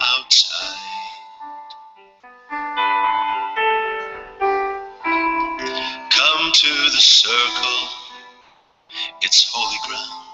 outside. Come to the circle, it's holy ground.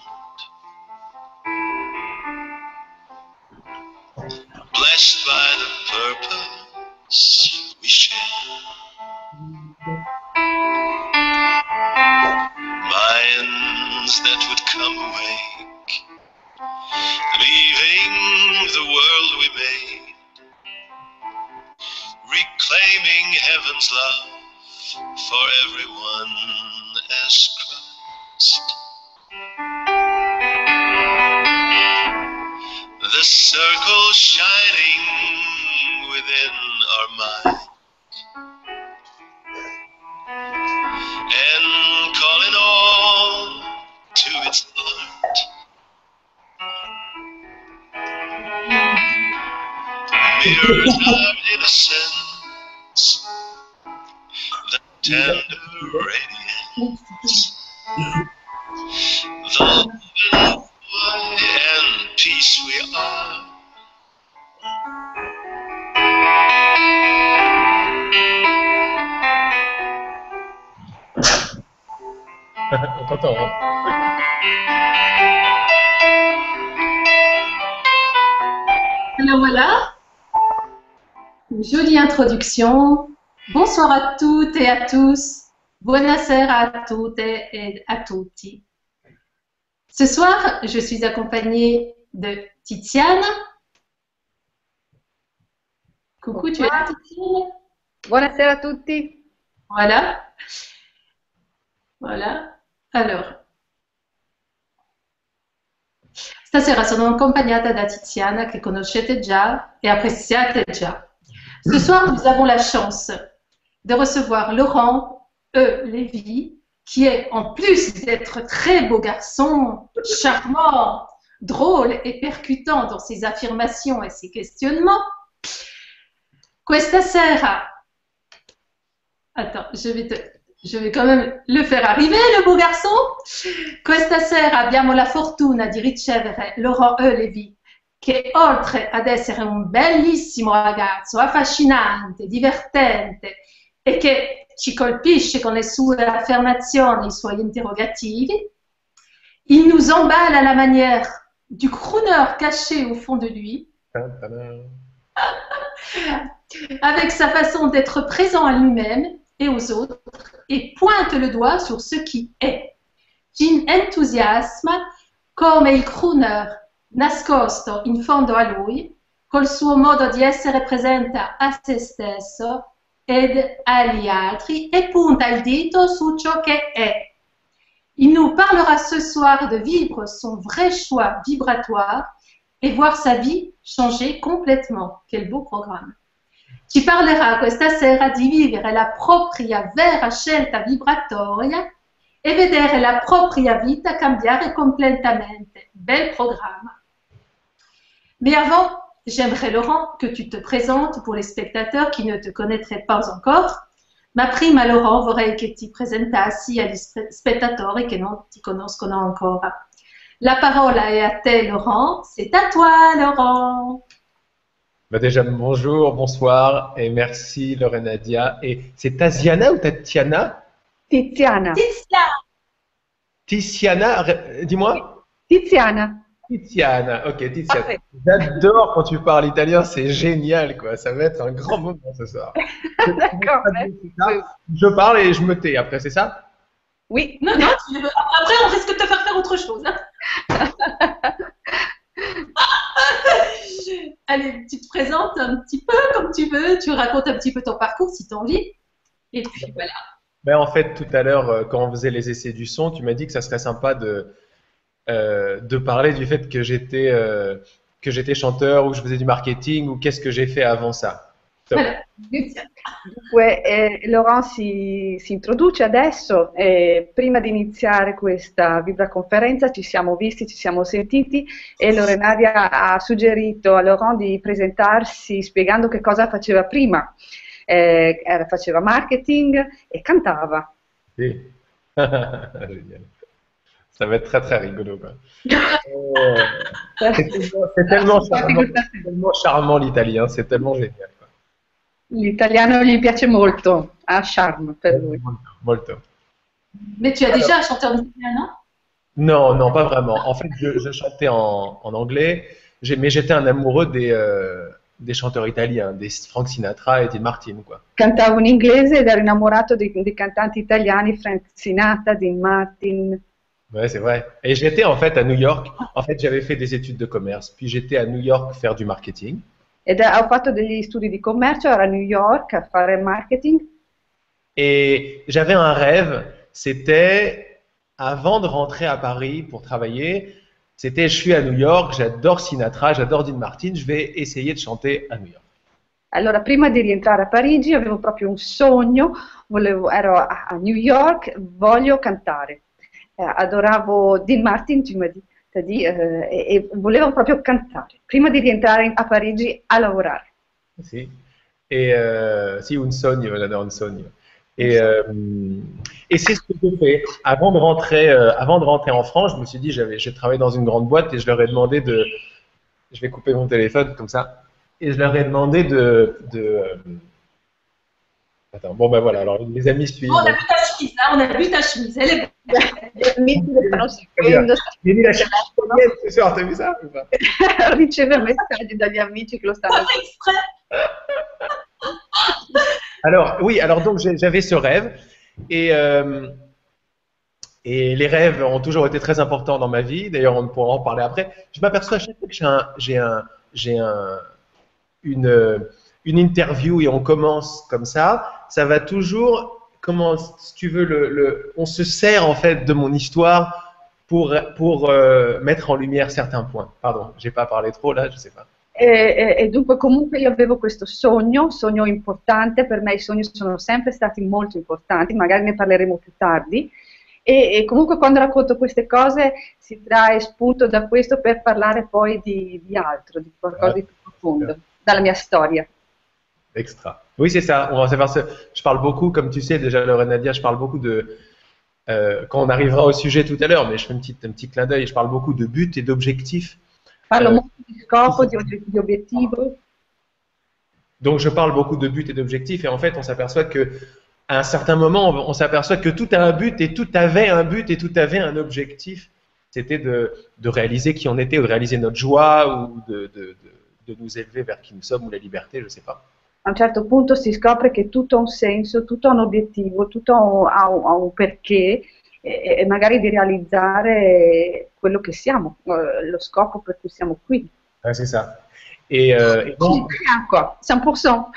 Introduction. Bonsoir à toutes et à tous. Buonasera a tutte et a tutti. Ce soir, je suis accompagnée de Tiziana. Coucou, tu es là, Tiziana? Buonasera a tutti. Voilà. Voilà. Alors. Stasera sono accompagnata da Tiziana che conoscete già e appreciate già. Ce soir, nous avons la chance de recevoir Laurent E. Lévy, qui est, en plus d'être très beau garçon, charmant, drôle et percutant dans ses affirmations et ses questionnements, questa sera Attends, je vais, te, je vais quand même le faire arriver, le beau garçon. Questa sera abbiamo la fortuna di ricevere Laurent E. Lévy, che oltre ad essere un bellissimo ragazzo, affascinante, divertente e che ci colpisce con le sue affermazioni, i suoi interrogativi, il nous emballe à la manière du crooner caché au fond de lui, avec sa façon d'être présent à lui-même et aux autres, et pointe le doigt sur ce qui est. Ci entusiasma come il crooner nascosto in fondo a lui, col suo modo di essere presente a se stesso ed agli altri, e punta il dito su ciò che è. Il nous parlera ce soir de vivre son vrai choix vibratoire et voir sa vie changer complètement. Quel beau programme. Ci parlerà questa sera di vivere la propria vera scelta vibratoria e vedere la propria vita cambiare completamente. Bel programme. Mais avant, j'aimerais, Laurent, que tu te présentes pour les spettateurs qui ne te connaîtraient pas encore. Ma prima, Laurent, vorrei che ti presentassi agli spe- spettatori che non ti conoscono ancora. La parola è a te, Laurent. C'est à toi, Laurent. Bah déjà, bonjour, bonsoir et merci Lorena Dia. Et c'est Tatiana ou Tatiana? Tiziana. Tiziana. Tiziana, dis-moi. Tiziana. Tiziana, ok, Tiziana. J'adore quand tu parles italien, c'est génial, quoi. Ça va être un grand moment ce soir. D'accord. Je parle et je me tais après, c'est ça? Oui. Non, non, tu- après, on risque de te faire faire autre chose. hein. Allez, tu te présentes un petit peu comme tu veux, tu racontes un petit peu ton parcours si tu as envie. Et puis voilà. Ben, en fait, tout à l'heure, euh, quand on faisait les essais du son, tu m'as dit que ça serait sympa de, euh, de parler du fait que j'étais euh, que j'étais chanteur ou que je faisais du marketing ou qu'est-ce que j'ai fait avant ça. Dunque, eh, Laurent si, si introduce adesso. eh, prima di iniziare questa vibra-conferenza ci siamo visti, ci siamo sentiti e Lorenaria ha suggerito a Laurent di presentarsi spiegando che cosa faceva prima. Eh, faceva marketing e cantava. Sì. Ça va être très très rigolo. Quoi. C'est tellement, charmant, c'est tellement charmant l'italien, c'est tellement génial. L'italiano gli piace molto, ha charme per lui. Molto. Mais tu as déjà un chanteur italien, non? Non, non, pas vraiment. En fait, je, je chantais en, en anglais, mais j'étais un amoureux des, euh, des chanteurs italiens, des Frank Sinatra et Dean Martin. Quoi. Cantavo in inglese ed ero innamorato dei, dei cantanti italiani, Frank Sinatra, Dean Martin. Ouais, c'est vrai. Et j'étais en fait à New York. En fait, j'avais fait des études de commerce, puis j'étais à New York faire du marketing. Ed ho fatto degli studi di commercio, ero a New York a fare marketing Et j'avais un rêve, c'était avant de rentrer à Paris pour travailler, c'était je suis à New York, j'adore Sinatra, j'adore Dean Martin, je vais essayer de chanter à New York. Allora, prima di rientrare a Parigi avevo proprio un sogno, volevo- ero a, a New York, voglio cantare. Eh, adoravo Dean Martin, tu m'as dit, dit, eh, e, volevo proprio cantare, prima di rientrare a Parigi a lavorare. Si. Et euh, si, un sogno, j'adore un sogno. Et, euh, et c'est ce que j'ai fait. Avant de rentrer, euh, avant de rentrer en France, je me suis dit, j'avais, j'ai travaillé dans une grande boîte et je leur ai demandé de, je vais couper mon téléphone comme ça, et je leur ai demandé de, de euh, attends, bon ben voilà, alors les amis suivent. Bon, on a vu ta chemise, là, on a vu ta chemise. Elle est mis la chaîne ce soir, t'as vu ça ou pas? Riceve messaggi dagli amici che lo stanno pas fait exprès. Alors, oui, alors donc j'avais ce rêve et, euh, et les rêves ont toujours été très importants dans ma vie. D'ailleurs, on pourra en parler après. Je m'aperçois à chaque fois que j'ai un, j'ai un, j'ai un, une, une interview et on commence comme ça, ça va toujours, comment, si tu veux, le, le- on se sert en fait de mon histoire pour, pour euh, mettre en lumière certains points. Pardon, j'ai pas parlé trop là, je sais pas. E, e- e dunque comunque io avevo questo sogno, sogno importante, per me i sogni sono sempre stati molto importanti, magari ne parleremo più tardi. E, e comunque quando racconto queste cose si trae spunto da questo per parlare poi di, di altro, di qualcosa di più profondo, dalla mia storia. Extra. Oui, c'est ça. On va Je parle beaucoup, comme tu sais déjà, Laura Nadia, je parle beaucoup de. euh, quand on arrivera au sujet tout à l'heure, mais je fais une petite, un petit clin d'œil, je parle beaucoup de but et d'objectif. Parlo Eh. molto di scopo, obiettivo. Donc je parle beaucoup de but et d'objectif, et en fait, on s'aperçoit que à un certain moment, on, s'aperçoit que tout a un but et tout avait un but et tout avait un objectif. C'était de, de réaliser qui on était, ou de réaliser notre joie, ou de, de, de, de nous élever vers qui nous sommes, ou la liberté, je sais pas. A un certo punto si scopre che tutto ha un senso, tutto ha un obiettivo, tutto ha un, ha un- perché e, e magari di realizzare quello che siamo, eh, lo scopo per cui siamo qui. Ouais, c'est ça. Et, euh, et donc, siamo qua, 100%.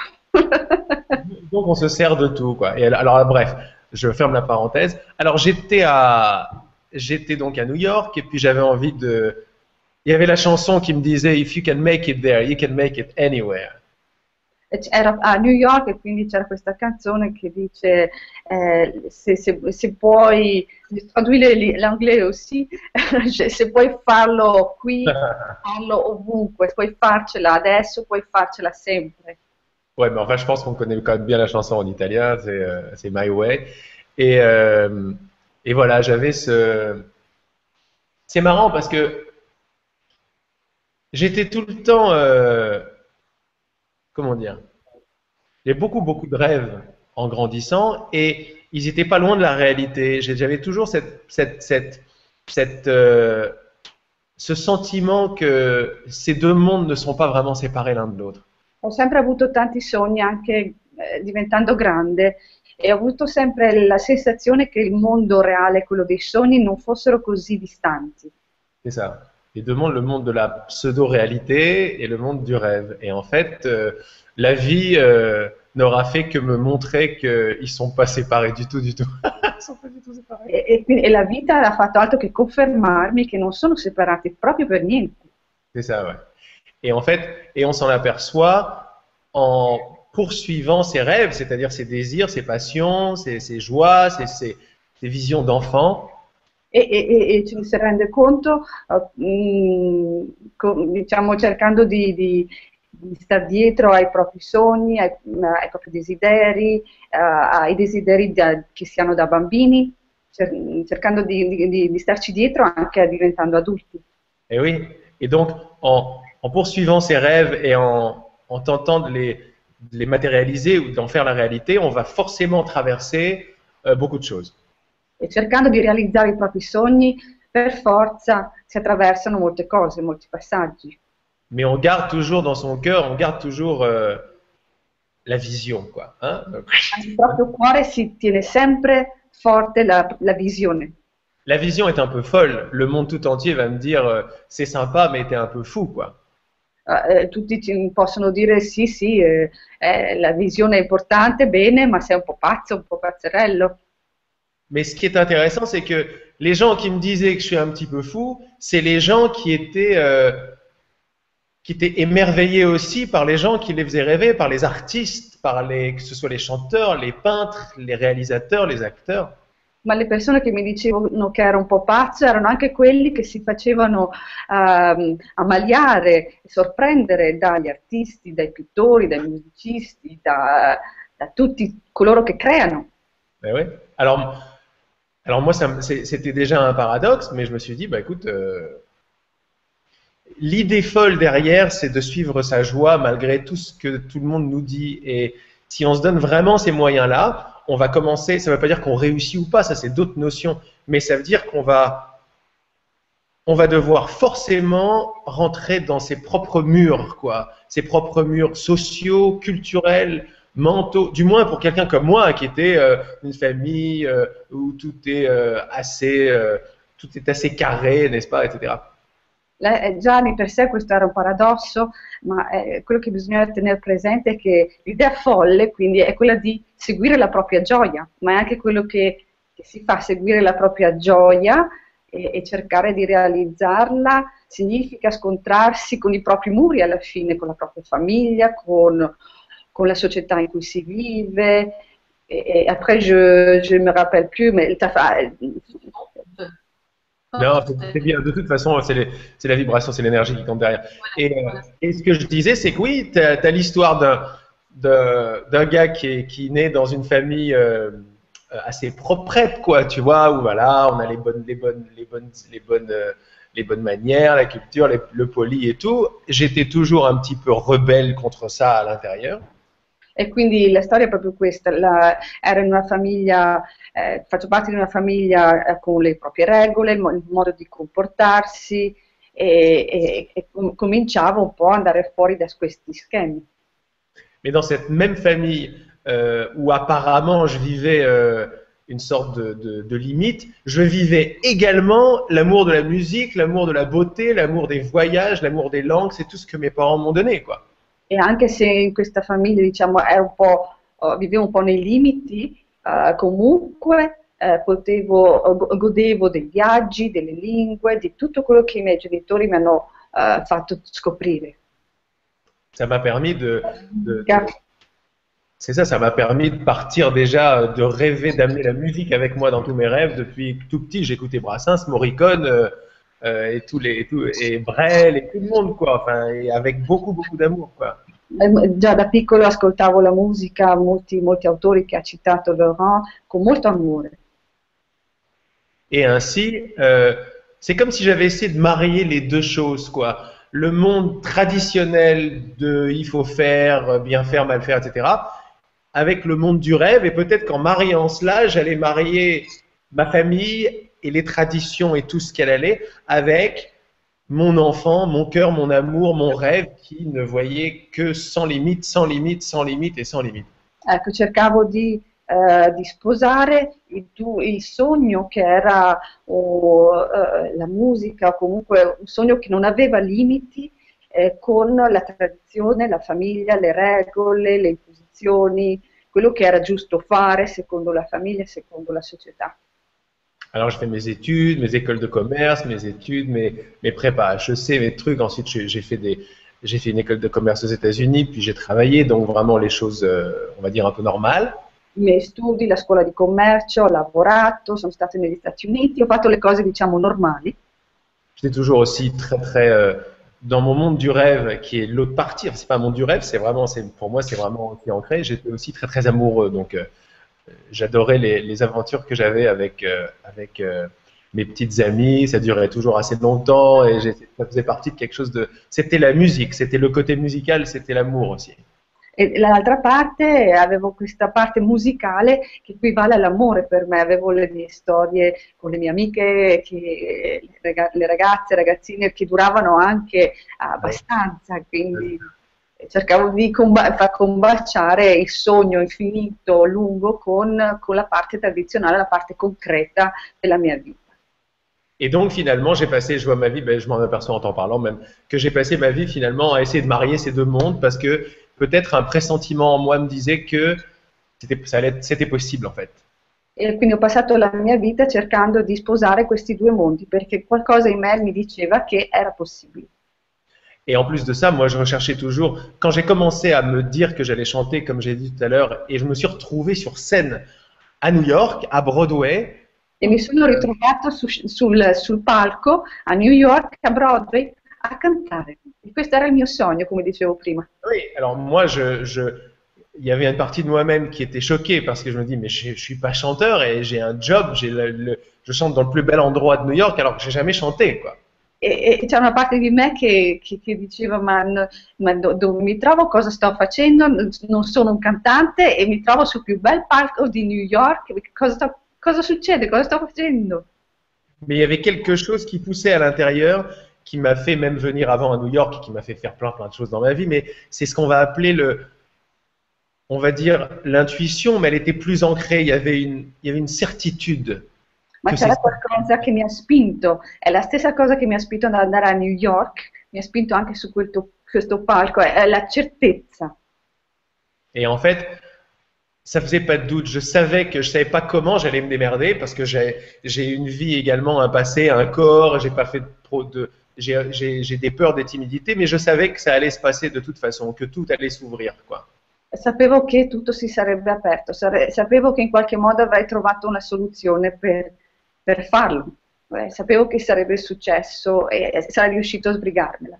Donc on se sert de tout quoi. Et alors, alors, bref, je ferme la parenthèse. Alors j'étais à j'étais donc à New York et puis j'avais envie de il y avait la chanson qui me disait if you can make it there, you can make it anywhere. Era a New York e quindi c'era questa canzone che dice eh, se, se- se puoi, traduire li- l'anglais aussi, se puoi farlo qui, farlo ovunque, puoi farcela adesso, puoi farcela sempre. Ouais, mais enfin je pense qu'on connaît quand même bien la chanson en italien, c'est euh, My Way. Et euh, et voilà, j'avais ce c'est marrant parce que j'étais tout le temps euh, comment dire J'ai beaucoup, beaucoup de rêves en grandissant et ils n'étaient pas loin de la réalité. J'avais toujours cette, cette, cette, cette, euh, ce sentiment que ces deux mondes ne sont pas vraiment séparés l'un de l'autre. Ho sempre avuto tanti sogni, anche eh, diventando grande, e ho avuto sempre la sensazione che il mondo reale e quello dei sogni non fossero così distanti. C'est ça. Les deux mondes, le monde de la pseudo-réalité et le monde du rêve. Et en fait, euh, la vie euh, n'aura fait que me montrer qu'ils ne sont pas séparés du tout, du tout. Ils sont pas du tout séparés. E, e e la vita ha fatto altro che confermarmi che non sono separati proprio per niente. C'est ça, ouais. Et en fait, et on s'en aperçoit en poursuivant ses rêves, c'est-à-dire ses désirs, ses passions, ses, ses joies, ses, ses- ses visions d'enfant. E, e- e- e ci si rende conto, eh, mh, co- diciamo, cercando di, di, di star dietro ai propri sogni, ai, ai propri desideri, eh, ai desideri da- che si hanno da bambini. cer- cercando di, di- di- starci dietro anche diventando adulti. Et oui. Et donc, en, en poursuivant ces rêves et en, en tentant de les, de les matérialiser ou d'en faire la réalité, on va forcément traverser euh, beaucoup de choses. E cercando di realizzare i propri sogni, per forza si attraversano molte cose, molti passaggi. Mais on garde toujours dans son cœur, on garde toujours euh, la vision, quoi. hein. Nel proprio cuore si tiene sempre forte la, la visione. la vision est un peu folle. Le monde tout entier va me dire euh, c'est sympa, mais t'es un peu fou, quoi. Eh, tutti possono dire sì, sì, eh, eh, la visione è importante, bene, ma sei un po' pazzo, un po' pazzerello. Mais ce qui est intéressant, c'est que les gens qui me disaient que je suis un petit peu fou, c'est les gens qui étaient, euh, qui étaient émerveillés aussi par les gens qui les faisaient rêver, par les artistes, par les, que ce soit les chanteurs, les peintres, les réalisateurs, les acteurs. Ma le persone che mi dicevano che ero un po' pazzo erano anche quelli che si facevano ehm, ammaliare e sorprendere dagli artisti, dai pittori, dai musicisti, da, da tutti coloro che creano. Ben oui. Alors, alors moi, c'était déjà un paradoxe, mais je me suis dit, bah écoute, euh, l'idée folle derrière, c'est de suivre sa joie malgré tout ce que tout le monde nous dit. Et si on se donne vraiment ces moyens-là, on va commencer. Ça ne veut pas dire qu'on réussit ou pas, ça c'est d'autres notions, mais ça veut dire qu'on va, on va devoir forcément rentrer dans ses propres murs, quoi, ses propres murs sociaux, culturels, mentaux. Du moins pour quelqu'un comme moi qui était euh, une famille euh, où tout est euh, assez, euh, tout est assez carré, n'est-ce pas, etc. Le- eh, Già di per sé questo era un paradosso, ma eh, quello che bisogna tenere presente è che l'idea folle, quindi, è quella di seguire la propria gioia, ma è anche quello che, che si fa, seguire la propria gioia e, e cercare di realizzarla significa scontrarsi con i propri muri alla fine, con la propria famiglia, con, con la società in cui si vive. Et, et après, je ne me rappelle t'as fait- Non, c'est- bien. De toute façon, c'est la vibration, c'est l'énergie qui compte derrière. Et, euh, et ce que je disais, c'est que oui, tu as, l'histoire d'un- gars qui est, qui naît dans une famille euh, assez propre, quoi, tu vois, où voilà, on a les bonnes, les bonnes, les bonnes, les bonnes, euh, les bonnes manières, la culture, les- le poli et tout. J'étais toujours un petit peu rebelle contre ça à l'intérieur. E quindi la storia è proprio questa, la- ero in una famiglia, eh, faccio parte di una famiglia eh, con le proprie regole, il, mo- il modo di comportarsi e, e- e com- cominciavo un po' ad andare fuori da questi schemi. Mais dans cette même famille euh, où apparemment je vivais euh, une sorte de, de- de limite, je vivais également l'amour de la musique, l'amour de la beauté, l'amour des voyages, l'amour des langues, c'est tout ce que mes parents m'ont donné, quoi. E anche se in questa famiglia, diciamo, un po', eh, vivevo un po' nei limiti, eh, comunque eh, potevo, go- godevo dei viaggi, delle lingue, di tutto quello che i miei genitori mi hanno eh, fatto scoprire. Ça m'a permis de, de- de- c'est ça, ça m'a permis de partir déjà, de rêver d'amener la musique avec moi dans tous mes rêves. Depuis tout petit, j'écoutais Brassens, Morricone euh, et tous les, et, tout- et Brel et tout le monde, quoi. Enfin, et avec beaucoup, beaucoup d'amour, quoi. Eh, Già da piccolo ascoltavo la musica, molti, molti autori che ha citato Laurent, con molto amore. Et ainsi, euh, c'est comme si j'avais essayé de marier les deux choses, quoi. Le monde traditionnel de il faut faire, euh, bien faire, mal faire, etc., avec le monde du rêve. Et peut-être qu'en mariant cela, j'allais marier ma famille et les traditions et tout ce qu'elle allait avec mon enfant, mon cœur, mon amour, mon rêve qui ne voyait que sans limite, sans limite, sans limite et sans limite. Ecco, cercavo di, eh, di sposare il, tu- il sogno che era o, eh, la musica, o comunque un sogno che non aveva limiti, eh, con la tradizione, la famiglia, le regole, le imposizioni, quello che era giusto fare secondo la famiglia secondo la società. Alors, je fais mes études, mes écoles de commerce, mes études, mes, mes prépas HEC, mes trucs. Ensuite, j'ai fait, des, j'ai fait une école de commerce aux États-Unis, puis j'ai travaillé, donc vraiment les choses, euh, on va dire, un peu normales. I miei studi, la scuola di commercio, ho lavorato, sono stata negli Stati Uniti, ho fatto le cose diciamo normali. J'étais toujours aussi très, très euh, dans mon monde du rêve, qui est l'autre partie. C'est pas monde du rêve, c'est vraiment, c'est pour moi, c'est vraiment aussi ancré. J'étais aussi très, très amoureux. Donc, euh, j'adorais les, les aventures que j'avais avec, euh, avec euh, mes petites amies. Ça durait toujours assez longtemps et ça faisait partie de quelque chose de. C'était la musique, c'était le côté musical, c'était l'amour aussi. E dall'altra parte avevo questa parte musicale che equivale all'amore per me, avevo le mie storie con le mie amiche, che, le ragazze, ragazzine che duravano anche abbastanza, quindi cercavo di comba- far combaciare il sogno infinito, lungo, con, con la parte tradizionale, la parte concreta della mia vita. Et donc finalement, j'ai passé, je vois ma vie, ben, je m'en aperçois en t'en parlant même, que j'ai passé ma vie finalement à essayer de marier ces deux mondes parce que peut-être un pressentiment en moi me disait que c'était possible en fait. E quindi ho passato la mia vita cercando di sposare questi due mondi, perché qualcosa in me mi diceva che era possibile. Et en plus de ça, moi je recherchais toujours, quand j'ai commencé à me dire que j'allais chanter, comme j'ai dit tout à l'heure, et je me suis retrouvé sur scène à New York, à Broadway, E mi sono ritrovato su- sul, sul palco a New York, a Broadway, a cantare. E questo era il mio sogno, come dicevo prima. Oui, alors moi, je, je, il y avait une partie de moi-même qui était choquée parce que je me dis, mais je, je suis pas chanteur et j'ai un job, j'ai le, le- je chante dans le plus bel endroit de New York alors que j'ai jamais chanté, quoi. E, e c'è una parte di me che, che- che diceva: Ma, ma do- dove mi trovo? Cosa sto facendo? Non sono un cantante e mi trovo sul più bel palco di New York. Cosa, sto- cosa succede? Cosa sto facendo? Mais il y avait quelque chose qui poussait à l'intérieur, qui m'a fait même venir avant à New York, qui m'a fait faire plein plein de choses dans ma vie. Mais c'est ce qu'on va appeler le, on va dire l'intuition, mais elle était plus ancrée. Il y avait une, il y avait une certitude. Ma c'era sei- qualcosa che mi ha spinto, è la stessa cosa che mi ha spinto ad andare a New York, mi ha spinto anche su questo, questo palco, è, è la certezza. Et en fait, ça faisait pas de doute. Je savais que je savais pas comment j'allais me démerder parce que j'ai une vie également, un passé, un corps. J'ai pas fait de pro de j'ai des peurs, des timidités, mais je savais que ça allait se passer de toute façon, que tout allait s'ouvrir, quoi. Sapevo che tutto si sarebbe aperto, sapevo che in qualche modo avrei trovato una soluzione per, per farlo, Eh, sapevo che sarebbe successo e, e sarei riuscito a sbrigarmela.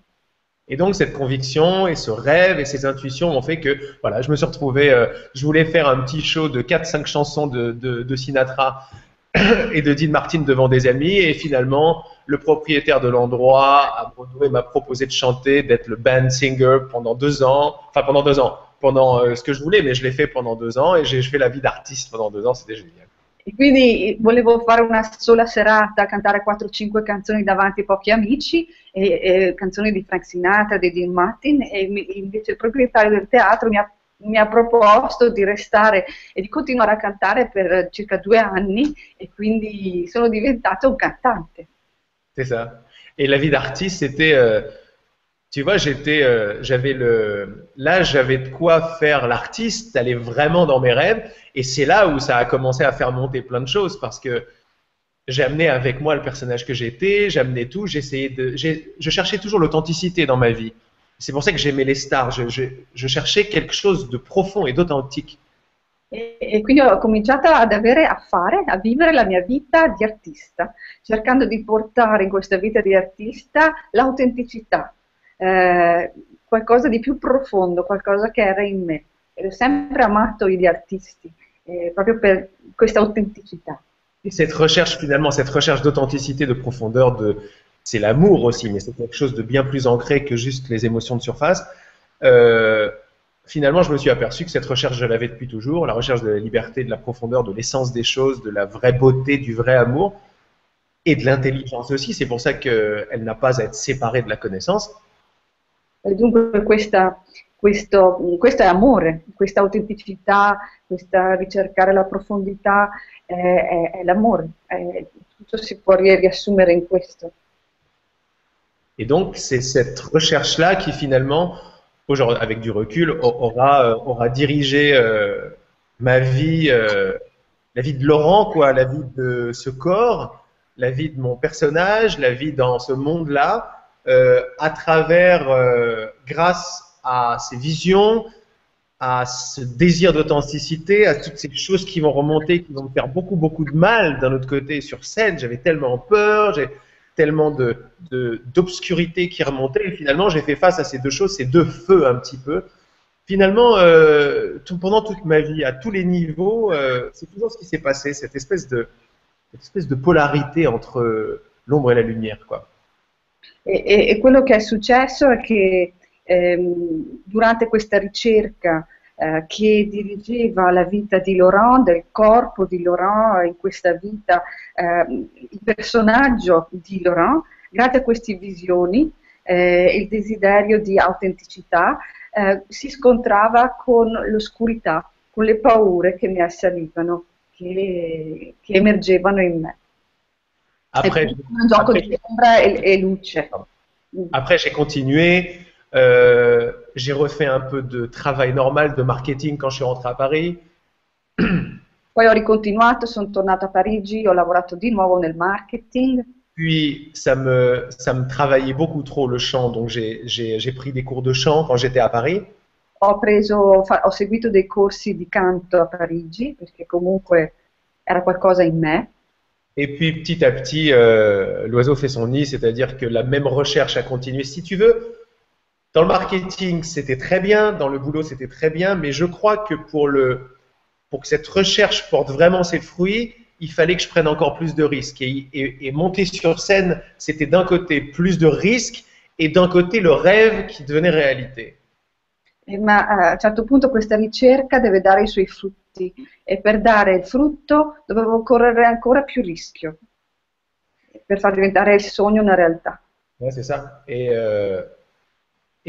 Et donc cette conviction et ce rêve et ces intuitions ont fait que voilà, je me suis retrouvé, euh, je voulais faire un petit show de 4-5 chansons de, de, de Sinatra et de Dean Martin devant des amis. Et finalement le propriétaire de l'endroit à Broadway m'a proposé de chanter, d'être le band singer pendant deux ans, enfin pendant deux ans, pendant euh, ce que je voulais, mais je l'ai fait pendant deux ans et j'ai fait la vie d'artiste pendant deux ans, c'était génial. E quindi volevo fare una sola serata, cantare 4-5 canzoni davanti a pochi amici, e, e canzoni di Frank Sinatra, di Dean Martin, e mi- invece il proprietario del teatro mi ha, mi ha proposto di restare e di continuare a cantare per circa due anni e quindi sono diventata un cantante. C'est ça. Et la vie d'artiste, c'était, euh, tu vois, euh, j'avais là, j'avais de quoi faire l'artiste, d'aller vraiment dans mes rêves, et c'est là où ça a commencé à faire monter plein de choses parce que j'ai amené avec moi le personnage que j'étais, j'amenais tout, j'essayais de, je cherchais toujours l'authenticité dans ma vie. C'est pour ça que j'aimais les stars. Je, je, je cherchais quelque chose de profond et d'authentique. E, e quindi ho cominciato ad avere a fare, a vivere la mia vita di artista, cercando di portare in questa vita di artista l'autenticità, eh, qualcosa di più profondo, qualcosa che era in me. Ed ho sempre amato gli artisti, eh, proprio per questa autenticità. Et cette recherche, finalement, cette recherche d'authenticité, de profondeur, de, c'est l'amour aussi, mais c'est quelque chose de bien plus ancré que juste les émotions de surface. Euh, finalement, je me suis aperçu que cette recherche, je l'avais depuis toujours, la recherche de la liberté, de la profondeur, de l'essence des choses, de la vraie beauté, du vrai amour, et de l'intelligence aussi. C'est pour ça qu'elle n'a pas à être séparée de la connaissance. E dunque questa, questo, questo è amore, questa autenticità, questa ricercare la profondità è, è- è l'amore, è- tutto si può ri- riassumere in questo. Et donc, c'est cette recherche-là qui finalement, aujourd'hui, avec du recul, aura, euh, aura dirigé euh, ma vie, euh, la vie de Laurent, quoi, la vie de ce corps, la vie de mon personnage, la vie dans ce monde-là, à travers, euh, grâce à ces visions, à ce désir d'authenticité, à toutes ces choses qui vont remonter, qui vont me faire beaucoup, beaucoup de mal d'un autre côté sur scène. J'avais tellement peur, j'ai tellement de, de- d'obscurité qui remontait. Et finalement, j'ai fait face à ces deux choses, ces deux feux un petit peu. finalement, euh, pendant toute ma vie, à tous les niveaux, euh, c'est toujours ce qui s'est passé, cette espèce de, cette espèce de polarité entre euh, l'ombre et la lumière, quoi. E, e- e quello che è successo è che ehm, durante questa ricerca eh, che dirigeva la vita di Laurent, del corpo di Laurent in questa vita, ehm, il personaggio di Laurent, grazie a queste visioni, eh, il desiderio di autenticità, eh, si scontrava con l'oscurità, con le paure che mi assalivano, che, che emergevano in me. Après, un gioco après- di e, e luce. Après, j'ai continué. euh, j'ai refait un peu de travail normal de marketing quand je suis rentré à Paris. Poi ho ricontinuato, sono tornata a Parigi, ho lavorato di nuovo nel marketing, Puis, ça me, ça me travaillait beaucoup trop le chant, donc j'ai j'ai- j'ai pris des cours de chant quand j'étais à Paris. ho, preso, ho seguito dei corsi di canto a Parigi perché comunque era qualcosa in me. Et puis, petit à petit, euh, l'oiseau fait son nid, c'est-à-dire que la même recherche a continué. Si tu veux, dans le marketing, c'était très bien, dans le boulot, c'était très bien, mais je crois que pour, que cette recherche porte vraiment ses fruits, il fallait que je prenne encore plus de risques. Et, monter sur scène, c'était d'un côté plus de risques et d'un côté le rêve qui devenait réalité. Ma un certo punto questa ricerca deve dare i suoi frutti e per dare il frutto dovevo correre ancora più rischio per far diventare il sogno una realtà. Ouais, c'est ça. Et, euh,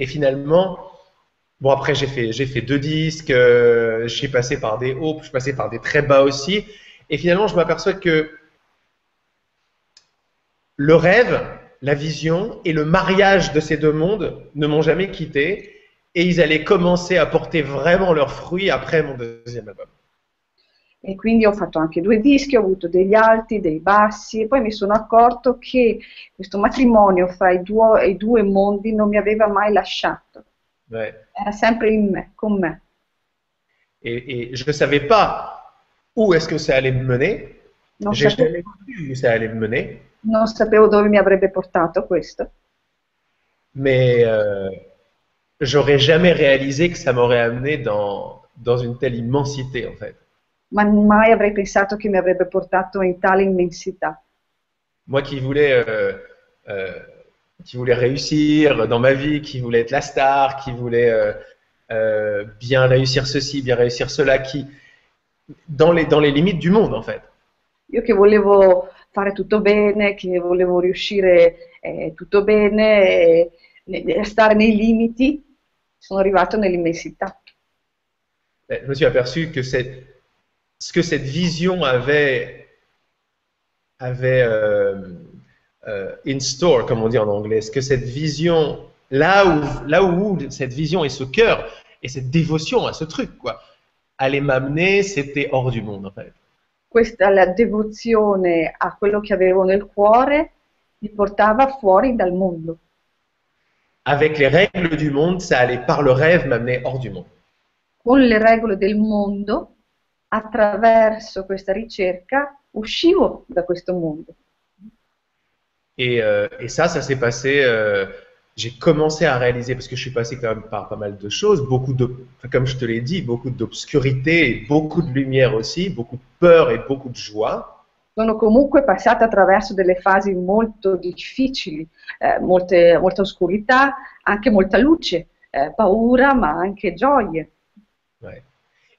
finalement, bon, après, j'ai fait, j'ai fait deux disques, euh, je suis passé par des hauts, je suis passé par des très bas aussi. Et finalement, je m'aperçois que le rêve, la vision et le mariage de ces deux mondes ne m'ont jamais quitté. Et ils allaient commencer à porter vraiment leurs fruits après mon deuxième album. E quindi ho fatto anche due dischi, ho avuto degli alti, dei bassi e poi mi sono accorto che questo matrimonio fra i due, i due mondi non mi aveva mai lasciato, Ouais. era sempre in me, con me. Et, et je ne savais pas où est-ce que ça allait me mener. Non J'ai sapevo, jamais ça allait me mener. non sapevo dove mi avrebbe portato questo, Mais euh, j'aurais jamais réalisé que ça m'aurait amené dans, dans une telle immensité, en fait. Ma mai avrei pensato che mi avrebbe portato in tale immensità. Moi qui voulais, euh, euh, qui voulais réussir dans ma vie, qui voulais être la star, qui voulait euh, bien réussir ceci, bien réussir cela, qui, dans les, dans les limites du monde, en fait. Io che volevo fare tutto bene, che volevo riuscire eh, tutto bene, e, ne- stare nei limiti, sono arrivato nell'immensità. Je me suis aperçu que c'est, ce que cette vision avait, avait euh, euh, in store, comme on dit en anglais, ce que cette vision, là où, là où cette vision et ce cœur et cette dévotion à ce truc, quoi, allait m'amener, c'était hors du monde, en fait. Questa la devozione a quello che avevo nel cuore mi portava fuori dal mondo. Avec les règles du monde, ça allait par le rêve m'amener hors du monde. Con le regole del mondo, attraverso questa ricerca, uscivo da questo mondo. Et, euh, et ça, ça s'est passé. euh, j'ai commencé à réaliser, parce que je suis passé quand même par pas mal de choses, beaucoup de, comme je te l'ai dit, beaucoup d'obscurité beaucoup de lumière aussi, beaucoup de peur et beaucoup de joie. Sono comunque passata attraverso delle fasi molto difficili, eh, molte- molta oscurità, anche molta luce, eh, paura, ma anche gioie. Ouais.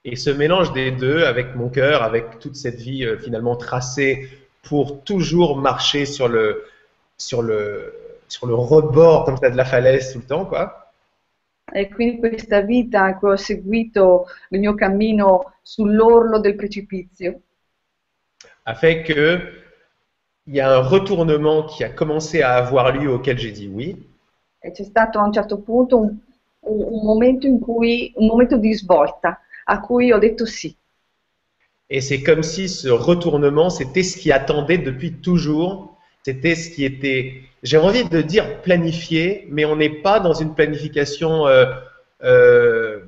Et ce mélange des deux, avec mon cœur, avec toute cette vie euh, finalement tracée pour toujours marcher sur le, sur le, sur le rebord comme ça de la falaise tout le temps, quoi. E quindi questa vita cui ho seguito il mio cammino sull'orlo del precipizio a fait que il y a un retournement qui a commencé à avoir lieu auquel j'ai dit oui. e c'è stato a un certo punto un, un- un momento in cui, un momento di svolta a cui ho detto sì. Et c'est comme si ce retournement, c'était ce qui attendait depuis toujours. C'était ce qui était, j'ai envie de dire planifié, mais on n'est pas dans une planification euh, euh,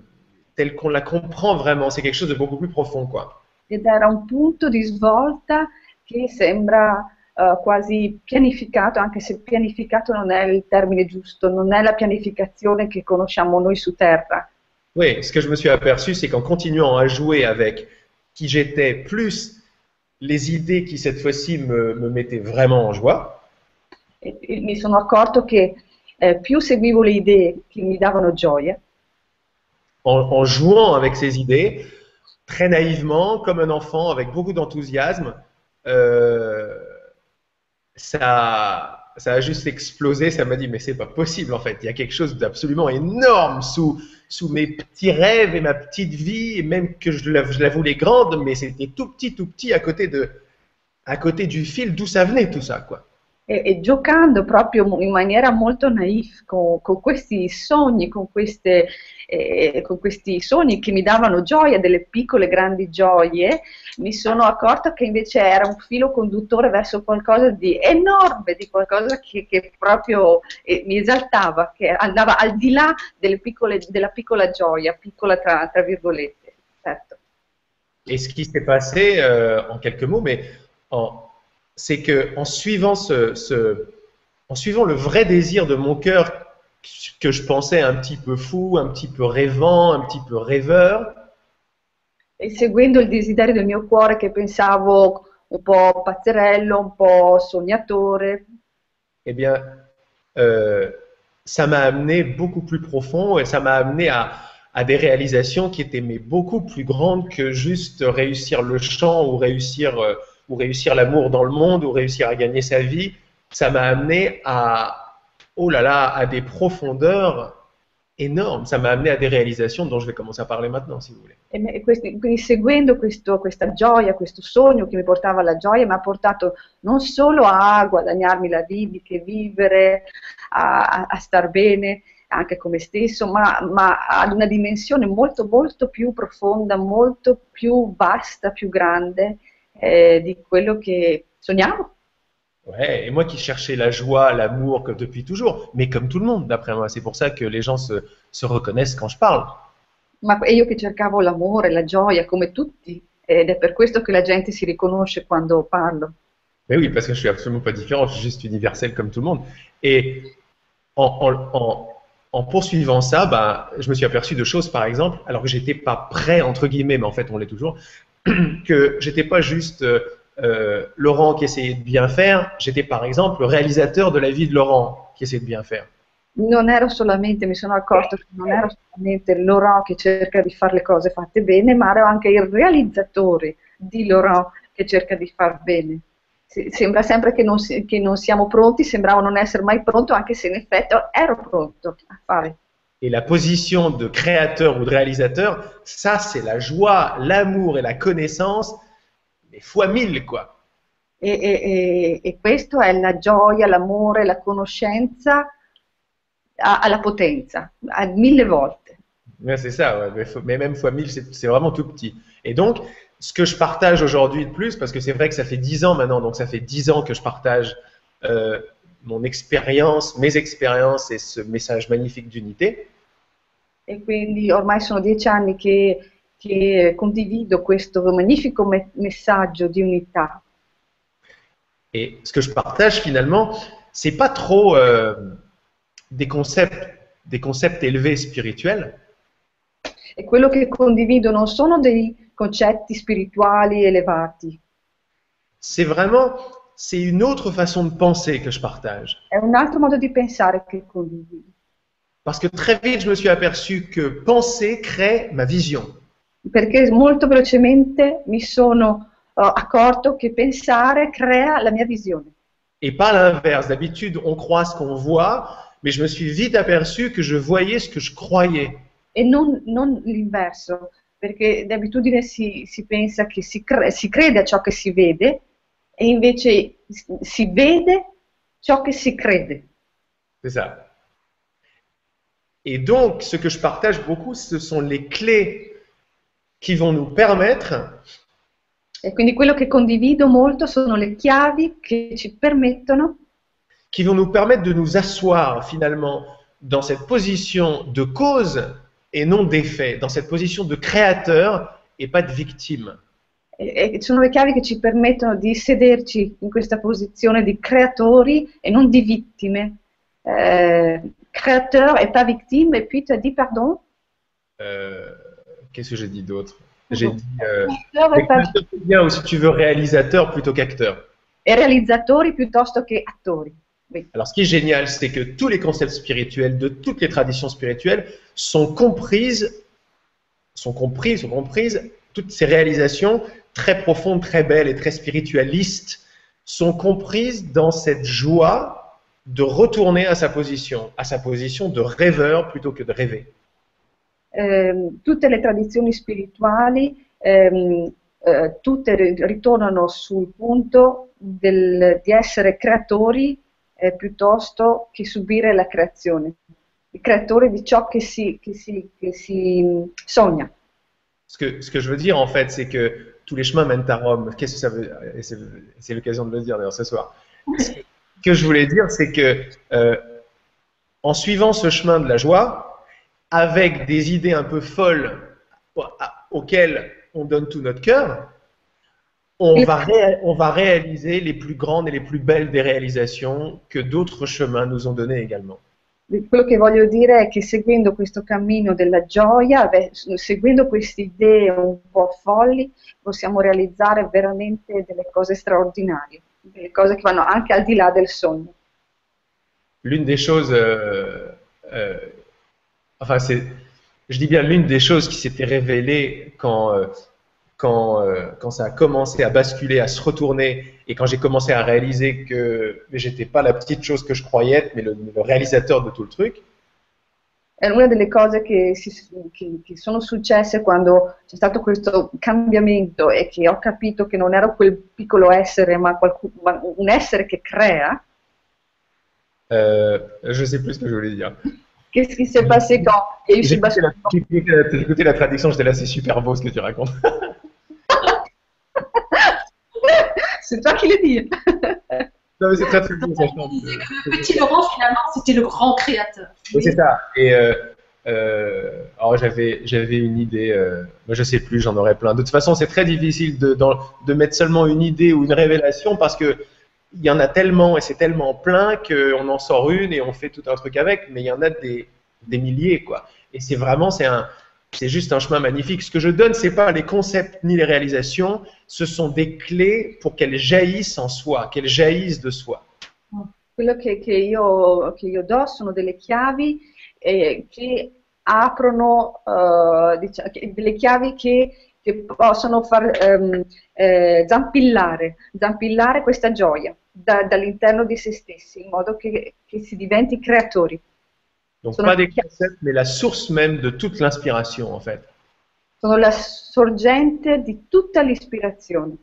telle qu'on la comprend vraiment. C'est quelque chose de beaucoup plus profond, quoi. Ed era un punto di svolta che sembra eh, quasi pianificato, anche se pianificato non è il termine giusto, non è la pianificazione che conosciamo noi su Terra. Oui, ce que je me suis aperçu, c'est qu'en continuant à jouer avec qui j'étais, plus les idées qui cette fois-ci me, me mettaient vraiment en joie, E- e mi sono accorto che eh, più seguivo le idee che mi davano gioia, en, en jouant avec ces idées, très naïvement, comme un enfant, avec beaucoup d'enthousiasme, euh, ça, ça a juste explosé. Ça m'a dit, mais c'est pas possible en fait. Il y a quelque chose d'absolument énorme sous, sous mes petits rêves et ma petite vie, et même que je la, je la voulais grande, mais c'était tout petit, tout petit à côté, de, à côté du fil d'où ça venait tout ça. Quoi. E, e giocando proprio in maniera molto naif con, con questi sogni, con, queste, eh, con questi sogni che mi davano gioia, delle piccole grandi gioie, mi sono accorta che invece era un filo conduttore verso qualcosa di enorme, di qualcosa che, che proprio eh, mi esaltava, che andava al di là piccole, della piccola gioia, piccola tra, tra virgolette. Certo. Et ce qui s'est passé, euh, en quelques mots, mais en- c'est que en suivant ce, ce- en suivant le vrai désir de mon cœur, que je pensais un petit peu fou, un petit peu rêvant, un petit peu rêveur, E seguendo il desiderio del mio cuore che pensavo un po' pazzerello, un po' sognatore, eh bien, euh, ça m'a amené beaucoup plus profond et ça m'a amené à, à des réalisations qui étaient mais beaucoup plus grandes que juste réussir le chant ou réussir, euh, ou réussir l'amour dans le monde ou réussir à gagner sa vie. Ça m'a amené à, oh là là, à des profondeurs énormes. Ça m'a amené à des réalisations dont je vais commencer à parler maintenant, si vous voulez. E questi- quindi seguendo questo- questa gioia, questo sogno che mi portava alla gioia, mi ha portato non solo a guadagnarmi la vita, che vivere, a, a- a star bene anche con me stesso, ma, ma ad una dimensione molto molto più profonda, molto più vasta, più grande eh, di quello che sognavo. Ouais, et moi qui cherchais la joie, l'amour depuis toujours, mais comme tout le monde, d'après moi. C'est pour ça que les gens se, se reconnaissent quand je parle. Ma e io che cercavo l'amore, la gioia come tutti, ed è per questo che la gente si riconosce quando parlo. Mais oui, parce que je suis absolument pas différent, je suis juste universel comme tout le monde. Et en, en- en- en poursuivant ça, bah, je me suis aperçu de choses, par exemple, alors que j'étais pas prêt, entre guillemets, mais en fait on l'est toujours, que j'étais pas juste euh, euh, Laurent qui essayait de bien faire, j'étais par exemple le réalisateur de la vie de Laurent qui essayait de bien faire. Non ero solamente, mi sono accorto che non ero solamente Laurent che cerca di fare le cose fatte bene, ma ero anche il realizzatore di Laurent che cerca di far bene. Se- Sembra sempre che non, che non siamo pronti, sembrava non essere mai pronto, anche se in effetti ero pronto a fare. Et la position de créateur ou de réalisateur, ça c'est la joie, l'amour et la connaissance, mais fois mille quoi. E, e- e- e questo è la gioia, l'amore, la conoscenza alla potenza, a mille volte. Ouais, c'est ça, ouais, mais, même fois 1000, c'est vraiment tout petit. Et donc, ce que je partage aujourd'hui de plus, parce que c'est vrai que ça fait 10 ans maintenant, donc ça fait 10 ans que je partage euh, mon expérience, mes expériences et ce message magnifique d'unité, E quindi ormai sono dieci anni che, che condivido questo magnifico me- messaggio di unità. et ce que je partage finalement, c'est pas trop euh, des concepts, des concepts élevés spirituels, E quello che condivido non sono dei concetti spirituali elevati, c'est vraiment, c'est une autre façon de penser que je partage. è un altro modo di pensare che condivido. Parce que très vite, je me suis aperçu que penser crée ma vision. Perché molto velocemente mi sono eh, accorto che pensare crea la mia visione. Et pas l'inverse. D'habitude, on croit ce qu'on voit, mais je me suis vite aperçu que je voyais ce que je croyais. E non, non l'inverso, perché d'abitudine si, si pensa che si, cre- si crede a ciò che si vede e invece si- si vede ciò che si crede. C'est ça. Et donc, ce que je partage beaucoup, ce sont les clés qui vont nous permettre E quindi quello che condivido molto sono le chiavi che ci permettono qui vont nous permettre de nous asseoir finalement dans cette position de cause et non d'effet, dans cette position de créateur et pas de victime. e e sono le chiavi che ci permettono di sederci in questa posizione di creatori e non di vittime. Euh, créateur et pas victime, et puis tu as dit pardon euh, Qu'est-ce que j'ai dit d'autre? J'ai dit euh, e spectateur, c'est bien, ou si tu veux réalisateur plutôt qu'acteur. e realizzatori piuttosto che attori. Oui. Alors, ce qui est génial, c'est que tous les concepts spirituels de toutes les traditions spirituelles sont comprises, sont compris, sont comprises. Toutes ces réalisations très profondes, très belles et très spiritualistes sont comprises dans cette joie de retourner à sa position, à sa position de rêveur plutôt que de rêver. Ehm, tutte le tradizioni spirituali, ehm, eh, tutte ri- ritornano sul punto del- di essere creatori eh, piuttosto che subire la creazione. I creatori di ciò che si, che si- che si, mm, sogna. Ce que, ce que je veux dire, en fait, c'est que tous les chemins mènent à Rome. Qu'est-ce que ça veut C'est c'est l'occasion de le dire d'ailleurs ce soir. Ce que je voulais dire, c'est que euh, en suivant ce chemin de la joie, avec des idées un peu folles auxquelles on donne tout notre cœur, on va, ré- on va réaliser les plus grandes et les plus belles des réalisations que d'autres chemins nous ont données également. Quello che voglio dire è che seguendo questo cammino della gioia, seguendo queste idee un po' folli, possiamo realizzare veramente delle cose straordinarie, delle cose che vanno anche al di là del l'une des choses, euh, euh, enfin c'est, je dis bien l'une des choses qui s'était révélée quand euh, quand quand ça a commencé à basculer, à se retourner et quand j'ai commencé à réaliser que j'étais pas la petite chose que je croyais, mais le, le réalisateur de tout le truc. È una delle cose che, si- che- che sono successe quando c'è stato questo cambiamento e che ho capito che non ero quel piccolo essere, ma, qualcu- ma un essere che crea. Euh, je sais plus ce que je voulais dire. Qu'est-ce qui s'est passé quand il y a eu ce J'ai écouté, la, traduction, j'étais là, c'est super beau ce que tu racontes. C'est toi qui le dis. non mais c'est très très ça le petit Laurent, finalement, c'était le grand créateur. Oui, c'est ça. Et euh, euh, alors j'avais j'avais une idée. Euh, moi je sais plus, j'en aurais plein. De toute façon, c'est très difficile de dans- de mettre seulement une idée ou une révélation parce que il y en a tellement et c'est tellement plein qu'on en sort une et on fait tout un truc avec. Mais il y en a des des milliers quoi. Et c'est vraiment c'est un c'est juste un chemin magnifique. Ce que je donne, c'est pas les concepts ni les réalisations, ce sont des clés pour qu'elles jaillissent en soi, qu'elles jaillissent de soi. Quello che, che io, che io do sono delle chiavi eh, che aprono, eh, diciamo, delle chiavi che, che possono far ehm, eh, zampillare, zampillare questa gioia da- dall'interno di se stessi, in modo che, che si diventi creatori. Donc Sono pas des concepts, mais la source même de toute l'inspiration en fait. Sono la sorgente di tutta l'ispirazione.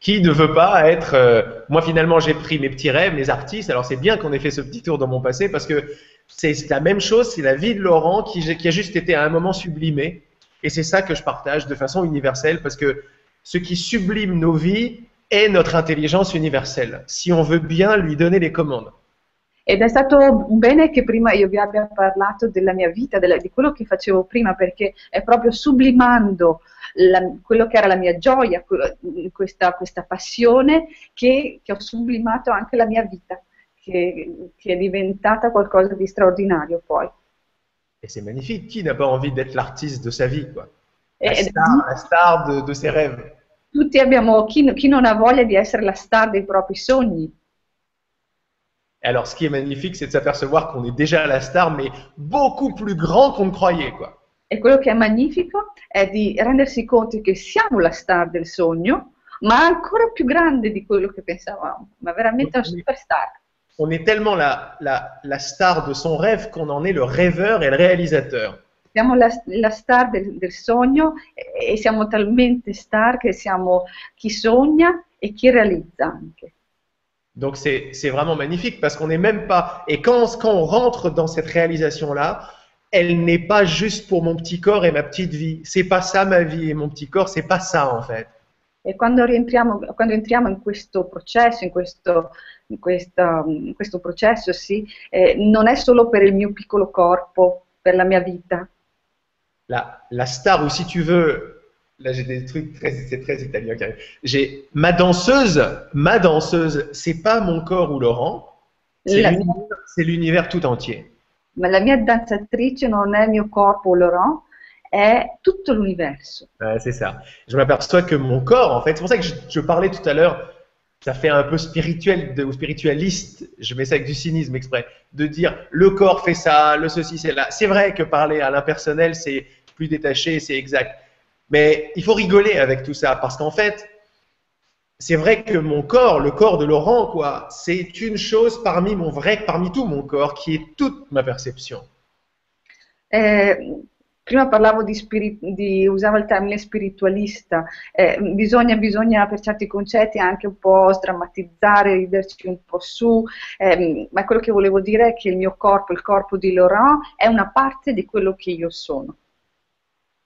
Qui ne veut pas être... euh, moi finalement j'ai pris mes petits rêves, mes artistes, alors c'est bien qu'on ait fait ce petit tour dans mon passé parce que c'est la même chose, c'est la vie de Laurent qui, qui a juste été à un moment sublimé. Et c'est ça que je partage de façon universelle parce que ce qui sublime nos vies est notre intelligence universelle, si on veut bien lui donner les commandes. Ed è stato bene che prima io vi abbia parlato della mia vita, della- di quello che facevo prima, perché è proprio sublimando la- quello che era la mia gioia, quello- questa, questa passione, che, che ho sublimato anche la mia vita, che, che è diventata qualcosa di straordinario poi. Et c'est magnifique. Qui n'a pas envie d'être l'artiste de sa vie, quoi La E- star, la star de, de ses rêves. tutti abbiamo, chi, chi non ha voglia di essere la star dei propri sogni? Et alors, ce qui est magnifique, c'est de s'apercevoir qu'on est déjà la star, mais beaucoup plus grand qu'on ne croyait, quoi. E quello che è magnifico è di rendersi conto che siamo la star del sogno, ma ancora più grande di quello che pensavamo, ma veramente una superstar. On est tellement la, la, la star de son rêve qu'on en est le rêveur et le réalisateur. Siamo la, la star del, del sogno e, e siamo talmente star che siamo chi sogna e chi realizza anche. Donc, c'est vraiment magnifique parce qu'on n'est même pas. Et quand, quand on rentre dans cette réalisation-là, elle n'est pas juste pour mon petit corps et ma petite vie. C'est pas ça ma vie et mon petit corps, c'est pas ça en fait. E quando rientriamo, quando entriamo in questo processo, in questo, in questa- in questo processo, sì, eh, non è solo per il mio piccolo corpo, per la mia vita. La, la star, ou si tu veux, là j'ai des trucs très, c'est très italien. J'ai ma danseuse, ma danseuse, c'est pas mon corps ou Laurent, c'est La- l'univers- c'est l'univers tout entier. Ma la mia danzatrice non è il mio corpo Laurent, è tutto l'universo. C'est ça. Je m'aperçois que mon corps, en fait, c'est pour ça que je, je parlais tout à l'heure, ça fait un peu spirituel de- ou spiritualiste, je mets ça avec du cynisme exprès, de dire le corps fait ça, le ceci c'est là. C'est vrai que parler à l'impersonnel, c'est plus détaché, c'est exact. Mais il faut rigoler avec tout ça, parce qu'en fait, c'est vrai que mon corps, le corps de Laurent, quoi, c'est une chose parmi mon vrai, parmi tout mon corps, qui est toute ma perception. Eh, prima parlavo di, spiri- di- usavo il termine spiritualista, Eh, bisogna, bisogna per certi concetti anche un po' sdrammatizzare, riderci un po' su, ehm, ma quello che volevo dire è che il mio corpo, il corpo di Laurent, è una parte di quello che io sono,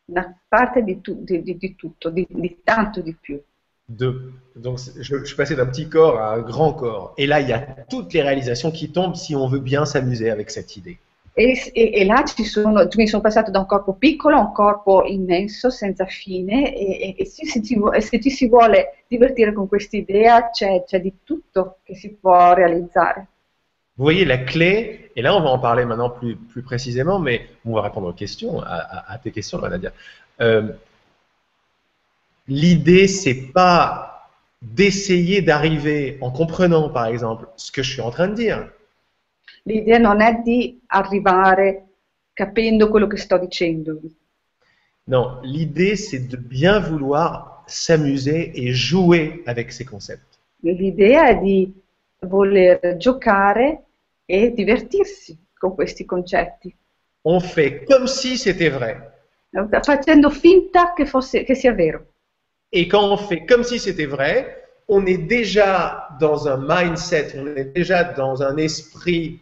una parte di, tu- di- di- di tutto, di, tanto di più. Deux. Donc, je, je suis passé d'un petit corps à un grand corps. Et là, il y a toutes les réalisations qui tombent si on veut bien s'amuser avec cette idée. E, e- e là ci sono, quindi sono passato da un corpo piccolo a un corpo immenso, senza fine, e, e- se, se ci, se ci si vuole divertire con quest'idea c'è, c'è di tutto che si può realizzare. Vous voyez la clé, et là, on va en parler maintenant plus, plus précisément, mais on va répondre aux questions, à, à- à tes questions, Nadia. Euh, L'idée, c'est pas d'essayer d'arriver en comprenant, par exemple, ce que je suis en train de dire. L'idea non è di arrivare capendo quello che sto dicendo, Non, l'idée, c'est de bien vouloir s'amuser et jouer avec ces concepts. l'idea è di voler giocare e divertirsi con questi concetti, On fait comme si c'était vrai. facendo finta che, fosse, che sia vero. Et quand on fait comme si c'était vrai, on est déjà dans un mindset, on est déjà dans un esprit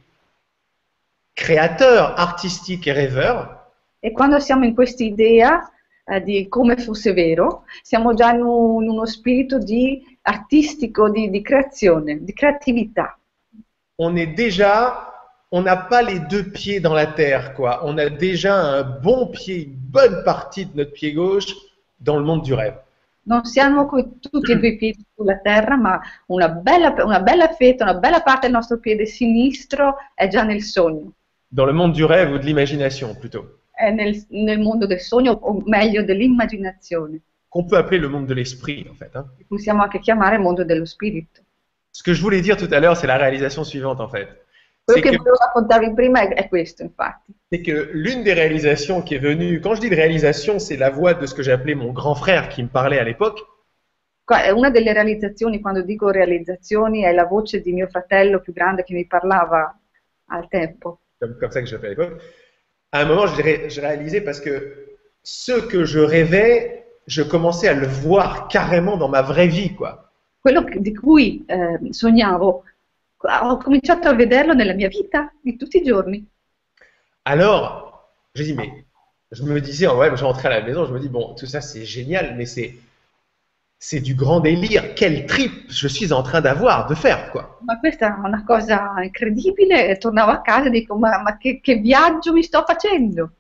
créateur, artistique et rêveur. E quando siamo in questa idea eh, di come fosse vero, siamo già in, un- in uno spirito di artistico, di, di creazione, di creatività. On est déjà, on n'a pas les deux pieds dans la terre, quoi. On a déjà un bon pied, une bonne partie de notre pied gauche dans le monde du rêve. Non siamo con tutti e due piedi sulla terra, ma una bella, una bella fetta, una bella parte del nostro piede sinistro è già nel sogno, Dans le monde du rêve ou de l'imagination, plutôt. è nel, nel mondo del sogno, o meglio dell'immaginazione, Qu'on peut appeler le monde de l'esprit, en fait. hein. possiamo anche chiamare mondo dello spirito. Ce que je voulais dire tout à l'heure, c'est la réalisation suivante, en fait. Quello che que volevo raccontarvi prima è, è questo, infatti. c'est que l'une des réalisations qui est venue, quand je dis de réalisation, c'est la voix de ce que j'ai appelé mon grand frère qui me parlait à l'époque. Qua- è Una delle realizzazioni, quando dico realizzazioni, è la voce di mio fratello più grande che mi parlava al tempo. comme, comme ça que j'appelais à l'époque. À un moment, je, ré- je réalisais parce que ce que je rêvais, je commençais à le voir carrément dans ma vraie vie, quoi. Quello di cui eh, sognavo, ho cominciato a vederlo nella mia vita di tutti i giorni. Alors, mais je me disais, ouais, je rentrais à la maison, je me dis, bon, tout ça c'est génial, mais c'est c'est du grand délire. Quel trip je suis en train d'avoir, de faire, quoi. Ma questa è una cosa incredibile. E tornavo a casa e dico: Ma, ma che, che viaggio mi sto facendo?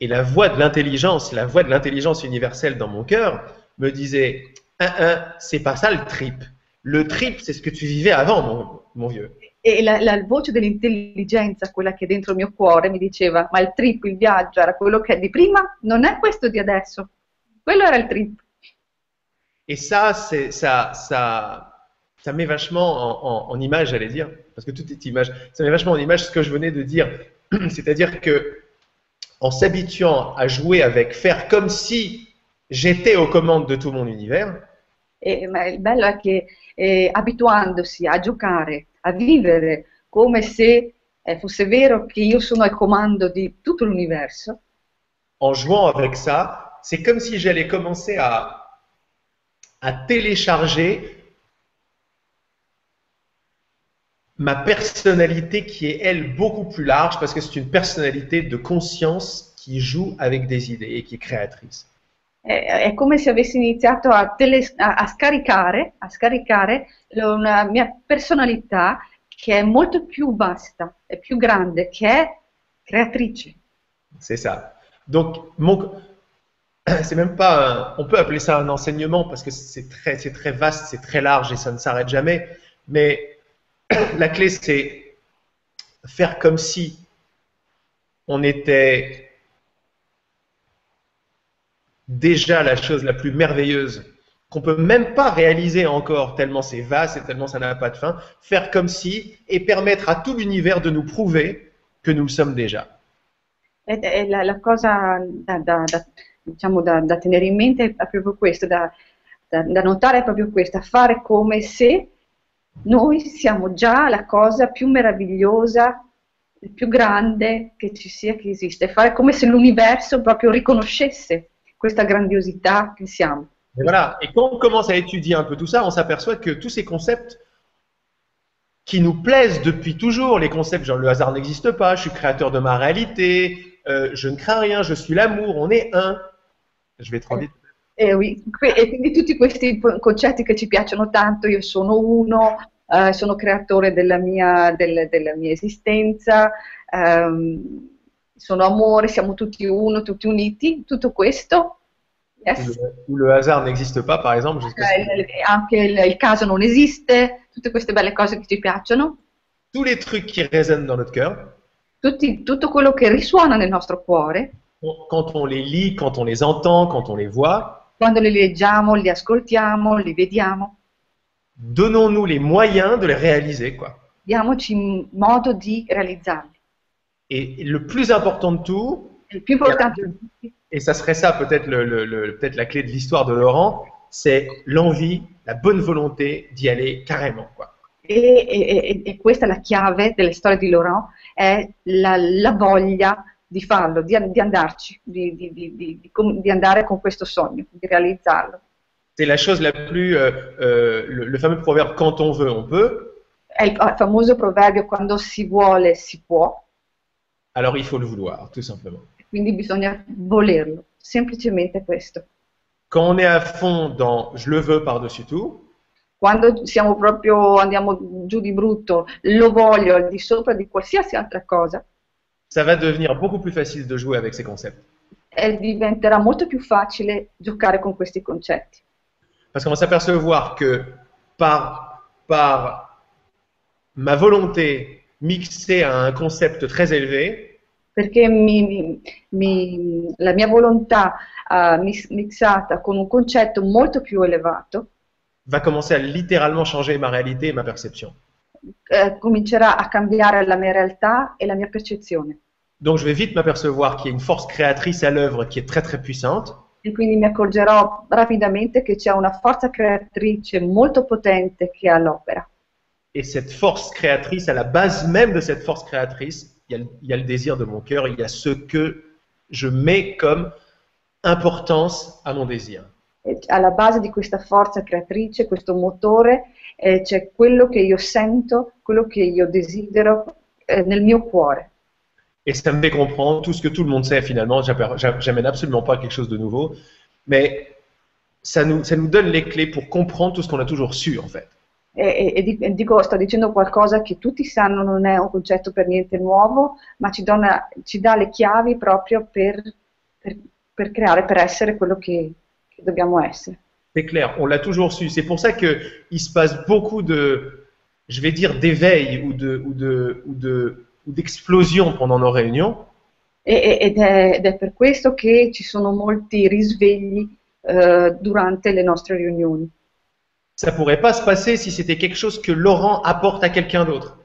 Et la voix de l'intelligence, la voix de l'intelligence universelle dans mon cœur me disait, un, un, c'est pas ça le trip. Le trip, c'est ce que tu vivais avant, mon, mon vieux. E la, la voce dell'intelligenza, quella che è dentro il mio cuore, mi diceva: Ma il trip, il viaggio era quello che è di prima, non è questo di adesso. Quello era il trip. Et ça, c'est ça, ça, ça met vachement en, en- en image, j'allais dire, parce que tout est image. Ça met vachement en image ce que je venais de dire, c'est-à-dire que en s'habituant à jouer avec, faire comme si j'étais aux commandes de tout mon univers, E, ma il bello è che eh, abituandosi a giocare, a vivere come se eh, fosse vero che io sono al comando di tutto l'universo, en jouant avec ça, c'est comme si j'allais commencer à, à télécharger ma personnalité qui est, elle, beaucoup plus large, parce que c'est une personnalité de conscience qui joue avec des idées et qui est créatrice. È, è come se avessi iniziato a, tele- a- a scaricare, a scaricare lo- una mia personalità che è molto più vasta, è più grande, che è creatrice. C'est ça. Donc, mon, c'est même pas, un- on peut appeler ça un enseignement parce que c'est très, c'est très vaste, c'est très large et ça ne s'arrête jamais. Mais la clé, c'est faire comme si on était déjà la chose la plus merveilleuse qu'on peut même pas réaliser encore tellement c'est vaste et tellement ça n'a pas de fin, faire comme si et permettre à tout l'univers de nous prouver que nous le sommes déjà. La, la cosa da, da- da- diciamo, da- tenere in mente è proprio questo, da, notare è proprio questo, fare come se noi siamo già la cosa più meravigliosa, più grande che ci sia, che esiste, fare come se l'universo proprio riconoscesse questa grandiosità che siamo. Et voilà. Et quand on commence à étudier un peu tout ça, on s'aperçoit que tous ces concepts qui nous plaisent depuis toujours, les concepts genre le hasard n'existe pas, je suis créateur de ma réalité, euh, je ne crains rien, je suis l'amour, on est un. Je vais trop vite. E, oui, e quindi tutti questi concetti che ci piacciono tanto, io sono uno, eh, sono creatore della mia, del- della mia esistenza, ehm, sono amore, siamo tutti uno, tutti uniti, tutto questo. Yes. le, ou le hasard n'existe pas, par exemple. si- Eh, anche il, il caso non esiste, tutte queste belle cose che ci piacciono, Tous les trucs qui résonnent dans notre cœur, tutti- tutto quello che risuona nel nostro cuore, quand on les lit, quand on les entend, quand on les voit, quando li leggiamo, li ascoltiamo, li vediamo, donnons-nous les moyens de les réaliser, quoi. diamoci modo di realizzarli. Et le plus important de tout, et ça serait ça peut-être le, le- le- peut-être la clé de l'histoire de Laurent, c'est l'envie, la bonne volonté d'y aller carrément, quoi. E, e- e- e questa è la chiave delle storie di Laurent, è la, la voglia di farlo, di, di andarci, di, di- di- andare con questo sogno, di realizzarlo. C'est la chose la plus, euh, euh, le, le fameux proverbe quand on veut, on peut. È il, il famoso proverbio quando si vuole si può, Alors il faut le vouloir, tout simplement. quindi bisogna volerlo, semplicemente questo. Quand on est à fond dans je le veux par-dessus tout, Quando siamo proprio, andiamo giù di brutto, lo voglio al di sopra di qualsiasi altra cosa, ça va devenir beaucoup plus facile de jouer avec ces concepts. e diventerà molto più facile giocare con questi concetti. Parce qu'on va s'apercevoir que par, par ma volonté mixée à un concept très élevé, perché mi- mi- la mia volontà mis- mixata con un concetto molto più elevato va commencer à littéralement changer ma réalité et ma perception. eh, comincerà a cambiare la mia realtà e la mia percezione. Donc je vais vite m'apercevoir qu'il y a une force créatrice à l'œuvre qui est très très puissante, E quindi mi accorgerò rapidamente che c'è una forza creatrice molto potente che è all'opera. Et cette force créatrice, à la base même de cette force créatrice, il y a le, il y a le désir de mon cœur, il y a ce que je mets comme importance à mon désir. E alla base di questa forza creatrice, questo motore, eh, c'è quello che io sento, quello che io desidero eh, nel mio cuore. Et ça me fait comprendre tout ce que tout le monde sait finalement. J'amène absolument pas quelque chose de nouveau, mais ça nous, ça nous donne les clés pour comprendre tout ce qu'on a toujours su en fait. E, e- di- dico, sto dicendo qualcosa che tutti sanno non è un concetto per niente nuovo, ma ci, dona- ci dà le chiavi proprio per, per- per creare, per essere quello che, che dobbiamo essere. C'est clair, on l'a toujours su. C'est pour ça que il se passe beaucoup de, je vais dire, d'éveil ou de, ou de, ou de, ou d'explosion pendant nos réunions. E- ed, è, ed è per questo che ci sono molti risvegli eh, durante le nostre riunioni. Ça pourrait pas se passer si c'était quelque chose que Laurent apporte à quelqu'un d'autre.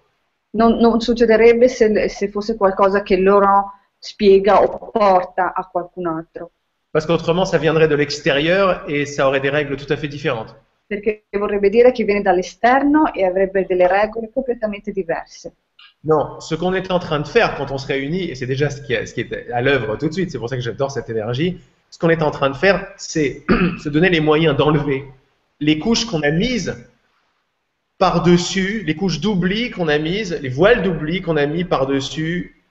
Non, non succederebbe se, se fosse qualcosa che Laurent spiega o porta a qualcun altro, Parce qu'autrement, ça viendrait de l'extérieur et ça aurait des règles tout à fait différentes. perché vorrebbe dire che viene dall'esterno e avrebbe delle regole completamente diverse. Non, ce qu'on est en train de faire quand on se réunit, et c'est déjà ce qui est, ce qui est à l'œuvre tout de suite, c'est pour ça que j'adore cette énergie, ce qu'on est en train de faire, c'est se donner les moyens d'enlever les couches qu'on a mises par-dessus, les couches d'oubli qu'on a mises, les voiles d'oubli qu'on a mis par-dessus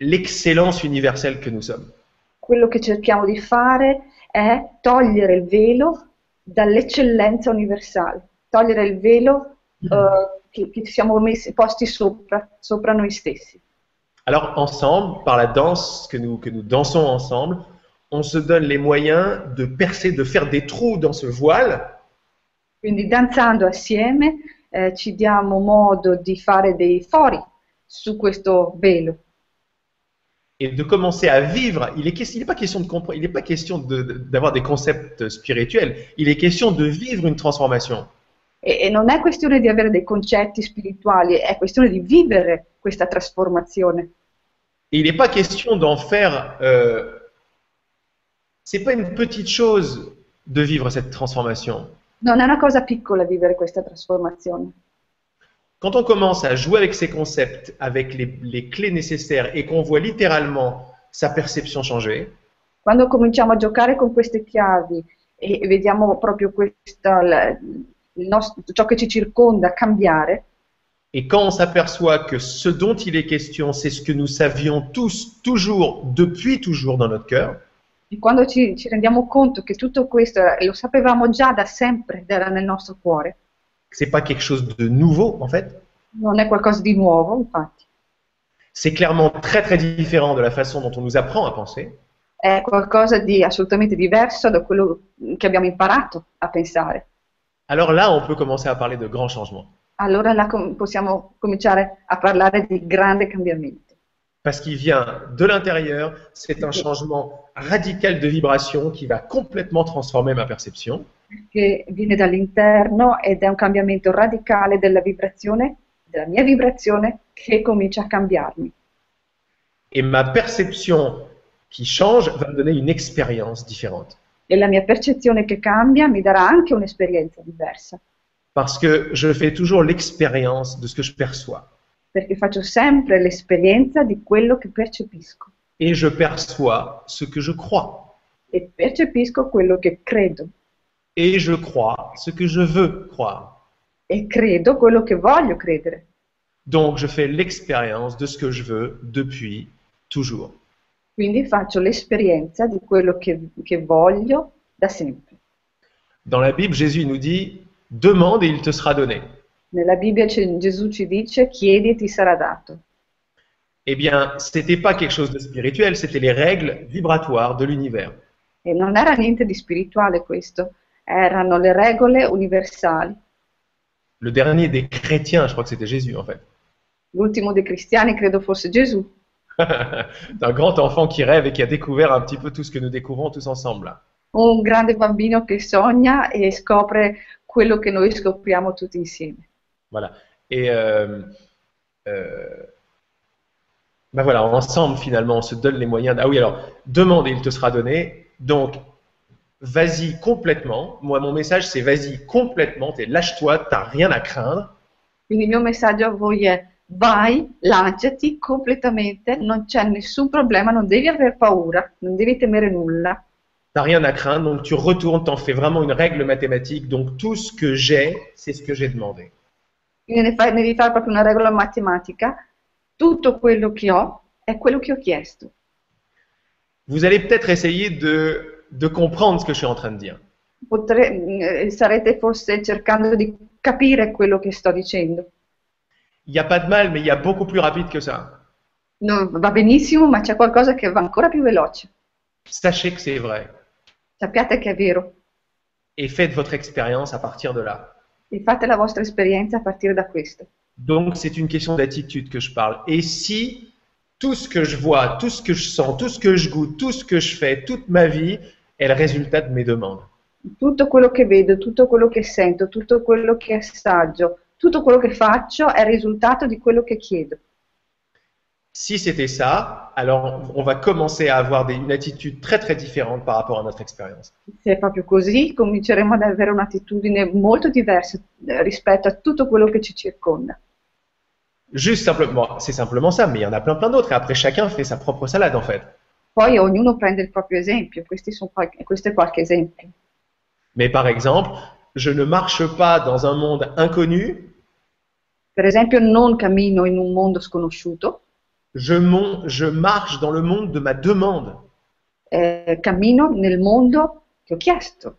l'excellence universelle que nous sommes. Quello che cerchiamo di fare è togliere il velo dall'eccellenza universale, togliere il velo eh, che, che ci siamo messi, posti sopra, sopra noi stessi. Alors ensemble, par la danse que nous, que nous dansons ensemble, on se donne les moyens de percer, de faire des trous dans ce voile Quindi danzando assieme eh, ci diamo modo di fare dei fori su questo velo et de commencer à vivre. Il n'est il est pas question de comprendre, il n'est pas question de- de- d'avoir des concepts spirituels. Il est question de vivre une transformation. E, e non è questione di avere dei concetti spirituali, è questione di vivere questa trasformazione. Et il n'est pas question d'en faire. Euh, c'est pas une petite chose de vivre cette transformation. Non è una cosa piccola vivere questa trasformazione. Quand on commence à jouer avec ces concepts, avec les, les clés nécessaires et qu'on voit littéralement sa perception changer, Quando cominciamo a giocare con queste chiavi e vediamo proprio questa, la- nostro- ciò che ci circonda cambiare, et quand on s'aperçoit que ce dont il est question, c'est ce que nous savions tous, toujours, depuis toujours dans notre cœur, e quando ci, ci rendiamo conto che tutto questo lo sapevamo già da sempre era nel nostro cuore, c'est pas quelque chose de nouveau en fait. non è qualcosa di nuovo, infatti, C'est clairement très très différent de la façon dont on nous apprend à penser. è qualcosa di assolutamente diverso da quello che abbiamo imparato a pensare. Alors là, on peut commencer à parler de grands changements. Allora là possiamo cominciare a parlare di grande cambiamento. Parce qu'il vient de l'intérieur, c'est un changement radical de vibration qui va complètement transformer ma perception. che viene dall'interno ed è un cambiamento radicale della vibrazione, della mia vibrazione, che comincia a cambiarmi. Et ma perception qui change va me donner une expérience différente. E la mia percezione che cambia mi darà anche un'esperienza diversa, Parce que je fais toujours l'expérience de ce que je perçois. Perché faccio sempre l'esperienza di quello che percepisco Et je perçois ce que je crois. e percepisco quello che credo Et je crois ce que je veux croire. e credo quello che voglio credere. Donc je fais l'expérience de ce que je veux depuis toujours. Quindi faccio l'esperienza di quello che, che voglio da sempre. Dans la Bible, Jésus nous dit, demande et il te sera donné. Nella Bibbia c'è- Gesù ci dice chiedi e ti sarà dato. Eh bien, c'était pas quelque chose de spirituel, c'était les règles vibratoires de l'univers. E non era niente di spirituale questo, erano le regole universali. Le dernier des chrétiens, je crois que c'était Jésus en fait. L'ultimo dei cristiani credo fosse Gesù, un grand enfant qui rêve et qui a découvert un petit peu tout ce que nous découvrons tous ensemble. là. un grande bambino che sogna e scopre quello che noi scopriamo tutti insieme. Voilà. Et euh, euh, ben voilà, ensemble finalement, on se donne les moyens. Ah oui, alors, demande et il te sera donné. Donc, vas-y complètement. Moi, mon message, c'est vas-y complètement. T'es- Lâche-toi, t'as rien à craindre. Quindi il mio messaggio a voi è vai, lanciati completamente, non c'è nessun problema, non devi aver paura, non devi temere nulla. T'as rien à craindre. Donc, tu retournes, t'en fais vraiment une règle mathématique. Donc, tout ce que j'ai, c'est ce que j'ai demandé. Quindi ne devi fare proprio una regola matematica, tutto quello che ho è quello che ho chiesto. Vous allez peut-être essayer de, de comprendre ce que je suis en train de dire. Potre- eh, starete forse cercando di capire quello che sto dicendo. Il n'y a pas de mal, mais il y a beaucoup plus rapide que ça. No, va benissimo, ma c'è qualcosa che va ancora più veloce. Sachez que c'est vrai. Sappiate che è vero Et faites votre expérience à partir de là. E fate la vostra esperienza a partire da questo. Donc, c'est une question d'attitude que je parle. Et si tout ce que je vois, tout ce que je sens, tout ce que je goûte, tout ce que je fais, toute ma vie est le résultat de mes demandes? Tutto quello che vedo, tutto quello che sento, tutto quello che assaggio, tutto quello che faccio è il risultato di quello che chiedo. Si c'était ça, alors on va commencer à avoir des- une attitude très très différente par rapport à notre expérience. Se è proprio così, cominceremo ad avere un'attitudine molto diversa eh, rispetto a tutto quello che ci circonda. Juste simplement, c'est simplement ça, mais il y en a plein plein d'autres. Et après, chacun fait sa propre salade en fait. Poi ognuno prende il proprio esempio, questi sono questo è qualche esempio. Mais par exemple, je ne marche pas dans un monde inconnu, Per esempio, non cammino in un mondo sconosciuto, je, mon- je marche dans le monde de ma demande. eh, cammino nel mondo che ho chiesto,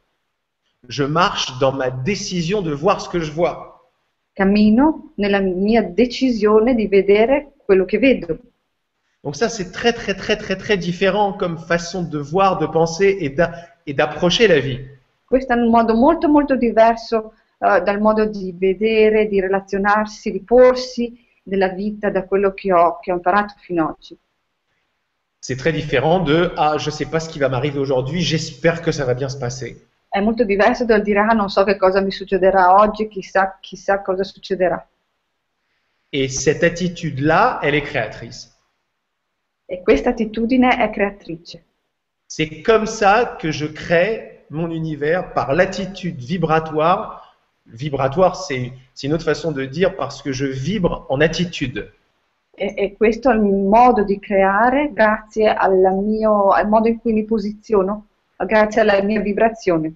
Je marche dans ma décision de voir ce que je vois. cammino nella mia decisione di vedere quello che vedo. Donc ça, c'est très très très très très différent comme façon de voir, de penser et d'a- et d'approcher la vie. Questo è un modo molto molto diverso eh, dal modo di vedere, di relazionarsi, di porsi della vita da quello che ho, che ho imparato fino ad oggi. C'est très différent de ah je sais pas ce qui va m'arriver aujourd'hui, j'espère que ça va bien se passer. È molto diverso dal dire ah non so che cosa mi succederà oggi, chissà, chissà cosa succederà. Et cette attitude-là, elle est créatrice. E questa attitudine è creatrice. C'est comme ça que je crée mon univers par l'attitude vibratoire. Vibratoire, c'est c'est une autre façon de dire parce que je vibre en attitude. E, e questo è il modo di creare grazie mio, al modo in cui mi posiziono, grazie alla mia vibrazione.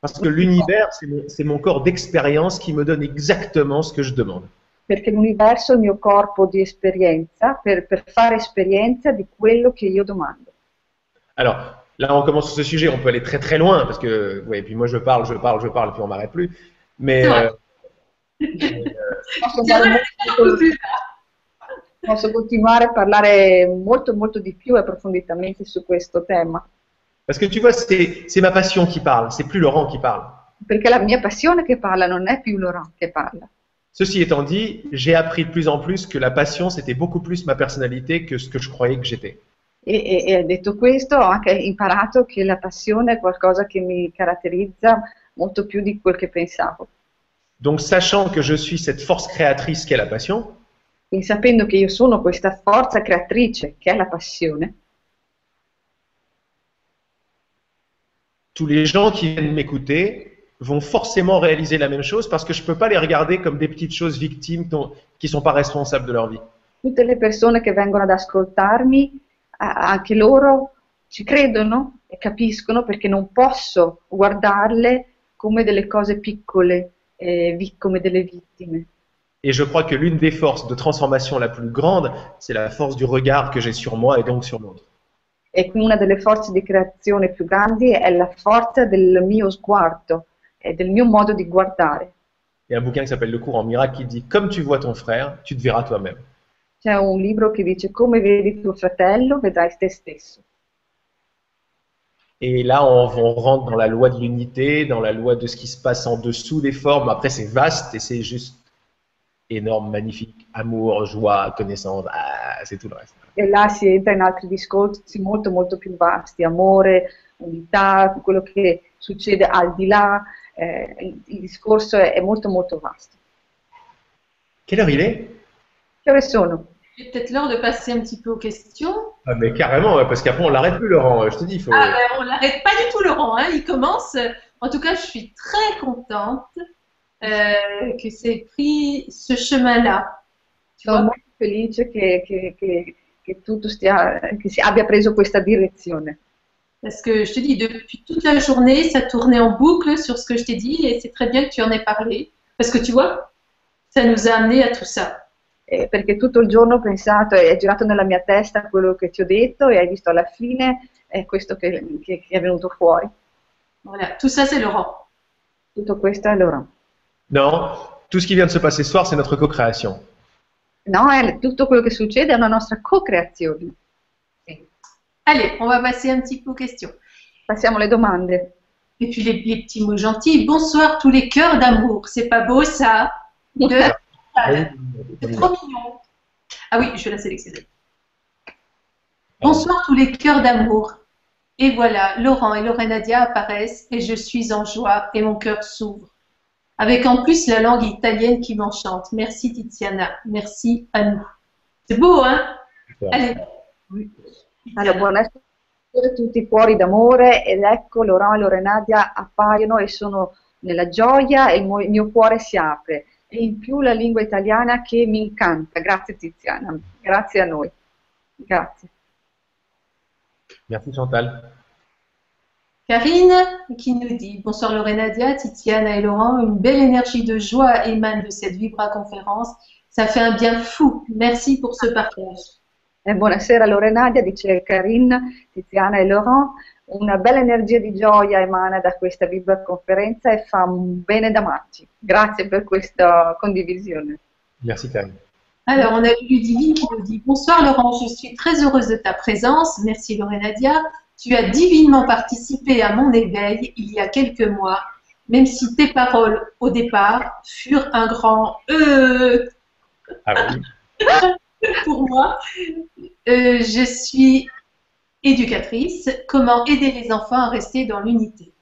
Parce que l'univers, c'est mon, c'est mon corps d'expérience qui me donne exactement ce que je demande. Perché l'universo è il mio corpo di esperienza per, per fare esperienza di quello che io domando. Alors, là, on commence sur ce sujet, on peut aller très très loin, parce que, ouais, puis moi je parle, je parle, je parle, puis on m'arrête plus. Mais, euh, mais, Posso, continuare a parlare molto molto di più e approfonditamente su questo tema, parce que tu vois, c'est ma passion qui parle, c'est plus Laurent qui parle. perché la mia passione che parla, non è più Laurent che parla. Ceci étant dit, j'ai appris de plus en plus que la passion, c'était beaucoup plus ma personnalité que ce que je croyais que j'étais. E- e detto questo, ho anche imparato che la passione è qualcosa che mi caratterizza molto più di quel che pensavo. Donc, sachant que je suis cette force créatrice qu'est la passion, Quindi sapendo che io sono questa forza creatrice che è la passione, tous les gens qui viennent m'écouter vont forcément réaliser la même chose parce que je ne peux pas les regarder comme des petites choses victimes qui ne sont pas responsables de leur vie. tutte le persone che vengono ad ascoltarmi, anche loro ci credono e capiscono perché non posso guardarle come delle cose piccole, eh, come delle vittime. Et je crois que l'une des forces de transformation la plus grande, c'est la force du regard que j'ai sur moi et donc sur l'autre. E una delle forze di creazione più grandi è la forza del mio sguardo e del mio modo di guardare. Il y a un bouquin qui s'appelle Le cours en miracle qui dit Comme tu vois ton frère, tu te verras toi-même. C'è un libro che dice come vedi tuo fratello, vedrai te stesso. Et là, on, on rentre dans la loi de l'unité, dans la loi de ce qui se passe en dessous des formes. Après, c'est vaste et c'est juste énorme, magnifique. Amour, joie, connaissance, ah, c'est tout le reste. E là si entra in altri discorsi molto molto più vasti, amore, unità, quello che succede al di là, eh, il, discorso è, è molto molto vasto. Quelle heure il est Che ore sono? C'est peut-être l'heure de passer un petit peu aux questions. ah, Mais carrément, parce qu'après, on l'arrête plus, Laurent. Je te dis, il faut. Ah ben, on l'arrête pas du tout, Laurent. hein. Il commence. En tout cas, je suis très contente euh, que c'est pris ce chemin-là. Tu Sono vois molto felice che, che- che- che tutto stia, che si abbia preso questa direzione. Parce que je te dis, depuis toute la journée, ça tournait en boucle sur ce que je t'ai dit et c'est très bien que tu en aies parlé. Parce que tu vois, ça nous a amené à tout ça. Eh, perché tutto il giorno ho pensato e è girato nella mia testa quello che ti ho detto e hai visto alla fine è questo che, che- che è venuto fuori. Voilà, tout ça, c'est Laurent. Tutto questo è Laurent. Non, tout ce qui vient de se passer ce soir, c'est notre co-création. No, è tutto quello che succede è una nostra co-creazione. Sì. Allez, on va passer un petit peu aux questions. Passiamo alle domande. Et puis les, les petits mots gentils. Bonsoir tous les cœurs d'amour. C'est pas beau ça De- C'est trop mignon. Ah oui, je vais la sélectionner. Bonsoir tous les cœurs d'amour. Et voilà, Laurent et Lorenadia apparaissent et je suis en joie et mon cœur s'ouvre. Avec en plus la langue italienne qui m'enchante. Merci Tiziana, merci à nous. C'est beau, hein? Allez. Allora, buonasera a tutti cuori d'amore ed ecco Laurent e Lorenadia appaiono e sono nella gioia e il mio cuore si apre. E in più la lingua italiana che mi incanta. Grazie Tiziana, grazie a noi. Grazie. Merci Chantal. Karine qui nous dit Bonsoir Lorenadia, Titiana et Laurent, une belle énergie de joie émane de cette Vibra conférence. Ça fait un bien fou. Merci pour ce partage. Eh, buonasera Lorenadia, dice Karin, Tiziana e Laurent. Una bella energia di gioia emana da questa Vibra conferenza e fa un bene da matti. Grazie per questa condivisione. Merci Karine. Alors, on a Ludivine qui nous dit Bonsoir Laurent, je suis très heureuse de ta présence. Merci Lorenadia. Tu as divinement participé à mon éveil il y a quelques mois, même si tes paroles au départ furent un grand euh Ah oui. pour moi. Euh, je suis éducatrice, comment aider les enfants à rester dans l'unité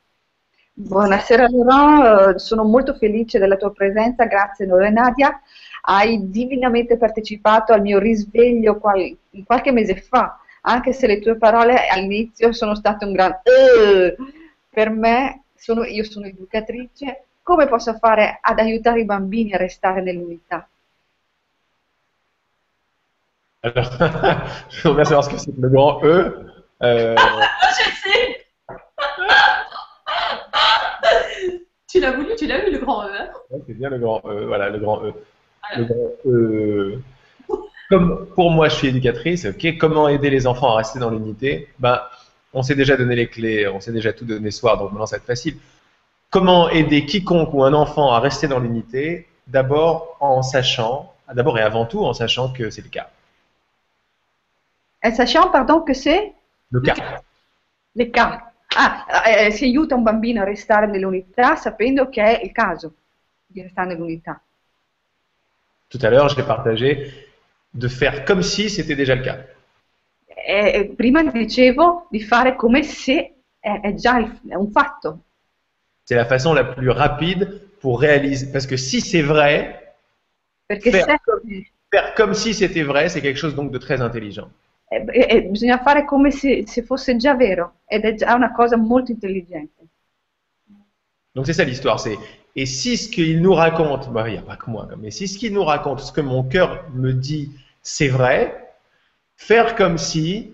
Buonasera Laurent, eh, sono molto felice della tua presenza, grazie Lorenadia. Hai divinamente partecipato al mio risveglio qual- qualche mese fa, anche se le tue parole all'inizio sono state un gran "Eh". per me, sono- io sono educatrice, come posso fare ad aiutare i bambini a restare nell'unità? Alors, j'aimerais bien savoir ce que c'est le grand E. Euh, Je sais Tu l'as voulu, tu l'as vu le grand E hein ouais, c'est bien le grand E, voilà, le grand E. Le grand E. Comme pour moi, je suis éducatrice, ok, comment aider les enfants à rester dans l'unité? Ben, On s'est déjà donné les clés, on s'est déjà tout donné ce soir, donc maintenant ça va être facile. Comment aider quiconque ou un enfant à rester dans l'unité? D'abord en sachant, d'abord et avant tout en sachant que c'est le cas. E sachant, pardon, che se Le cas. le ca- ah, eh, si aiuta un bambino a restare nell'unità sapendo che è il caso di restare nell'unità. Tout à l'heure, j'ai partagé de faire comme si c'était déjà le cas. E- e prima dicevo di fare come se è, è già il- è un fatto, C'est la façon la plus rapide pour réaliser. Parce que si c'est vrai, perché se faire comme si c'était vrai, c'est quelque chose donc de très intelligent. Eh, eh, bisogna fare come se, se fosse già vero ed è già una cosa molto intelligente. Donc c'est ça l'histoire. C'est et si ce qu'il nous raconte, bah, il n'y a pas que moi, mais si ce qu'il nous raconte, ce que mon cœur me dit, c'est vrai, faire comme si,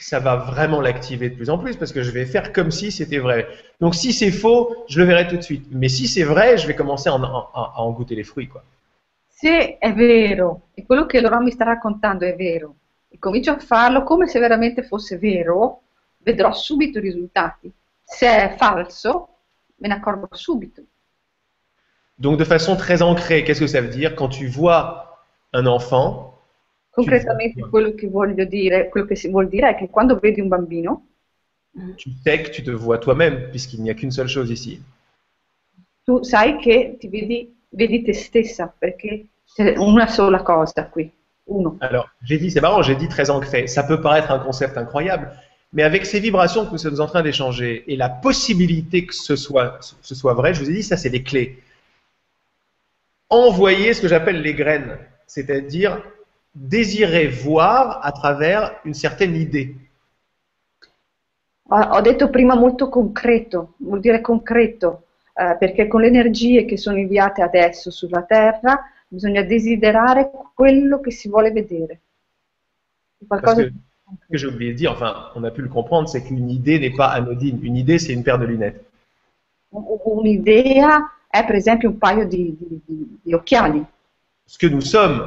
ça va vraiment l'activer de plus en plus parce que je vais faire comme si c'était vrai. Donc si c'est faux, je le verrai tout de suite. Mais si c'est vrai, je vais commencer à en, à- à en goûter les fruits, quoi. Se è vero e quello che Laurent mi sta raccontando è vero e comincio a farlo come se veramente fosse vero, vedrò subito i risultati. Se è falso, me ne accorgo subito. Donc de façon très ancrée, qu'est-ce que ça veut dire Quand tu vois un enfant, Concretamente quello che voglio dire, quello che si vuol dire è che quando vedi un bambino, tu sais que tu te vois toi-même, puisqu'il n'y a qu'une seule chose ici. tu sai che ti vedi, vedi te stessa, perché c'è una sola cosa qui, Alors, j'ai dit, c'est marrant, j'ai dit très ancré. Ça peut paraître un concept incroyable, mais avec ces vibrations que nous sommes en train d'échanger et la possibilité que ce soit, ce soit vrai, je vous ai dit, ça, c'est les clés. Envoyer ce que j'appelle les graines, c'est-à-dire désirer voir à travers une certaine idée. Ho, ho detto prima molto concreto, vuol dire concreto, eh, perché con le energie che sono inviate adesso sulla Terra bisogna desiderare quello che si vuole vedere. Qualcosa que ce que j'ai oublié de dire, enfin, on a pu le comprendre, c'est qu'une idée n'est pas anodine. Une idée, c'est une paire de lunettes. Un- Un'idea è per esempio un paio di, di- di- di occhiali. Ce que nous sommes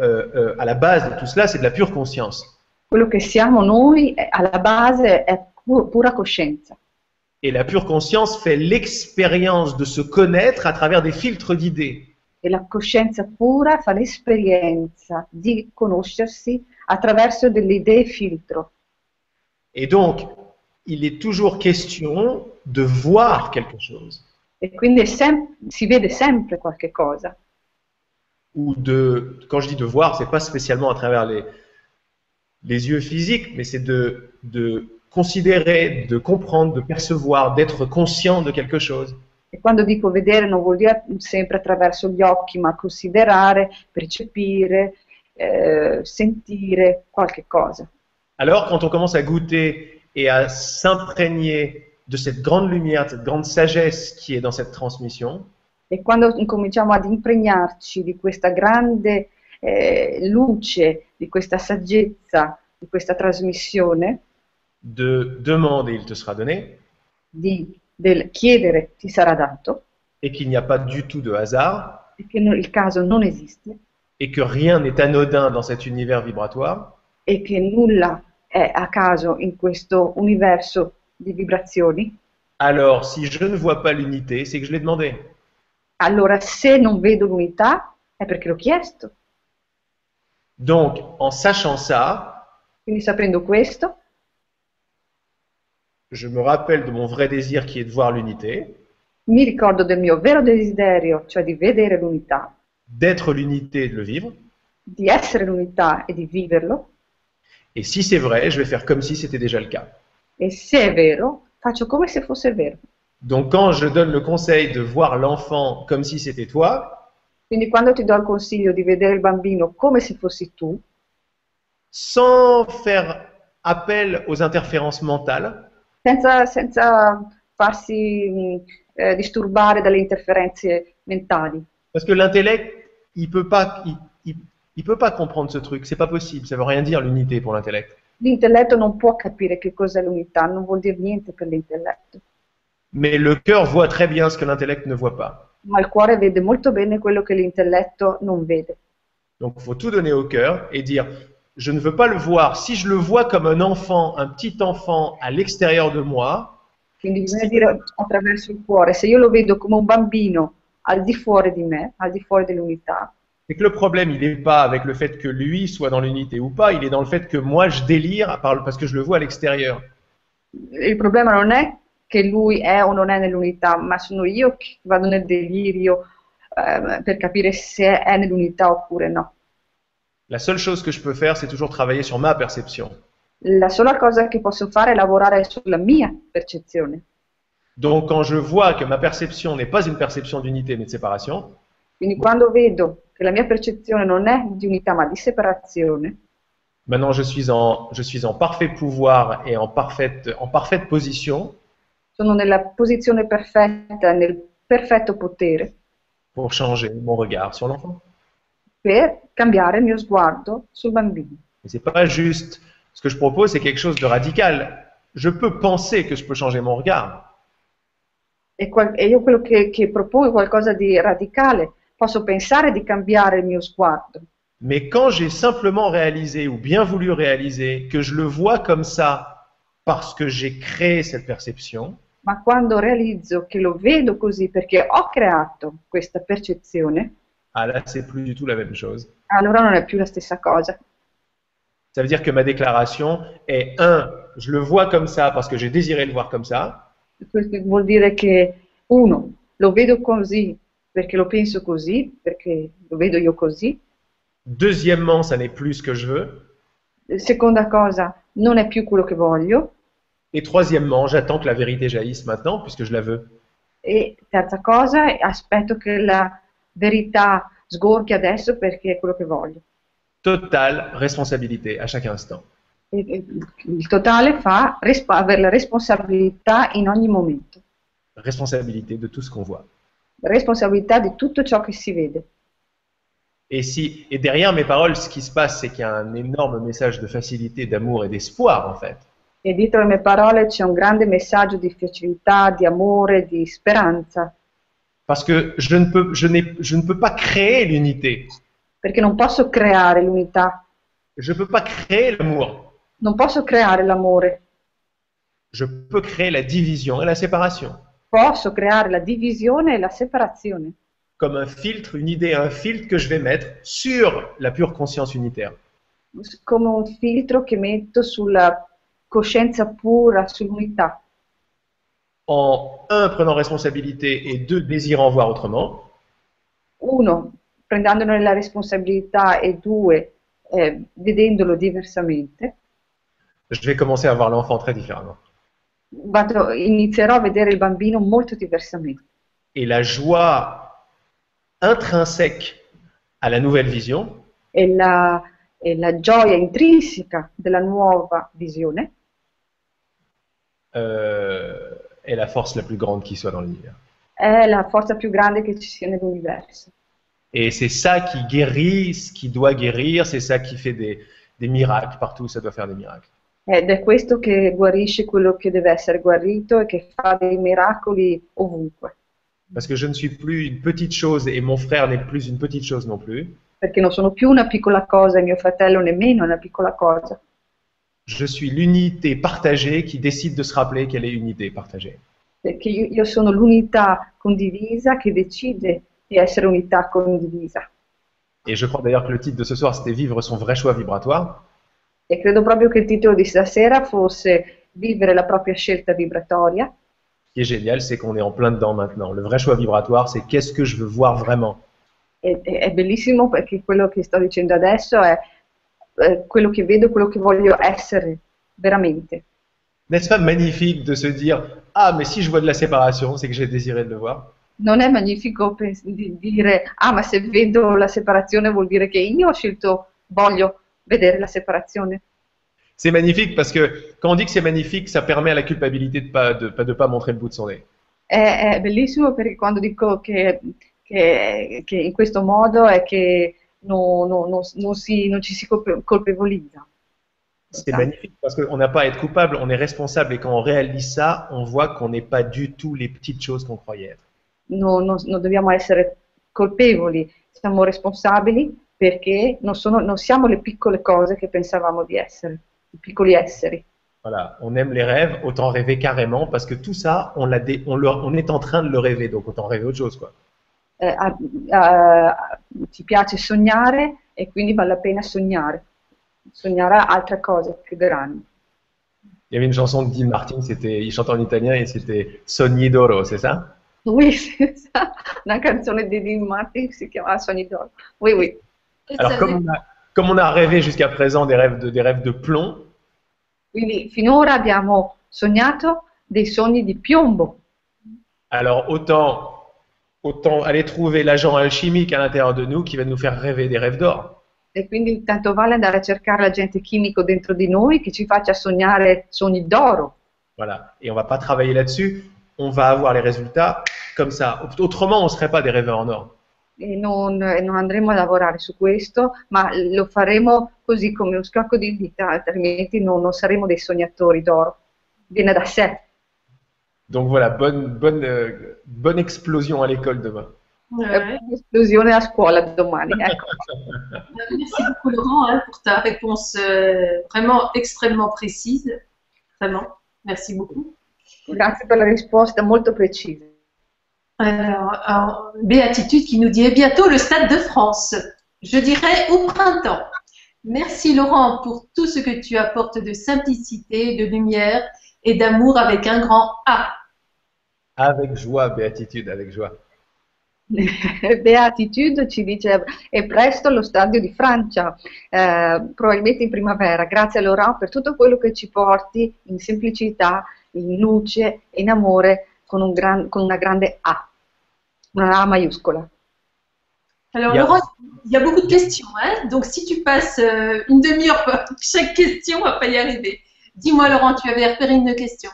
euh, euh, à la base de tout cela, c'est de la pure conscience. Quello che siamo noi alla base è pu- pura coscienza. Et la pure conscience fait l'expérience de se connaître à travers des filtres d'idées. E la coscienza pura fa l'esperienza di conoscersi attraverso delle idee filtro. Et donc, il est toujours question de voir quelque chose E quindi sem- si vede sempre qualche cosa. ou de, quand je dis de voir, c'est pas spécialement à travers les, les yeux physiques, mais c'est de, de considérer, de comprendre, de percevoir, d'être conscient de quelque chose. E quando dico vedere non vuol dire sempre attraverso gli occhi, ma considerare, percepire, eh, sentire qualche cosa. Alors, quand on commence à goûter et à s'imprégner de cette grande lumière, de cette grande sagesse qui est dans cette transmission, E quando incominciamo ad impregnarci di questa grande eh, luce, di questa saggezza, di questa trasmissione, de demande et il te sera donné, di, del chiedere ti sarà dato, et qu'il n'y a pas du tout de hasard, e che no- il caso non esiste, et que rien n'est anodin dans cet univers vibratoire, e che nulla è a caso in questo universo di vibrazioni, alors si je ne vois pas l'unité, c'est que je l'ai demandé. allora se non vedo l'unità è perché l'ho chiesto. Donc, en sachant ça, Quindi sapendo questo, je me rappelle de mon vrai désir qui est de voir l'unité, mi ricordo del mio vero desiderio, cioè di vedere l'unità, d'être l'unité et de le vivre. di essere l'unità e di viverlo, Et si c'est vrai, je vais faire comme si c'était déjà le cas. E se è vero, faccio come se fosse vero. Donc quand je donne le conseil de voir l'enfant comme si c'était toi, Quindi quando ti do il consiglio di vedere il bambino come se fossi tu, sans faire appel aux interférences mentales, senza, senza farsi mh, eh, disturbare dalle interferenze mentali. parce que l'intellect, il peut pas, il, il- il peut pas comprendre ce truc. C'est pas possible. Ça veut rien dire l'unité pour l'intellect. L'intelletto non può capire che cos'è l'unità, non vuol dire niente per l'intelletto, Mais le cœur voit très bien ce que l'intellect ne voit pas. ma il cuore vede molto bene quello che l'intelletto non vede. Donc il faut tout donner au cœur et dire je ne veux pas le voir. Si je le vois comme un enfant, un petit enfant à l'extérieur de moi, Quindi bisogna dire attraverso il cuore, se io lo vedo come un bambino al di fuori di me, al di fuori dell'unità, c'est que le problème, il n'est pas avec le fait que lui soit dans l'unité ou pas, il est dans le fait que moi je délire par- parce que je le vois à l'extérieur. il problema non è che lui è o non è nell'unità, ma sono io che vado nel delirio eh, per capire se è nell'unità oppure no. La seule chose que je peux faire, c'est toujours travailler sur ma perception. La sola cosa che posso fare è lavorare sulla mia percezione. Donc quand je vois que ma perception n'est pas une perception d'unité mais de séparation, Quindi quando vedo che la mia percezione non è di unità ma di separazione, maintenant je suis en, je suis en parfait pouvoir et en parfaite, en parfaite position sono nella posizione perfetta, nel perfetto potere pour changer mon regard sur l'enfant. Per cambiare il mio sguardo sul bambino. C'est pas juste. Ce que je propose, c'est quelque chose de radical. Je peux penser que je peux changer mon regard, E, qual- e io quello che, che propongo è qualcosa di radicale. Posso pensare di cambiare il mio sguardo, mais quand j'ai simplement réalisé ou bien voulu réaliser que je le vois comme ça parce que j'ai créé cette perception, ma quando realizzo che lo vedo così perché ho creato questa percezione, ah là, c'est plus du tout la même chose. allora non è più la stessa cosa. Ça veut dire que ma déclaration est un, je le vois comme ça parce que j'ai désiré le voir comme ça, Questo vuol dire che uno, lo vedo così perché lo penso così, perché lo vedo io così. Deuxièmement, ça n'est plus ce que je veux. Seconda cosa, non è più quello che voglio. Et troisièmement, j'attends que la vérité jaillisse maintenant puisque je la veux. E terza cosa, aspetto che la verità sgorchi adesso perché è quello che voglio. Totale responsabilité à chaque instant. Il totale fa resp- avere la responsabilità in ogni momento, Responsabilité de tout ce qu'on voit. responsabilità di tutto ciò che si vede. Et, si, et derrière mes paroles, ce qui se passe, c'est qu'il y a un énorme message de facilité, d'amour et d'espoir, en fait. E dietro le mie parole c'è un grande messaggio di facilità, di amore, di speranza, Parce que je ne peux, je n'ai- je ne peux pas créer l'unité. perché non posso creare l'unità, Je ne peux pas créer l'amour. non posso creare l'amore, Je peux créer la division et la séparation. posso creare la divisione e la separazione, Comme un filtre, une idée, un filtre que je vais mettre sur la pure conscience unitaire. come un filtro che metto sulla coscienza pura, sull'unità. En un, prenant responsabilité et deux, désirant voir autrement. Uno, prendendone la responsabilità e due, eh, vedendolo diversamente, Je vais commencer à voir l'enfant très différemment. vado- inizierò a vedere il bambino molto diversamente. Et la joie intrinsèque à la nouvelle vision, E la, e la gioia intrinseca della nuova visione euh, est la force la plus grande qui soit dans l'univers. è la forza più grande che ci sia nell'universo. Et c'est ça qui guérit ce qui doit guérir, c'est ça qui fait des, des miracles partout, ça doit faire des miracles. Ed è questo che guarisce quello che deve essere guarito e che fa dei miracoli ovunque. Parce que je ne suis plus une petite chose et mon frère n'est plus une petite chose non plus. Perché non sono più una piccola cosa e mio fratello nemmeno una piccola cosa. Je suis l'unité partagée qui décide de se rappeler qu'elle est unité partagée. Perché io, io sono l'unità condivisa che decide di essere unità condivisa. Et je crois d'ailleurs que le titre de ce soir, c'était Vivre son vrai choix vibratoire. E credo proprio che il titolo di stasera fosse Vivere la propria scelta vibratoria. Ce qui est génial, c'est qu'on est en plein dedans maintenant. Le vrai choix vibratoire, c'est qu'est-ce que je veux voir vraiment. E, e- è bellissimo perché quello che sto dicendo adesso è eh, quello che vedo, quello che voglio essere veramente. N'est-ce pas magnifique de se dire Ah, mais si je vois de la séparation, c'est que j'ai désiré de le voir Non è magnifico di dire, ah ma se vedo la separazione vuol dire che io ho scelto, voglio vedere la separazione. C'est magnifique parce que quand on dit que c'est magnifique, ça permet à la culpabilité de pas de, de pas montrer le bout de son nez. È, è bellissimo perché quando dico che, che- che in questo modo è che non, non- non- non si- non ci si colpe- colpevolizza. C'est magnifique parce qu'on n'a pas à être coupable, on est responsable et quand on réalise ça, on voit qu'on n'est pas du tout les petites choses qu'on croyait être. Non, non- non dobbiamo essere colpevoli, siamo responsabili perché non, sono- non siamo le piccole cose che pensavamo di essere, i piccoli esseri. Voilà, on aime les rêves, autant rêver carrément parce que tout ça, on, l'a dé- on, le- on est en train de le rêver, donc autant rêver autre chose quoi. Eh, a- a- ci piace sognare e quindi vale la pena sognare, sognare altre cose più grandi. Il y avait une chanson de Dean Martin, c'était, il chantait en italien et c'était Sogni d'oro, c'est ça? Oui, c'est ça. Una canzone di Dean Martin si chiama Sogni d'oro. Oui, oui. Alors comme on a, comme on a rêvé jusqu'à présent des rêves de, des rêves de plomb, Quindi finora abbiamo sognato dei sogni di piombo. alors autant, autant aller trouver l'agent alchimique à l'intérieur de nous qui va nous faire rêver des rêves d'or. E quindi tanto vale andare a cercare l'agente chimico dentro di noi che ci faccia sognare sogni d'oro. Voilà. Et on va pas travailler là-dessus, on va avoir les résultats comme ça. Autrement, on ne serait pas des rêveurs en or. E non, e non andremo a lavorare su questo, ma lo faremo così come un scacco di dita, altrimenti non, non saremo dei sognatori d'oro. Viene da sé. Donc voilà, bonne, bonne, euh, bonne explosion à l'école demain. Ouais. È un'esplosione a scuola domani. Merci beaucoup Laurent hein, pour ta réponse euh, vraiment extrêmement précise. Vraiment, merci beaucoup. Grazie per la risposta molto precisa. Alors, alors, Béatitude qui nous dit et bientôt le Stade de France. Je dirais au printemps. Merci Laurent pour tout ce que tu apportes de simplicité, de lumière et d'amour avec un grand A. Avec joie, béatitude, avec joie. Beatitude ci dice è presto allo stadio di Francia, eh, probabilmente in primavera. Grazie a Laurent per tutto quello che ci porti in semplicità, in luce in amore con, un gran- con una grande A, una A maiuscola. Alors Il y a- Laurent, il y a beaucoup de questions, hein donc si tu passes euh, une demi-heure chaque question, on va pas y arriver. Dis-moi Laurent, tu avais repéré une question.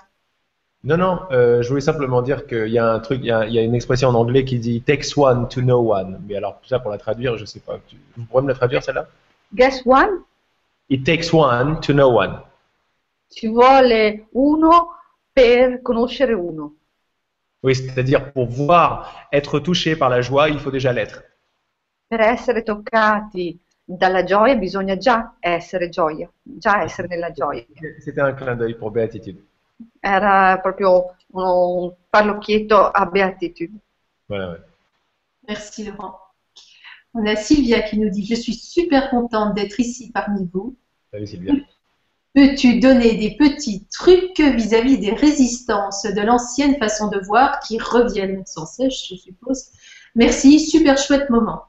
Non, non, euh, je voulais simplement dire qu'il y a un truc, il y a, il y a une expression en anglais qui dit takes one to know one. Mais alors, ça pour la traduire, je sais pas. Tu, vous pourrez me la traduire celle-là? Guess one? It takes one to know one. Ci vuole uno per conoscere uno. Oui, c'est-à-dire pour voir être touché par la joie, il faut déjà l'être. Per essere toccati dalla gioia bisogna già essere gioia, già essere nella gioia. C'était un clin d'œil pour béatitude. Era proprio un parlocchietto a beatitude. Voilà, ouais. Merci Laurent. On a Sylvia qui nous dit Je suis super contente d'être ici parmi vous. Salut Sylvia. Peux-tu donner des petits trucs vis-à-vis des résistances de l'ancienne façon de voir qui reviennent sans cesse, je suppose? Merci, super chouette moment.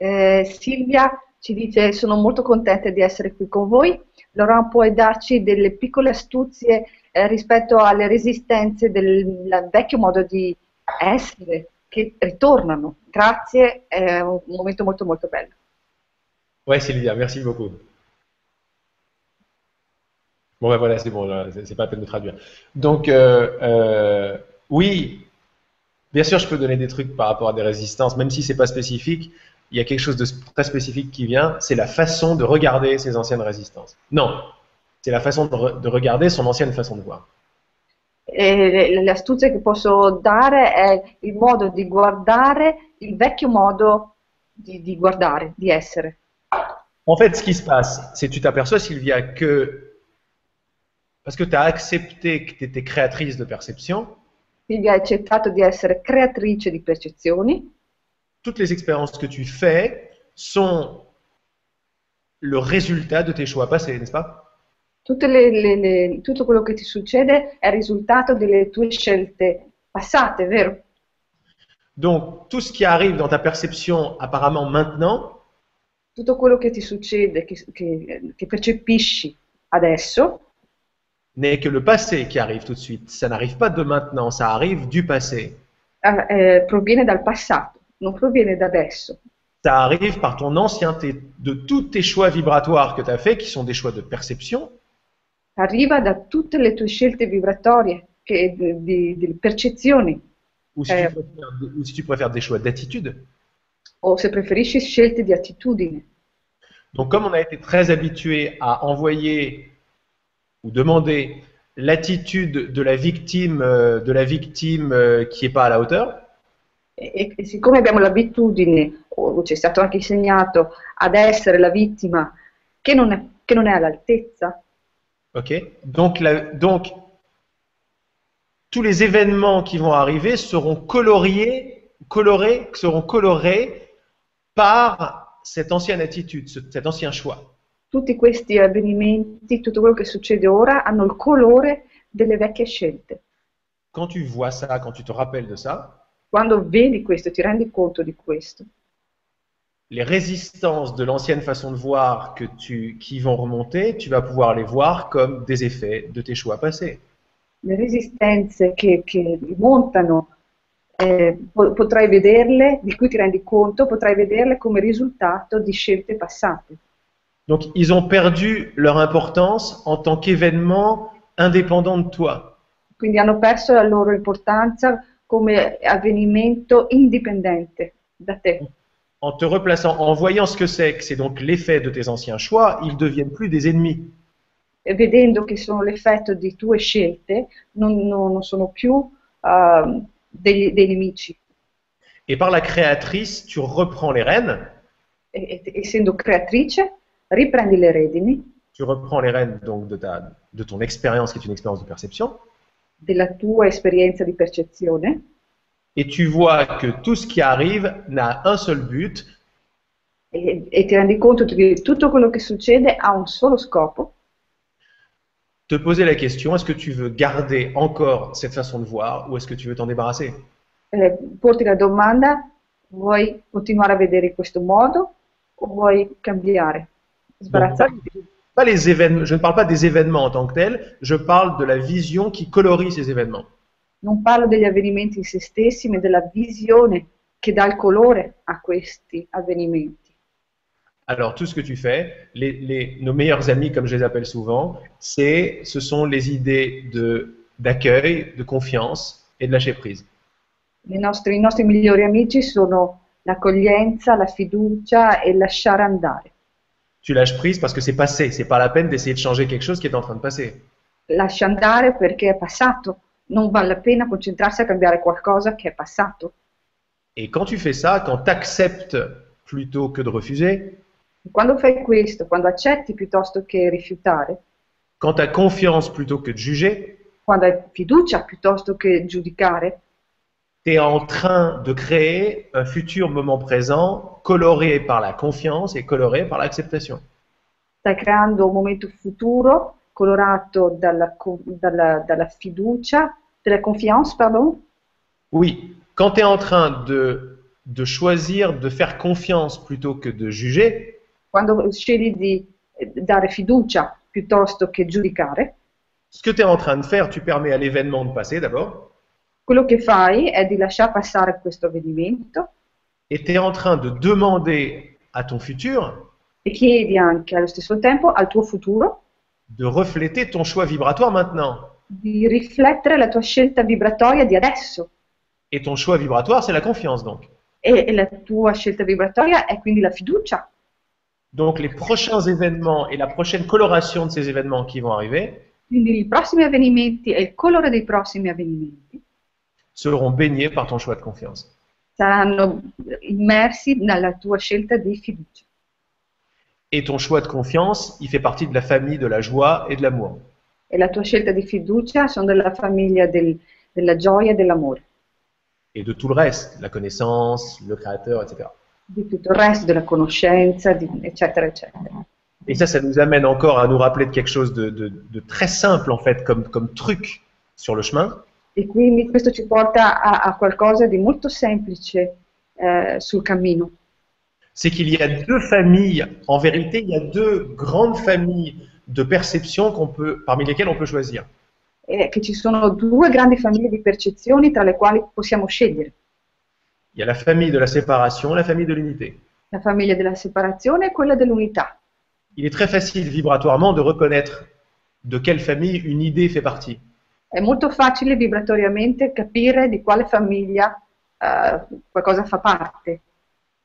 Eh, Silvia ci dice sono molto contenta di essere qui con voi. Laurent puoi darci delle piccole astuzie rispetto alle resistenze del vecchio modo di essere che ritornano. Grazie, è un momento molto molto bello. Ouais, Sylvia, merci beaucoup. Bon, ben voilà, c'est bon, c'est pas la peine de traduire. Donc, euh, euh, oui, bien sûr, je peux donner des trucs par rapport à des résistances, même si c'est pas spécifique. Il y a quelque chose de très spécifique qui vient, c'est la façon de regarder ces anciennes résistances. Non, c'est la façon de, re- de regarder son ancienne façon de voir. E astuzie che posso dare è il modo di guardare il vecchio modo di, di guardare, di essere. En fait, ce qui se passe, c'est que tu t'aperçois, Sylvia, que parce que tu as accepté que tu étais créatrice de perception, Silvia ha accettato di essere creatrice di percezioni, toutes les expériences que tu fais sont le résultat de tes choix passés, n'est-ce pas? Tutte le- le- le- tutto quello che ti succede è il risultato delle tue scelte passate, vero? Donc, tout ce qui arrive dans ta perception apparemment maintenant, tutto quello che ti succede, che, che- che percepisci adesso, n'est que le passé qui arrive tout de suite. Ça n'arrive pas de maintenant, ça arrive du passé. eh, eh, proviene dal passato, non proviene da adesso. Ça arrive par ton ancienneté, de tous tes choix vibratoires que tu as faits, qui sont des choix de perception, Arriva da tutte le tue scelte vibratorie, che, di, di- percezioni, ou si, tu, préfères, ou si tu préfères des choix d'attitude. o se preferisci scelte di attitudine. Donc, comme on a été très habitué à envoyer ou demander l'attitude de la victime, euh, de la victime euh, qui n'est pas à la hauteur, E, e siccome abbiamo l'abitudine, o ci è stato anche insegnato, ad essere la vittima che non è, che non è all'altezza, ok. Donc, la- donc, tous les événements qui vont arriver seront coloriés, colorés, seront colorés par cette ancienne attitude, ce- cet ancien choix. tutti questi avvenimenti, tutto quello che succede ora, hanno il colore delle vecchie scelte. Quand tu vois ça, quand tu te rappelles de ça, Quando vedi questo, ti rendi conto di questo, les résistances de l'ancienne façon de voir que tu, qui vont remonter, tu vas pouvoir les voir comme des effets de tes choix passés. le resistenze che, che montano, eh, po- potrai vederle, di cui ti rendi conto, potrai vederle come risultato di scelte passate. Donc, ils ont perdu leur importance en tant qu'événement indépendant de toi. Quindi hanno perso la loro importanza come avvenimento indipendente da te. En te replaçant, en voyant ce que c'est, que c'est donc l'effet de tes anciens choix, ils deviennent plus des ennemis. Vedendo che sono l'effetto di tue scelte, non, non- non sono più ah, degli- dei nemici. Et par la créatrice, tu reprends les rênes, E- e- essendo creatrice, riprendi le redini tu reprends les rênes donc de, ta, de ton expérience qui est une expérience de perception, della tua esperienza di percezione et tu vois que tout ce qui arrive n'a un seul but, e, e ti rendi conto che tutto quello che succede ha un solo scopo, te poser la question, est-ce que tu veux garder encore cette façon de voir ou est-ce que tu veux t'en débarrasser? Eh, porti la domanda, vuoi continuare a vedere in questo modo o vuoi cambiare, pas les événements, je ne parle pas des événements en tant que tels, je parle de la vision qui colorie ces événements. Non parlo degli avvenimenti in se stessi, ma della visione che dà il colore a questi avvenimenti. Alors, tout ce que tu fais, les, les- nos meilleurs amis, comme je les appelle souvent, c'est, ce sont les idées de, d'accueil, de confiance et de lâcher prise. I nostri, I nostri migliori amici sono l'accoglienza, la fiducia e lasciare andare. Tu lâches prise parce que c'est passé, c'est pas la peine d'essayer de changer quelque chose qui est en train de passer. Lascia andare perché è passato, non vale la pena concentrarsi a cambiare qualcosa che è passato. Et quand tu fais ça, quand tu acceptes plutôt que de refuser, Quando fai questo, quando accetti piuttosto che rifiutare, quand tu as confiance plutôt que de juger, quando hai fiducia piuttosto che giudicare, tu es en train de créer un futur moment présent coloré par la confiance et coloré par l'acceptation. stai creando un momento futuro colorato dalla, dalla- dalla fiducia, confiance, pardon, Oui, quand tu es en train de, de choisir de faire confiance plutôt que de juger, quando scegli di dare fiducia piuttosto che giudicare, ce que tu es en train de faire, tu permets à l'événement de passer d'abord, quello che fai è di lasciare passare questo avvenimento. Et tu es en train de demander à ton futur e chiedi anche allo stesso tempo al tuo futuro de refléter ton choix vibratoire maintenant. di riflettere la tua scelta vibratoria di adesso. Et ton choix vibratoire, c'est la confiance donc. E, e la tua scelta vibratoria è quindi la fiducia. Donc les prochains événements et la prochaine coloration de ces événements qui vont arriver Quindi i prossimi avvenimenti e il colore dei prossimi avvenimenti seront baignés par ton choix de confiance. saranno immersi nella tua scelta di fiducia. Et ton choix de confiance, il fait partie de la famille de la joie et de l'amour. E la tua scelta di fiducia sono della famiglia del- della gioia e dell'amore, Et de tout le reste, la connaissance, le créateur, etc. di tutto il resto, della conoscenza, di- eccetera, eccetera. Et ça, ça nous amène encore à nous rappeler de quelque chose de, de- de très simple, en fait, comme, comme truc sur le chemin. E quindi questo ci porta a, a qualcosa di molto semplice eh, sul cammino. C'est qu'il y a deux familles, en vérité, il y a deux grandes familles de perception qu'on peut, parmi lesquelles on peut choisir. è che ci sono due grandi famiglie di percezioni tra le quali possiamo scegliere. Il y a la famille de la séparation, la famille de l'unité. La famiglia della separazione e quella dell'unità. Il est très facile vibratoirement de reconnaître de quelle famille une idée fait partie. È molto facile vibratoriamente capire di quale famiglia eh, qualcosa fa parte.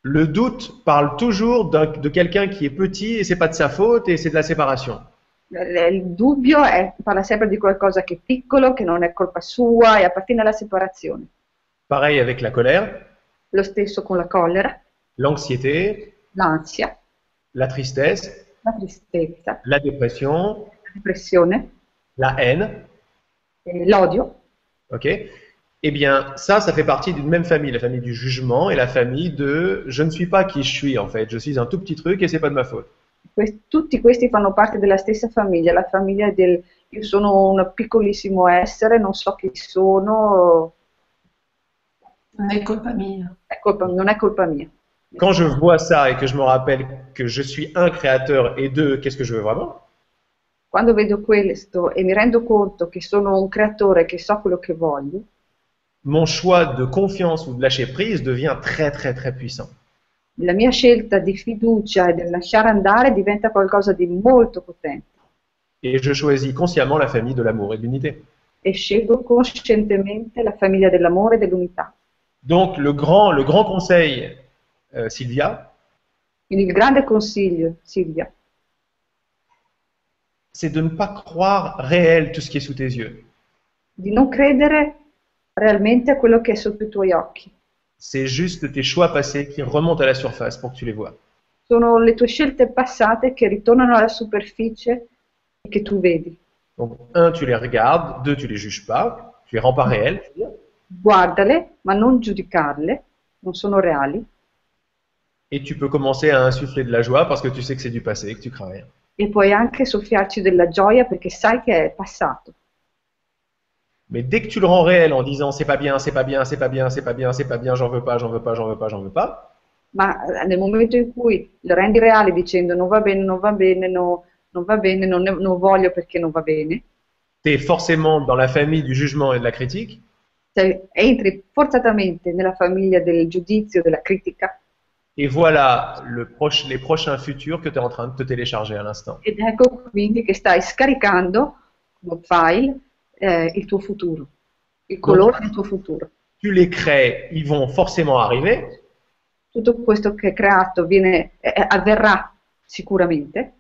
Le doute parle toujours de quelqu'un qui est petit et c'est pas de sa faute et c'est de la séparation. Il il dubbio è, parla sempre di qualcosa che è piccolo, che non è colpa sua e appartiene alla separazione. Pareil avec la colère, Lo stesso con la collera, l'anxiété, l'ansia, la tristesse, la tristezza, la dépression, la depressione, la haine. e l'odio. Ok Eh bien, ça, ça fait partie d'une même famille, la famille du jugement et la famille de je ne suis pas qui je suis en fait, je suis un tout petit truc et c'est pas de ma faute. Tutti questi fanno parte della stessa famiglia, la famiglia del io sono un piccolissimo essere, non so chi sono, Non è colpa mia. è colpa- non è colpa mia. Quand je vois ça et que je me rappelle que je suis un créateur et deux, qu'est-ce que je veux vraiment? Quando vedo questo e mi rendo conto che sono un creatore, che so quello che voglio, Mon choix de confiance ou de lâcher prise devient très très très puissant. la mia scelta di fiducia e del lasciare andare diventa qualcosa di molto potente Et je choisis consciemment la famille de l'amour et de l'unité. e scelgo coscientemente la famiglia dell'amore e dell'unità. Donc le grand, le grand conseil, euh, Sylvia, Quindi il grande consiglio, Silvia, c'est de ne pas croire réel tout ce qui est sous tes yeux. di non credere realmente a quello che è sotto i tuoi occhi. C'est juste tes choix passés qui remontent à la surface pour que tu les vois. Sono le tue scelte passate che ritornano alla superficie e che tu vedi. Donc, un, tu les regardes, deux, tu les juges pas, tu les rends pas réels. Guardale, ma non giudicarle, non sono reali, Et tu peux commencer à insuffler de la joie parce que tu sais que c'est du passé, que tu crains rien. e puoi anche soffiarci della gioia perché sai che è passato. Mais dès que tu le rends réel en disant c'est pas bien, c'est pas bien, c'est pas bien, c'est pas bien, c'est pas bien, j'en veux pas, j'en veux pas, j'en veux pas, j'en veux pas, Ma nel momento in cui lo rendi reale dicendo non va bene, non va bene, no- non va bene, non, non voglio perché non va bene, tu es forcément dans la famille du jugement et de la critique, cioè, entri forzatamente nella famiglia del giudizio, della critica. Et voilà le proche, les prochains futurs que tu es en train de te télécharger à l'instant. ed ecco quindi che stai scaricando come file eh, il tuo futuro, il colore del tuo futuro. Tu les crées, ils vont forcément arriver, Tutto questo che è creato viene, eh, avverrà sicuramente,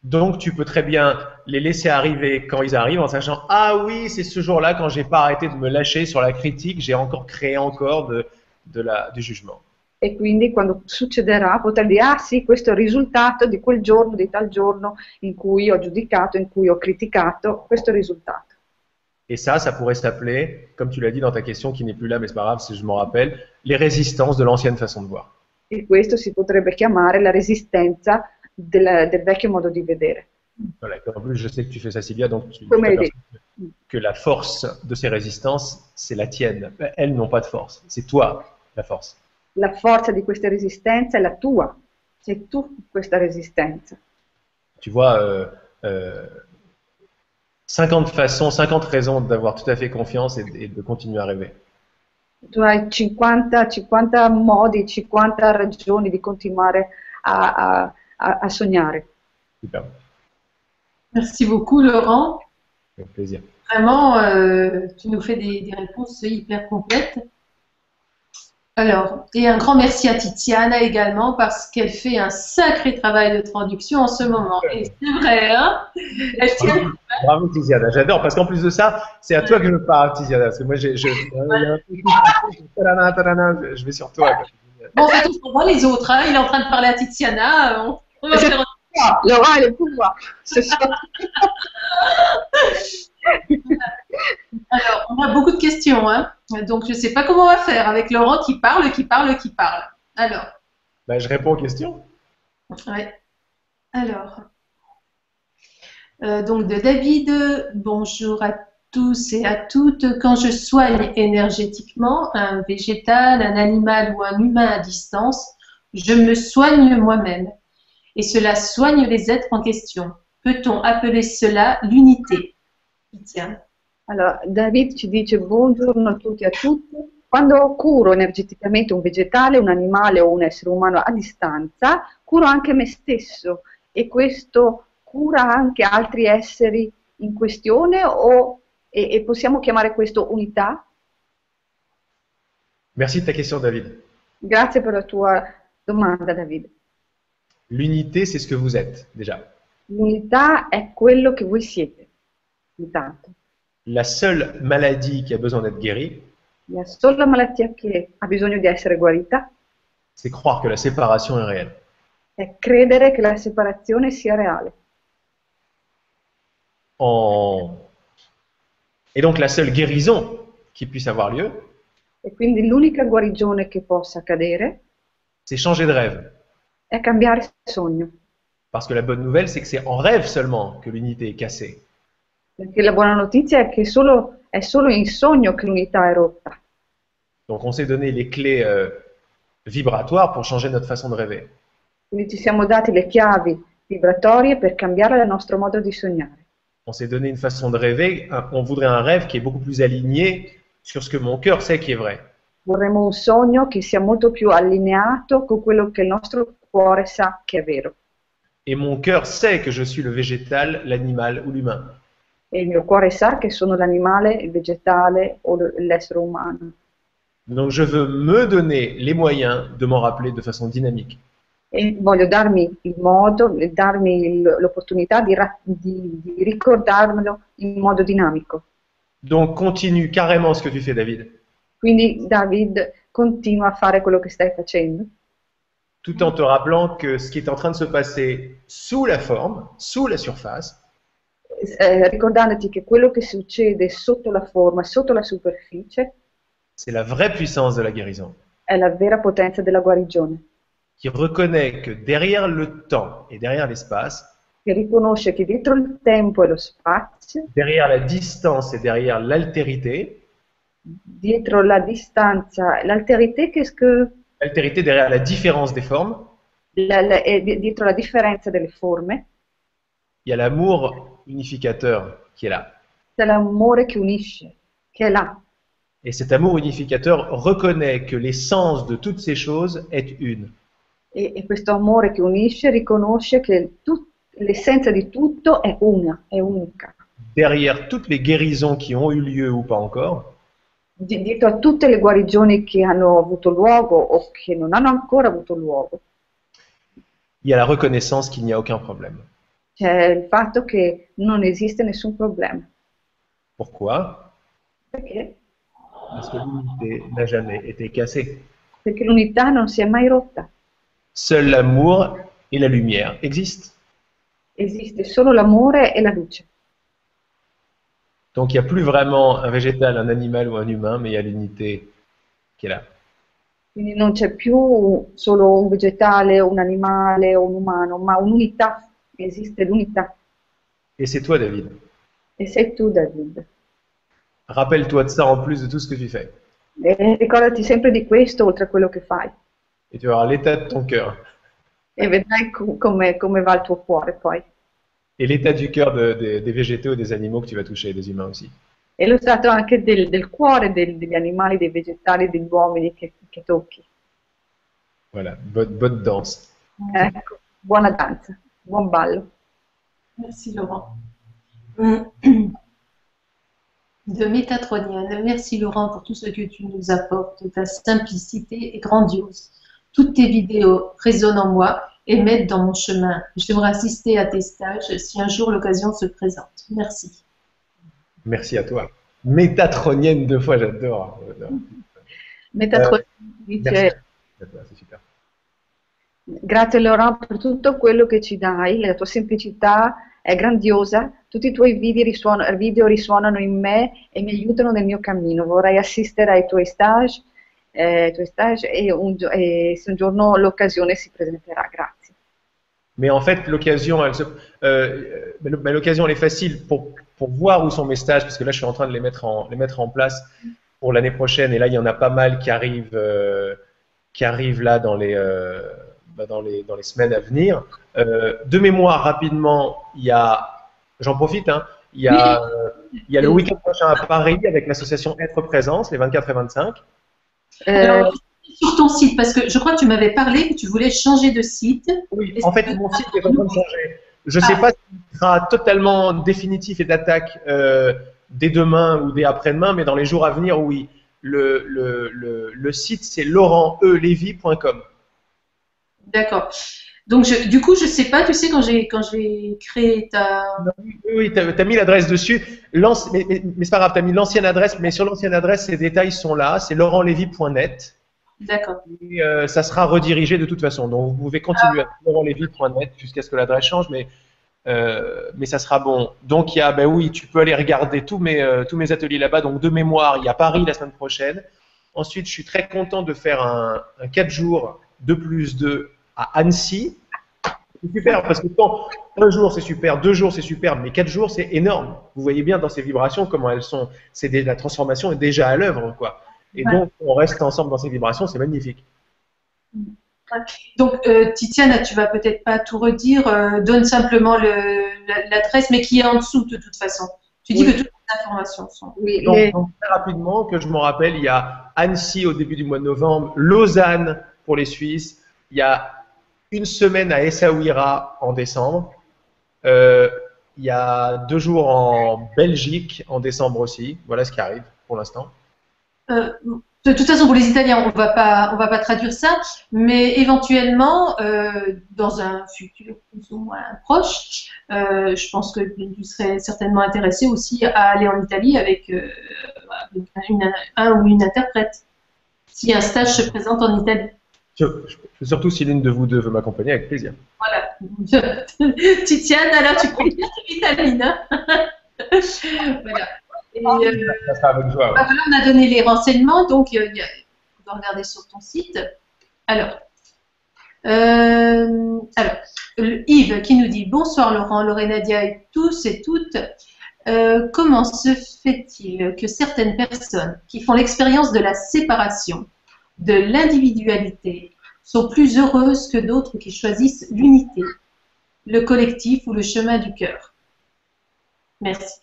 donc tu peux très bien les laisser arriver quand ils arrivent en sachant ah oui, c'est ce jour-là quand j'ai pas arrêté de me lâcher sur la critique, j'ai encore créé encore de, de la, du jugement. e quindi quando succederà potrei dire ah sì, questo è il risultato di quel giorno, di tal giorno in cui ho giudicato, in cui ho criticato, questo è il risultato. Et ça, ça pourrait s'appeler, comme tu l'as dit dans ta question qui n'est plus là, mais c'est pas grave si je m'en rappelle, les résistances de l'ancienne façon de voir. E questo si potrebbe chiamare la resistenza del, del vecchio modo di vedere. Voilà, et en plus, je sais que tu fais ça, Sylvia, donc tu que- la force de ces résistances, c'est la tienne. Elles n'ont pas de force, c'est toi la force. La forza di questa resistenza è la tua, sei tu questa resistenza. Tu vois, euh, euh, 50 façons, 50 raisons d'avoir tout à fait confiance et, et de continuer à rêver. Tu hai 50, 50 modi, 50 ragioni di continuare a, a- a- a sognare. Super, Merci beaucoup, Laurent. avec plaisir. Vraiment, euh, tu nous fais des, des réponses hyper complètes. Alors, et un grand merci à Tiziana également parce qu'elle fait un sacré travail de traduction en ce moment. Et c'est vrai, hein? Elle tient- Bravo Tiziana, j'adore parce qu'en plus de ça, c'est à toi que je parle Tiziana, parce que moi j'ai, je, tadana, tadana, je vais sur toi. Bon, en fait, on se voit les autres. hein. Il est en train de parler à Tiziana. euh, On, on va faire Laurent è il pouvoir. Ce soir. Alors, on a beaucoup de questions, hein. Donc, je ne sais pas comment on va faire avec Laurent qui parle, qui parle, qui parle. Alors, Bah, je réponds aux questions. ouais. Alors, euh, donc de David, bonjour à tous et à toutes. Quand je soigne énergétiquement un végétal, un animal ou un humain à distance, Je me soigne moi-même. Et cela soigne les êtres en question. Peut-on appeler cela l'unité? Tiens. Allora, David ci dice buongiorno a tutti e a tutti. Quando curo energeticamente un vegetale, un animale o un essere umano a distanza, curo anche me stesso e questo cura anche altri esseri in questione o, e, e possiamo chiamare questo unità? Merci de ta question, David. Grazie per la tua domanda, David. L'unité, c'est ce que vous êtes, déjà. L'unità è quello che voi siete, La seule maladie qui a besoin d'être guérie, La guarita c'est croire que la séparation est réelle. è credere che la separazione sia reale. En- Et donc la seule guérison qui puisse avoir lieu, E quindi l'unica guarigione che possa accadere c'est changer de rêve. è cambiare sogno. Parce que la bonne nouvelle, c'est que c'est en rêve seulement que l'unité est cassée. Perché la buona notizia è che solo- è solo in sogno che l'unità è rotta. Donc on s'est donné les clés euh, vibratoires pour changer notre façon de rêver. Quindi ci siamo dati le chiavi vibratorie per cambiare il nostro modo di sognare. On s'est donné une façon de rêver, un- on voudrait un rêve qui est beaucoup plus aligné sur ce que mon cœur sait qui est vrai. Vorremmo un sogno che sia molto più allineato con quello che il nostro cuore sa che è vero. Et mon cœur sait que je suis le végétal, l'animal ou l'humain. E il mio cuore sa che sono l'animale, il vegetale o l'essere umano. Donc je veux me donner les moyens de m'en rappeler de façon dynamique. E voglio darmi il modo, darmi l'opportunità di, di- di ricordarmelo in modo dinamico. Donc continue carrément ce que tu fais, David, Quindi David continua a fare quello che stai facendo, tout en te rappelant que ce qui est en train de se passer sous la forme, sous la surface, eh, ricordandoti che quello che succede sotto la forma, sotto la superficie, c'est la vraie puissance de la guérison, è la vera potenza della guarigione, qui reconnaît que derrière le temps et derrière l'espace, che riconosce che dietro il tempo e lo spazio, derrière la distance et derrière l'altérité, dietro la distanza, l'alterità che, che l'altérité derrière la différence des formes, la- la- e di- dietro la differenza delle forme, il y a l'amour unificateur qui est là. c'è l'amore che unisce, che è là. Et cet amour unificateur reconnaît que l'essence de toutes ces choses est une. E, e questo amore che unisce riconosce che tut- l'essenza di tutto è una, è unica. Derrière toutes les guérisons qui ont eu lieu ou pas encore, Di- dietro a tutte le guarigioni che hanno avuto luogo o che non hanno ancora avuto luogo, il y a la reconnaissance qu'il n'y a aucun problème. C'è il fatto che non esiste nessun problema. Pourquoi? Perché? Parce que l'unité n'a jamais été cassée. Perché l'unità non si è mai rotta. Seul l'amour et la lumière existent. Esiste solo l'amore e la luce. Donc il n'y a plus vraiment un végétal, un animal ou un humain, mais il y a l'unité qui est là. Quindi non c'è più solo un vegetale, un animale o un umano, ma un'unità. Esiste l'unità. Et c'est toi, David. E sei tu, David. Rappelle-toi de ça en plus de tout ce que tu fais. E ricordati sempre di questo oltre a quello che fai. Et tu verras l'état de ton cœur. E vedrai co- come, come va il tuo cuore poi. Et l'état du cœur de- de- des végétaux et des animaux que tu vas toucher, et des humains aussi. E lo stato anche del, del cuore del- degli animali, dei vegetali, degli uomini che, che tocchi. Voilà, bonne, bonne danse. Ecco, buona danza, buon ballo. Merci Laurent. De Métatronienne, merci Laurent pour tout ce que tu nous apportes. Ta simplicité est grandiose. Toutes tes vidéos résonnent en moi et m'aident dans mon chemin. J'aimerais assister à tes stages si un jour l'occasion se présente. Merci. Merci à toi. Métatronienne deux fois, j'adore. Merci. J'adore, C'est super. Grazie Laurent per tutto quello che ci dai, la tua semplicità è grandiosa, tutti i tuoi video, risuon- video risuonano in me e mi aiutano nel mio cammino. Vorrei assistere ai tuoi stage, eh, tuoi stage e, un, e se un giorno l'occasione si presenterà. Grazie. Mais en fait, l'occasion, euh, est facile pour, pour voir où sont mes stages, parce que là, je suis en train de les mettre en, les mettre en place pour l'année prochaine. Et là, il y en a pas mal qui arrivent, euh, qui arrive là dans les, euh, bah, dans les, dans les semaines à venir. Euh, de mémoire, rapidement, il y a, j'en profite, hein, il y a, euh, il y a le week-end prochain à Paris avec l'association Être Présence, les 24 et 25. Alors, sur ton site, parce que je crois que tu m'avais parlé que tu voulais changer de site. Oui, en fait, mon site est en train de changer. Je ne sais pas s'il sera totalement définitif et d'attaque euh, dès demain ou dès après-demain, mais dans les jours à venir, oui. Le, le, le, le site, c'est laurentelevy.com. D'accord. Donc, je- du coup, je sais pas, tu sais, quand j'ai quand j'ai créé ta. Oui, oui tu as, mis l'adresse dessus. Mais mais, mais c'est pas grave, tu as mis l'ancienne adresse, mais sur l'ancienne adresse, ces détails sont là. C'est laurentlevy.net. D'accord. Et euh, ça sera redirigé de toute façon. Donc, vous pouvez continuer à laurentlevy.net jusqu'à ce que l'adresse change, mais, euh, mais ça sera bon. Donc, il y a, ben oui, tu peux aller regarder tous mes, euh, tous mes ateliers là-bas. Donc, de mémoire, il y a Paris la semaine prochaine. Ensuite, je suis très content de faire un, un 4 jours 2 plus 2 à Annecy. C'est super parce que quand un jour c'est super, deux jours c'est super, mais quatre jours c'est énorme. Vous voyez bien dans ces vibrations comment elles sont. C'est des- la transformation est déjà à l'œuvre, quoi. Et Ouais. donc on reste ensemble dans ces vibrations, c'est magnifique. Donc, euh, Titiana, tu vas peut-être pas tout redire. euh, donne simplement le- la- l'adresse, mais qui est en dessous de toute façon. Tu dis Oui. que toutes les informations sont. Oui, donc, très rapidement, que je m'en rappelle, il y a Annecy au début du mois de novembre, Lausanne pour les Suisses, il y a une semaine à Essaouira en décembre, Euh, il y a deux jours en Belgique en décembre aussi. Voilà ce qui arrive pour l'instant. Euh, de toute façon, pour les Italiens, on on va pas traduire ça, mais éventuellement, euh, dans un futur plus ou moins proche, je pense que tu serais certainement intéressé aussi à aller en Italie avec, un ou une interprète, si un stage se présente en Italie. Surtout si l'une de vous deux veut m'accompagner, avec plaisir. Voilà. Titiane, alors tu prends bien tes vitamines. hein voilà. Et, euh, Ça sera avec joie. ouais. Ah, voilà, on a donné les renseignements, donc euh, doit regarder sur ton site. Alors, euh, alors Yves qui nous dit bonsoir Laurent, Lorenadia et tous et toutes. Euh, comment se fait-il que certaines personnes qui font l'expérience de la séparation, de l'individualité, sont plus heureuses que d'autres qui choisissent l'unité, le collectif ou le chemin du cœur Merci.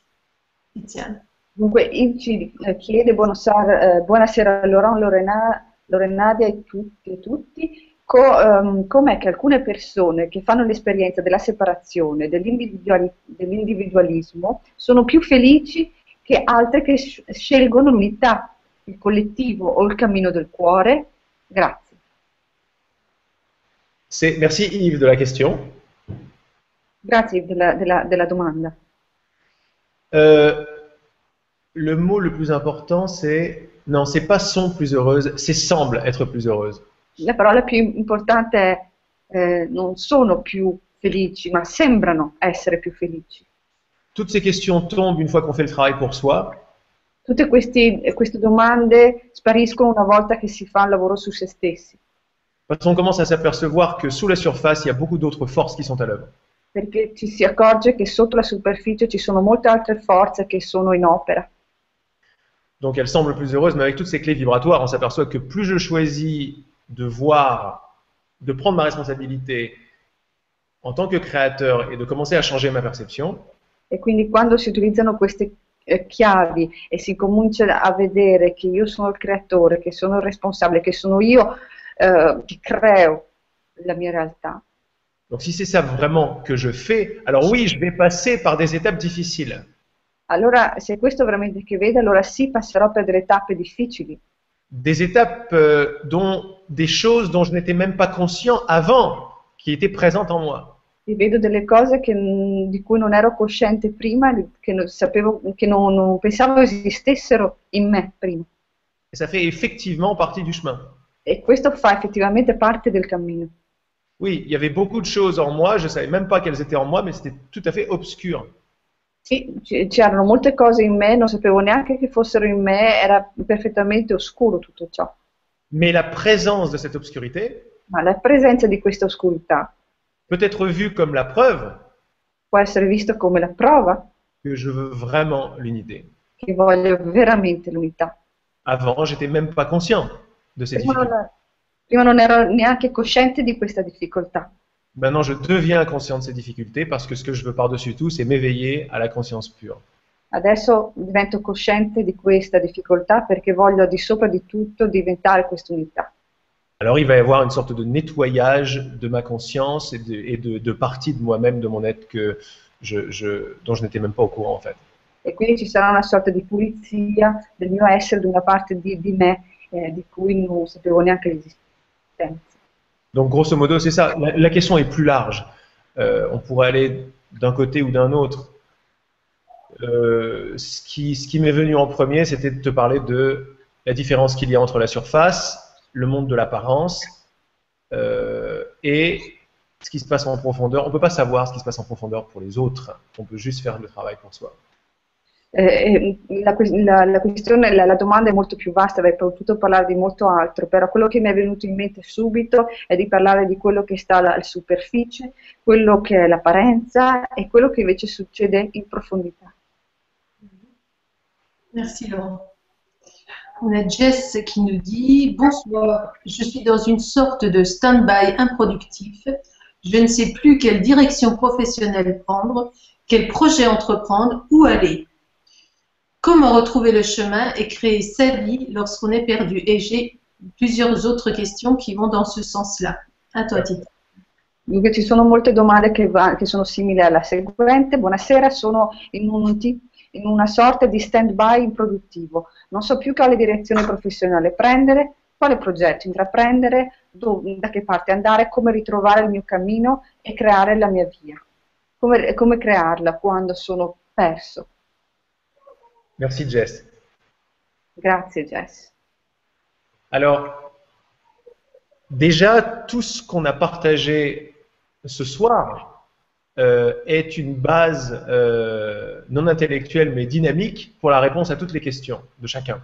Titiane. Dunque, Yves ci chiede buonasera, eh, buonasera Laurent, Lorena, Lorenadia e tutti, e tutti. Co- ehm, com'è che alcune persone che fanno l'esperienza della separazione, dell'individuali- dell'individualismo, sono più felici che altre che sc- scelgono l'unità, il collettivo o il cammino del cuore? Grazie. Merci Yves de la question. Grazie della, della- della domanda. Euh, le mot le plus important, c'est non, c'est pas sont plus heureuses, c'est semble être plus heureuse. La parola più importante è eh, non sono più felici, ma sembrano essere più felici. Toutes ces questions tombent une fois qu'on fait le travail pour soi. Tutte questi- queste domande spariscono una volta che si fa il lavoro su se stessi, Parce qu'on commence à s'apercevoir que sous la surface, il y a beaucoup d'autres forces qui sont à l'œuvre. perché ci si accorge che sotto la superficie ci sono molte altre forze che sono in opera. Donc elle semble plus heureuse, mais avec toutes ces clés vibratoires, on s'aperçoit que plus je choisis de voir, de prendre ma responsabilité en tant que créateur et de commencer à changer ma perception, E quindi quando si utilizzano queste eh, chiavi e si comincia a vedere che io sono il creatore, che sono il responsabile, che sono io eh, che creo la mia realtà, donc si c'est ça vraiment que je fais, alors oui, je vais passer par des étapes difficiles. allora se questo veramente che vedo, allora sì passerò per delle tappe difficili, Des étapes euh, dont des choses dont je n'étais même pas conscient avant, qui étaient présentes en moi. Io vedo delle cose che, di cui non ero cosciente prima, che non, sapevo, che non, non pensavo esistessero in me prima. Et ça fait effectivement partie du chemin. E questo fa effettivamente parte del cammino. Oui, il y avait beaucoup de choses en moi, je ne savais même pas qu'elles étaient en moi, mais c'était tout à fait obscur. Sì, c'erano molte cose in me, non sapevo neanche che fossero in me, era perfettamente oscuro tutto ciò. Mais la présence de cette obscurité Ma la presenza di questa oscurità peut être vue comme la preuve può essere vista come la prova que je veux vraiment l'unité. che voglio veramente l'unità. Avant, j'étais même pas conscient de ces Prima difficultés. non, Prima non ero neanche cosciente di questa difficoltà. Maintenant, je deviens conscient de ces difficultés parce que ce que je veux par-dessus tout, c'est m'éveiller à la conscience pure. Adesso divento cosciente di questa difficoltà perché voglio di sopra di tutto diventare quest'unità. Alors, il va y avoir une sorte de nettoyage de ma conscience et de, et de, de parties de moi-même, de mon être que je, je- dont je n'étais même pas au courant en fait. E quindi ci sarà una sorta di pulizia del mio essere, di una parte di, di me eh, di cui non sapevo neanche l'esistenza. Donc, grosso modo, c'est ça. La, la question est plus large. Euh, on pourrait aller d'un côté ou d'un autre. Euh, ce qui, ce qui m'est venu en premier, c'était de te parler de la différence qu'il y a entre la surface, le monde de l'apparence euh, et ce qui se passe en profondeur. On ne peut pas savoir ce qui se passe en profondeur pour les autres. On peut juste faire le travail pour soi. Eh, eh, la, la- la questione, la, la domanda è molto più vasta, avrei potuto parlare di molto altro, però quello che mi è venuto in mente subito è di parlare di quello che sta alla superficie, quello che è l'apparenza e quello che invece succede in profondità. Merci Laurent. On a Jess qui nous dit Bonsoir, je suis dans une sorte de stand-by improductif. Je ne sais plus quelle direction professionnelle prendre, quel projet entreprendre, où aller. Comment retrouver le chemin et créer sa vie lorsqu'on est perdu? Et j'ai plusieurs autres questions qui vont dans ce sens-là. À toi, Tita. Ci sono molte domande che, va- che sono simili alla seguente. Buonasera, sono in, un in una sorta di stand-by improduttivo. Non so più quale direzione professionale prendere, quale progetto intraprendere, dov- da che parte andare, come ritrovare il mio cammino e creare la mia via. Come, come crearla quando sono perso. Merci Jess. Grazie Jess. Alors, déjà, tout ce qu'on a partagé ce soir euh, est une base euh, non intellectuelle mais dynamique pour la réponse à toutes les questions de chacun.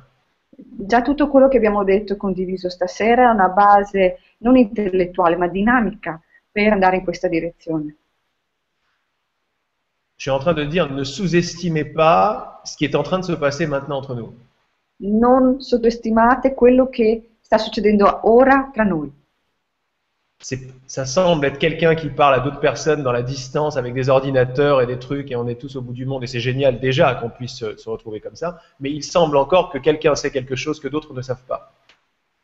Già tutto quello che abbiamo detto e condiviso stasera è una base non intellettuale ma dinamica per andare in questa direzione. Je suis en train de dire, ne sous-estimez pas ce qui est en train de se passer maintenant entre nous. non sottostimate quello che sta succedendo ora tra noi. Ça semble être quelqu'un qui parle à d'autres personnes dans la distance avec des ordinateurs et des trucs et on est tous au bout du monde et c'est génial déjà qu'on puisse se, se retrouver comme ça, mais il semble encore que quelqu'un sait quelque chose que d'autres ne savent pas.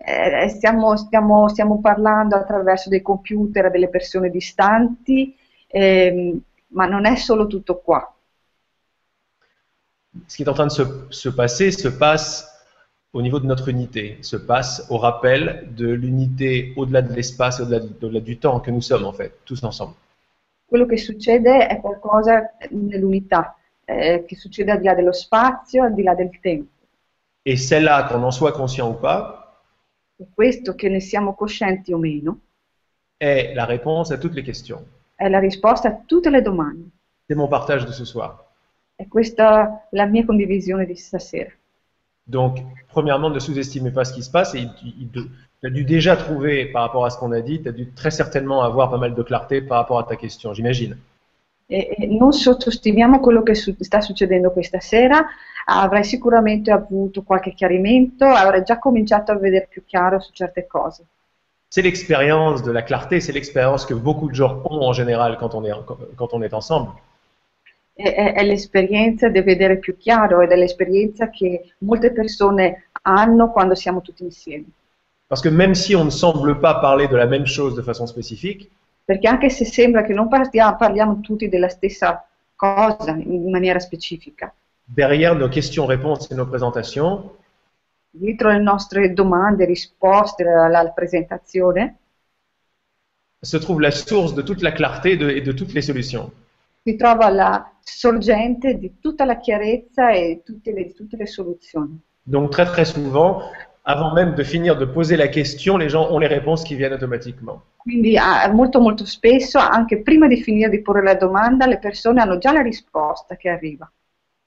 Eh, stiamo, stiamo- stiamo parlando attraverso dei computer a delle persone distanti, ehm, ma non è solo tutto qua. Ce qui est en train de se, se passer se passe au niveau de notre unité, se passe au rappel de l'unité au-delà de l'espace et au-delà de- au-delà du temps que nous sommes en fait, tous ensemble. Quello che succede è qualcosa nell'unità, eh, che succede al di là dello spazio, al di là del tempo. Et celle-là, qu'on en soit conscient ou pas, E questo, che ne siamo coscienti o meno, est la réponse à toutes les questions. è la risposta a tutte le domande. C'est mon partage de ce soir. E questa la mia condivisione di stasera. Donc, premièrement, ne sous-estimez pas ce qui se passe. Et tu as dû déjà trouver, par rapport à ce qu'on a dit, tu as dû très certainement avoir pas mal de clarté par rapport à ta question, j'imagine. E, e non sottostimiamo quello che su- sta succedendo questa sera, avrai sicuramente avuto qualche chiarimento, avrai già cominciato a vedere più chiaro su certe cose. C'est l'expérience de la clarté, c'est l'expérience que beaucoup de gens ont en général quand on est, quand on est ensemble. È, è l'esperienza di vedere più chiaro ed è l'esperienza che molte persone hanno quando siamo tutti insieme. Parce que même si on ne semble pas parler de la même chose de façon spécifique, Perché anche se sembra che non parliamo, parliamo tutti della stessa cosa in maniera specifica, derrière nos questions-réponses et nos présentations, dietro le nostre domande, risposte, la, la presentazione, se trouve la source de toute la clarté de- et de toutes les solutions. Si trova la sorgente di tutta la chiarezza e tutte le, tutte le soluzioni. Donc très très souvent, avant même de finir de poser la question, les gens ont les réponses qui viennent automatiquement. Quindi molto molto spesso, anche prima di finire di porre la domanda, le persone hanno già la risposta che arriva.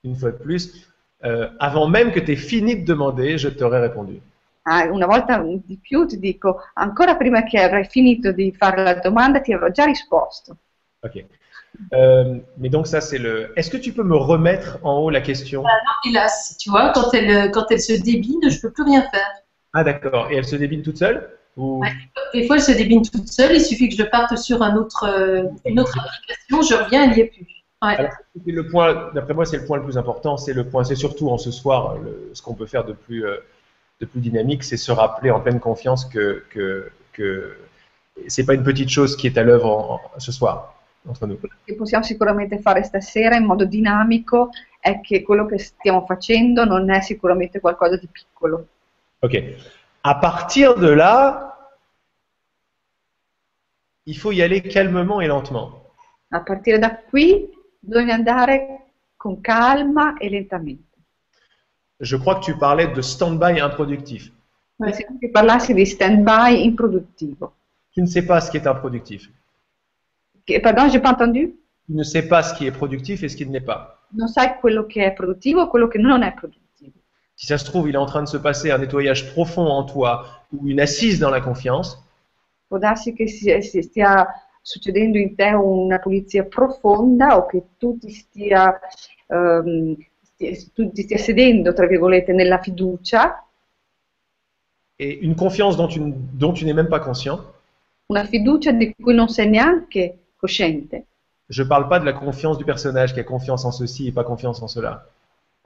Une fois de plus, euh, avant même que tu aies fini de demander, je t'aurais répondu. Ah, una volta di più ti dico, ancora prima che avrai finito di fare la domanda ti avrò già risposto. Ok. Euh, mais donc ça c'est le. Est-ce que tu peux me remettre en haut la question? Hélas, tu vois, quand elle, quand elle se débine, je peux plus rien faire. Ah d'accord. Et elle se débine toute seule Ou... Ouais. Des fois, elle se débine toute seule. Il suffit que je parte sur un autre, euh, une autre application, je reviens, elle n'y est plus. Ouais. Alors, le point, d'après moi, c'est le point le plus important. C'est le point, c'est surtout en ce soir, le- ce qu'on peut faire de plus, euh, de plus dynamique, c'est se rappeler en pleine confiance que, que, que c'est pas une petite chose qui est à l'œuvre ce soir. Che possiamo sicuramente fare stasera in modo dinamico è che quello che stiamo facendo non è sicuramente qualcosa di piccolo. Ok. À partir de là, il faut y aller calmement et lentement. A partire da qui bisogna andare con calma e lentamente. Je crois que tu parlais de stand-by improductif. Ouais. Se tu parlassi di stand-by improduttivo. Tu ne sais pas ce qui est improductif. Pardon, j'ai pas entendu? Tu ne sais pas ce qui est productif et ce qui ne l'est pas. Non sai quello che è produttivo e quello che non è produttivo. Si ça se trouve, il est en train de se passer un nettoyage profond en toi ou une assise dans la confiance. Può darsi che si- stia succedendo in te una pulizia profonda o che tu ti stia, stia- tu ti stia sedendo, tra virgolette, nella fiducia, et une confiance dont tu, dont tu n'es même pas conscient. una fiducia di cui non sei neanche cosciente. Je ne parle pas de la confiance du personnage qui a confiance en ceci et pas confiance en cela.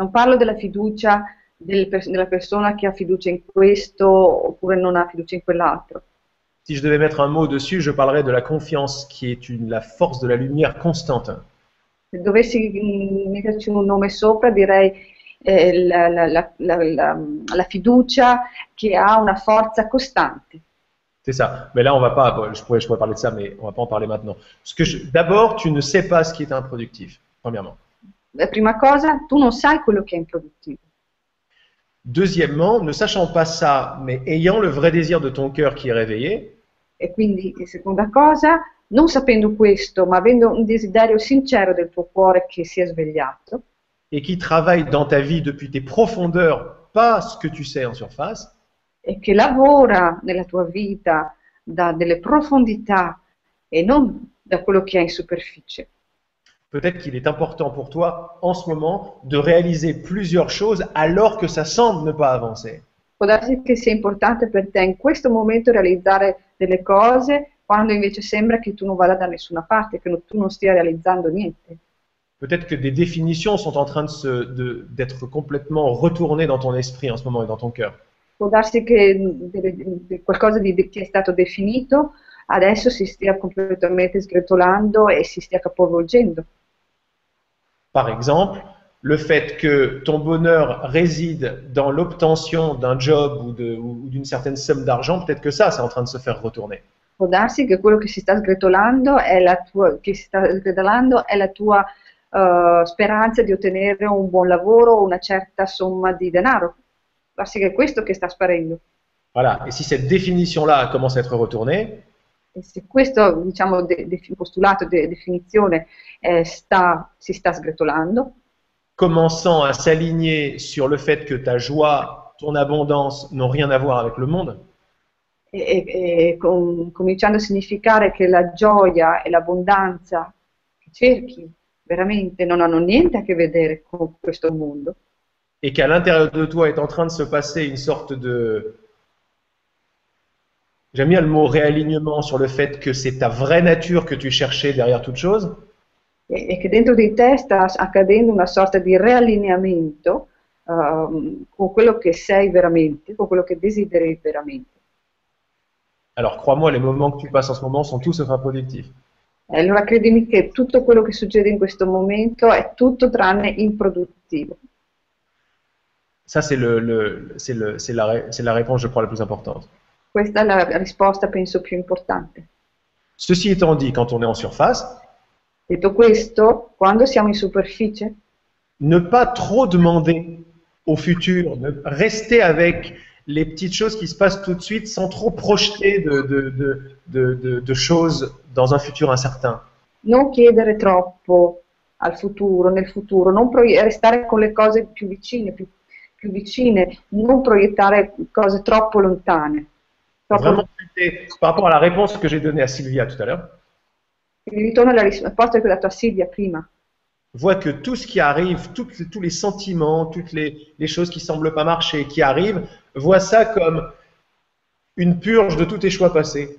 Non parlo della fiducia del della persona che ha fiducia in questo oppure non ha fiducia in quell'altro. Si je devais mettre un mot dessus, je parlerais de la confiance qui est une, la force de la lumière constante. Se dovessi mm, metterci un nome sopra, direi eh, la- la- la- la fiducia che ha una forza costante. C'est ça. Mais là, on va pas. je, pourrais, je pourrais parler de ça, mais on va pas en parler maintenant. Ce que je- D'abord, tu ne sais pas ce qui est improductif, premièrement. La prima cosa, tu non sai quello che è improduttivo. Deuxièmement, ne sachant pas ça, mais ayant le vrai désir de ton cœur qui est réveillé, E quindi, seconda cosa, non sapendo questo, ma avendo un desiderio sincero del tuo cuore che si è svegliato et qui travaille dans ta vie depuis tes profondeurs, pas ce que tu sais en surface, e che lavora nella tua vita da delle profondità e non da quello che è in superficie. peut-être qu'il est important pour toi en ce moment de réaliser plusieurs choses alors que ça semble ne pas avancer. Può darsi che sia importante per te in questo momento realizzare delle cose quando invece sembra che tu non vada da nessuna parte, che tu non stia realizzando niente. Peut-être que des définitions sont en train de se- de- d'être complètement retournées dans ton esprit en ce moment et dans ton cœur. Può darsi che delle- di qualcosa di, che è stato definito adesso si stia completamente sgretolando e si stia capovolgendo. Par exemple, le fait que ton bonheur réside dans l'obtention d'un job ou de- ou d'une certaine somme d'argent, peut-être que ça, c'est en train de se faire retourner. Può darsi che quello che si sta sgretolando è la tua, che si sta sgretolando è la tua eh, speranza di ottenere un buon lavoro o una certa somma di denaro. Che è questo che sta sparendo. Voilà. Et si cette définition-là commence à être retournée, E se questo diciamo, de- de- postulato, de- definizione eh, sta- si sta sgretolando, commençant à s'aligner sur le fait que ta joie, ton abondance n'ont rien à voir avec le monde, e, e- e com- cominciando a significare che la gioia e l'abbondanza che cerchi veramente non hanno niente a che vedere con questo mondo et qu'à l'intérieur de toi est en train de se passer une sorte de... J'aime bien le mot réalignement sur le fait que c'est ta vraie nature que tu cherchais derrière toute chose, e, e che dentro di te sta accadendo una sorta di riallineamento ehm, con quello che sei veramente, con quello che desideri veramente. alors crois-moi, les moments que tu passes en ce moment sont tous sauf improductifs. E allora credimi che tutto quello che succede in questo momento è tutto tranne improduttivo. Ça, c'est le, le- c'est le- c'est la, c'est la réponse, je crois, la plus importante. Questa è la risposta, penso, più importante. Ceci étant dit, quand on est en surface, Detto questo, quando siamo in superficie, ne pas trop demander au futur, ne- rester avec les petites choses qui se passent tout de suite sans trop projeter de, de- de- de- choses dans un futur incertain. non chiedere troppo al futuro, nel futuro, non proie- restare con le cose più vicine, più, più vicine, non proiettare cose troppo lontane. Troppo par rapport à la réponse que j'ai donnée à Sylvia tout à l'heure, Ritorno alla risposta che ho dato a Silvia prima. vois que tout ce qui arrive, tous les sentiments, toutes les, les choses qui semblent pas marcher, qui arrivent, vois ça comme une purge de tous tes choix passés.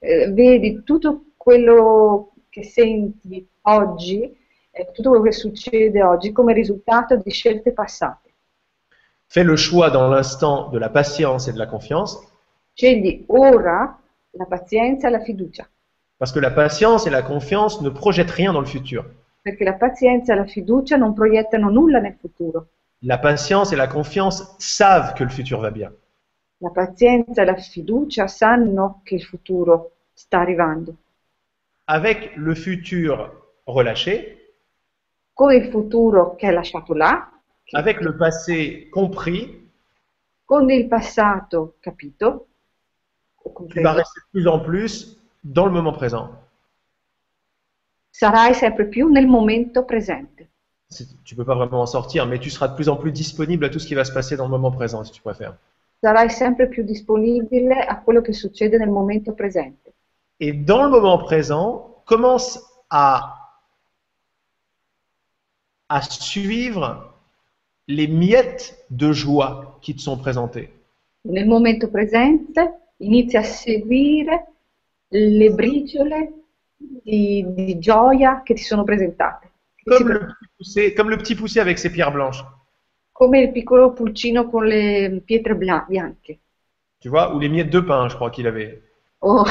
Eh, vedi tutto quello che senti oggi e tutto quello che succede oggi come risultato di scelte passate. Fais le choix dans l'instant de la patience et de la confiance, Scegli ora la pazienza e la fiducia, parce que la patience et la confiance ne projettent rien dans le futur. perché la pazienza e la fiducia non proiettano nulla nel futuro. La patience et la confiance savent que le futur va bien. La pazienza e la fiducia sanno che il futuro sta arrivando. Avec le futur relâché, Con il futuro che è lasciato là, avec le passé compris, con il passato capito, tu vas rester de plus en plus dans le moment présent. sarai sempre più nel momento presente. Tu peux pas vraiment en sortir, mais tu seras de plus en plus disponible à tout ce qui va se passer dans le moment présent, si tu préfères. Sarai sempre più disponibile a quello che succede nel momento presente. Et dans le moment présent, commence à, à suivre les miettes de joie qui te sont présentées. Nel momento presente inizia a seguire le briciole di, di gioia che ti sono presentate. Comme le, petit poussé, comme le petit poussé avec ses pierres blanches. come il piccolo pulcino con le pietre bianche Tu vois, ou les miettes de pain, je crois qu'il avait. o,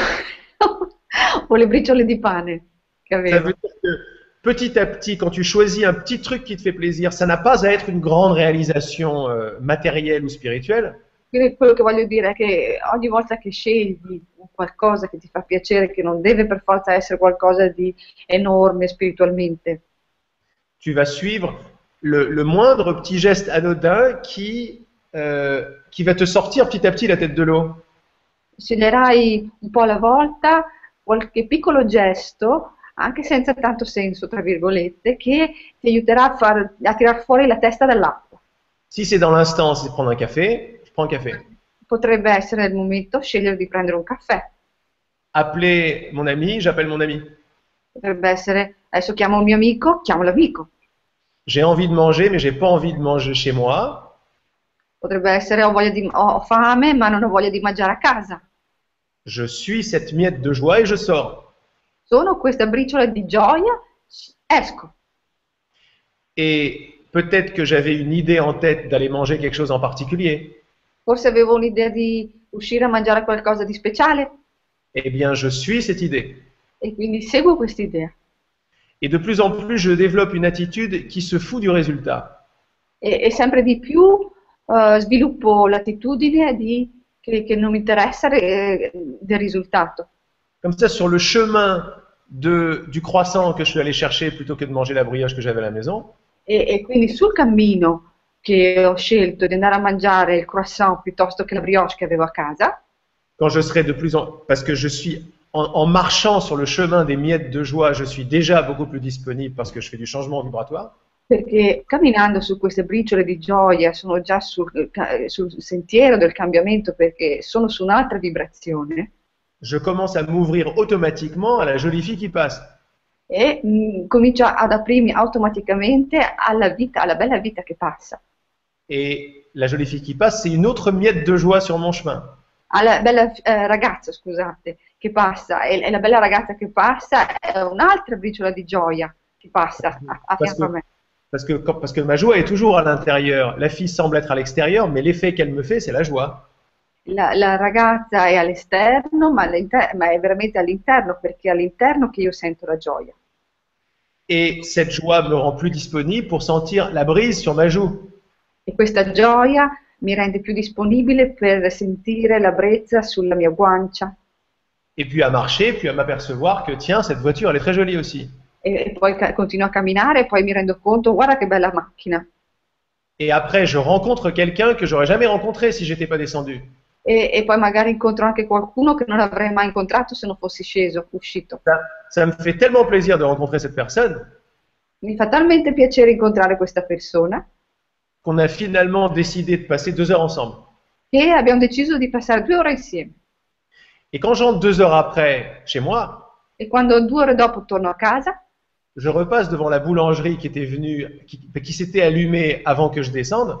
o le briciole di pane che Ça aveva. veut dire que petit à petit, quand tu choisis un petit truc qui te fait plaisir, ça n'a pas à être une grande réalisation euh, matérielle ou spirituelle. Quindi quello che voglio dire è che ogni volta che scegli qualcosa che ti fa piacere, che non deve per forza essere qualcosa di enorme spiritualmente, Tu vas suivre le, le moindre petit geste anodin qui, euh, qui va te sortir petit à petit la tête de l'eau. sceglierai un po' alla volta qualche piccolo gesto, anche senza tanto senso, tra virgolette, che ti aiuterà a, far, a tirar fuori la testa dall'acqua. Si c'est dans l'instant, c'est prendre un café, je prends un café. Potrebbe essere il momento scegliere di prendere un caffè, Appeler mon ami, j'appelle mon ami. potrebbe essere adesso chiamo un mio amico, chiamo l'amico, J'ai envie de manger, mais j'ai pas envie de manger chez moi. potrebbe essere ho, voglia di, ho ho fame ma non ho voglia di mangiare a casa. Je suis cette miette de joie et je sors. Sono questa briciola di gioia, esco. Et peut-être que j'avais une idée en tête d'aller manger quelque chose en particulier. Forse avevo un'idea di uscire a mangiare qualcosa di speciale Eh bien, je suis cette idée. e quindi seguo quest'idea. Et de plus en plus, je développe une attitude qui se fout du résultat. E, e sempre di più eh, sviluppo l'attitudine di, che, che non mi interessa eh, del risultato. Comme ça, sur le chemin de, du croissant que je suis allé chercher plutôt que de manger la brioche que j'avais à la maison, E, e quindi sul cammino che ho scelto di andare a mangiare il croissant piuttosto che la brioche che avevo a casa, quand je serai de plus en... Parce que je suis... En, en marchant sur le chemin des miettes de joie, je suis déjà beaucoup plus disponible parce que je fais du changement vibratoire. perché camminando su queste briciole di gioia sono già sul, sul sentiero del cambiamento perché sono su un'altra vibrazione Je commence à m'ouvrir automatiquement à la jolie fille qui passe. e comincio ad aprirmi automaticamente alla vita, alla bella vita che passa. Et la jolie fille qui passe, c'est une autre miette de joie sur mon chemin. alla bella eh, ragazza, scusate, che passa, e, e la bella ragazza che passa è un'altra briciola di gioia che passa a, a fianco a me. Parce que, quand- parce que ma joie est toujours à l'intérieur. La fille semble être à l'extérieur, mais l'effet qu'elle me fait, c'est la joie. La, la ragazza è all'esterno, ma, all'inter- ma è veramente all'interno, perché è all'interno che io sento la gioia. Et cette joie me rend plus disponible pour sentir la brise sur ma joue. E questa gioia mi rende più disponibile per sentire la brezza sulla mia guancia Et puis à marcher, puis à m'apercevoir que tiens, cette voiture, elle est très jolie aussi. e, e poi ca- continuo a camminare e poi mi rendo conto, guarda che bella macchina. Et après, je rencontre quelqu'un que j'aurais jamais rencontré si j'étais pas descendu. E, e poi magari incontro anche qualcuno che non avrei mai incontrato se non fossi sceso, uscito. Ça, ça me fait tellement plaisir de rencontrer cette personne Mi fa talmente piacere incontrare questa persona qu'on a finalement décidé de passer deux heures ensemble. che abbiamo deciso di passare due ore insieme. Et quand j'entre deux heures après chez moi, E quando due ore dopo torno a casa, je repasse devant la boulangerie qui était venue, qui, qui s'était allumée avant que je descende.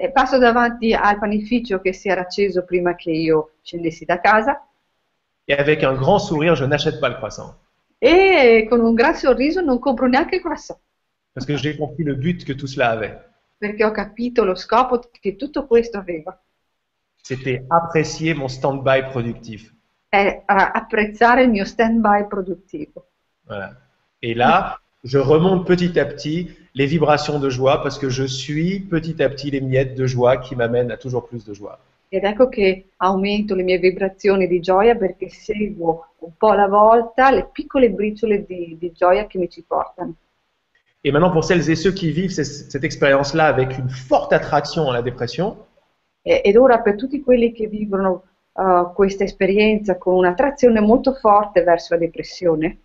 E passo davanti al panificio che si era acceso prima che io scendessi da casa et avec un grand sourire, je n'achète pas le croissant. e con un gran sorriso non compro neanche il croissant, Parce que j'ai compris le but que tout cela avait. perché ho capito lo scopo che tutto questo aveva. C'était apprécier mon stand-by productif. È a- apprezzare il mio stand-by produttivo. Voilà. Et là, je remonte petit à petit les vibrations de joie parce que je suis petit à petit les miettes de joie qui m'amènent à toujours plus de joie. Ed ecco che aumento le mie vibrazioni di gioia perché seguo un po' alla volta le piccole briciole di, di gioia che mi ci portano. Et maintenant, pour celles et ceux qui vivent ces- cette expérience-là avec une forte attraction à la dépression, E- ed ora per tutti quelli che vivono uh, questa esperienza con un'attrazione molto forte verso la depressione,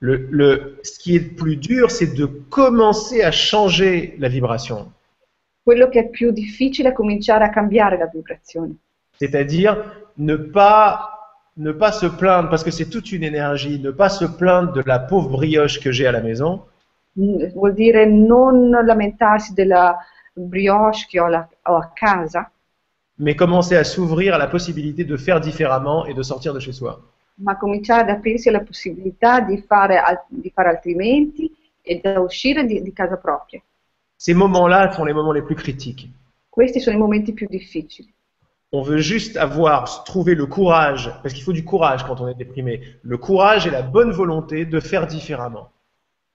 le, le- ce qui est le plus dur, c'est de commencer à changer la vibration. quello che è più difficile è cominciare a cambiare la vibrazione. C'est-à-dire ne pas, ne pas se plaindre, parce que c'est toute une énergie, ne pas se plaindre de la pauvre brioche que j'ai à la maison, Mm, Vuol dire non lamentarsi della brioche che ho, la- ho a casa, mais commencer à s'ouvrir à la possibilité de faire différemment et de sortir de chez soi. Ma cominciare ad aprirsi alla possibilità di fare, di fare altrimenti e da uscire di, di casa propria. Ces moments-là sont les moments les plus critiques. Questi sono i momenti più difficili. On veut juste avoir trouvé le courage, parce qu'il faut du courage quand on est déprimé, le courage et la bonne volonté de faire différemment.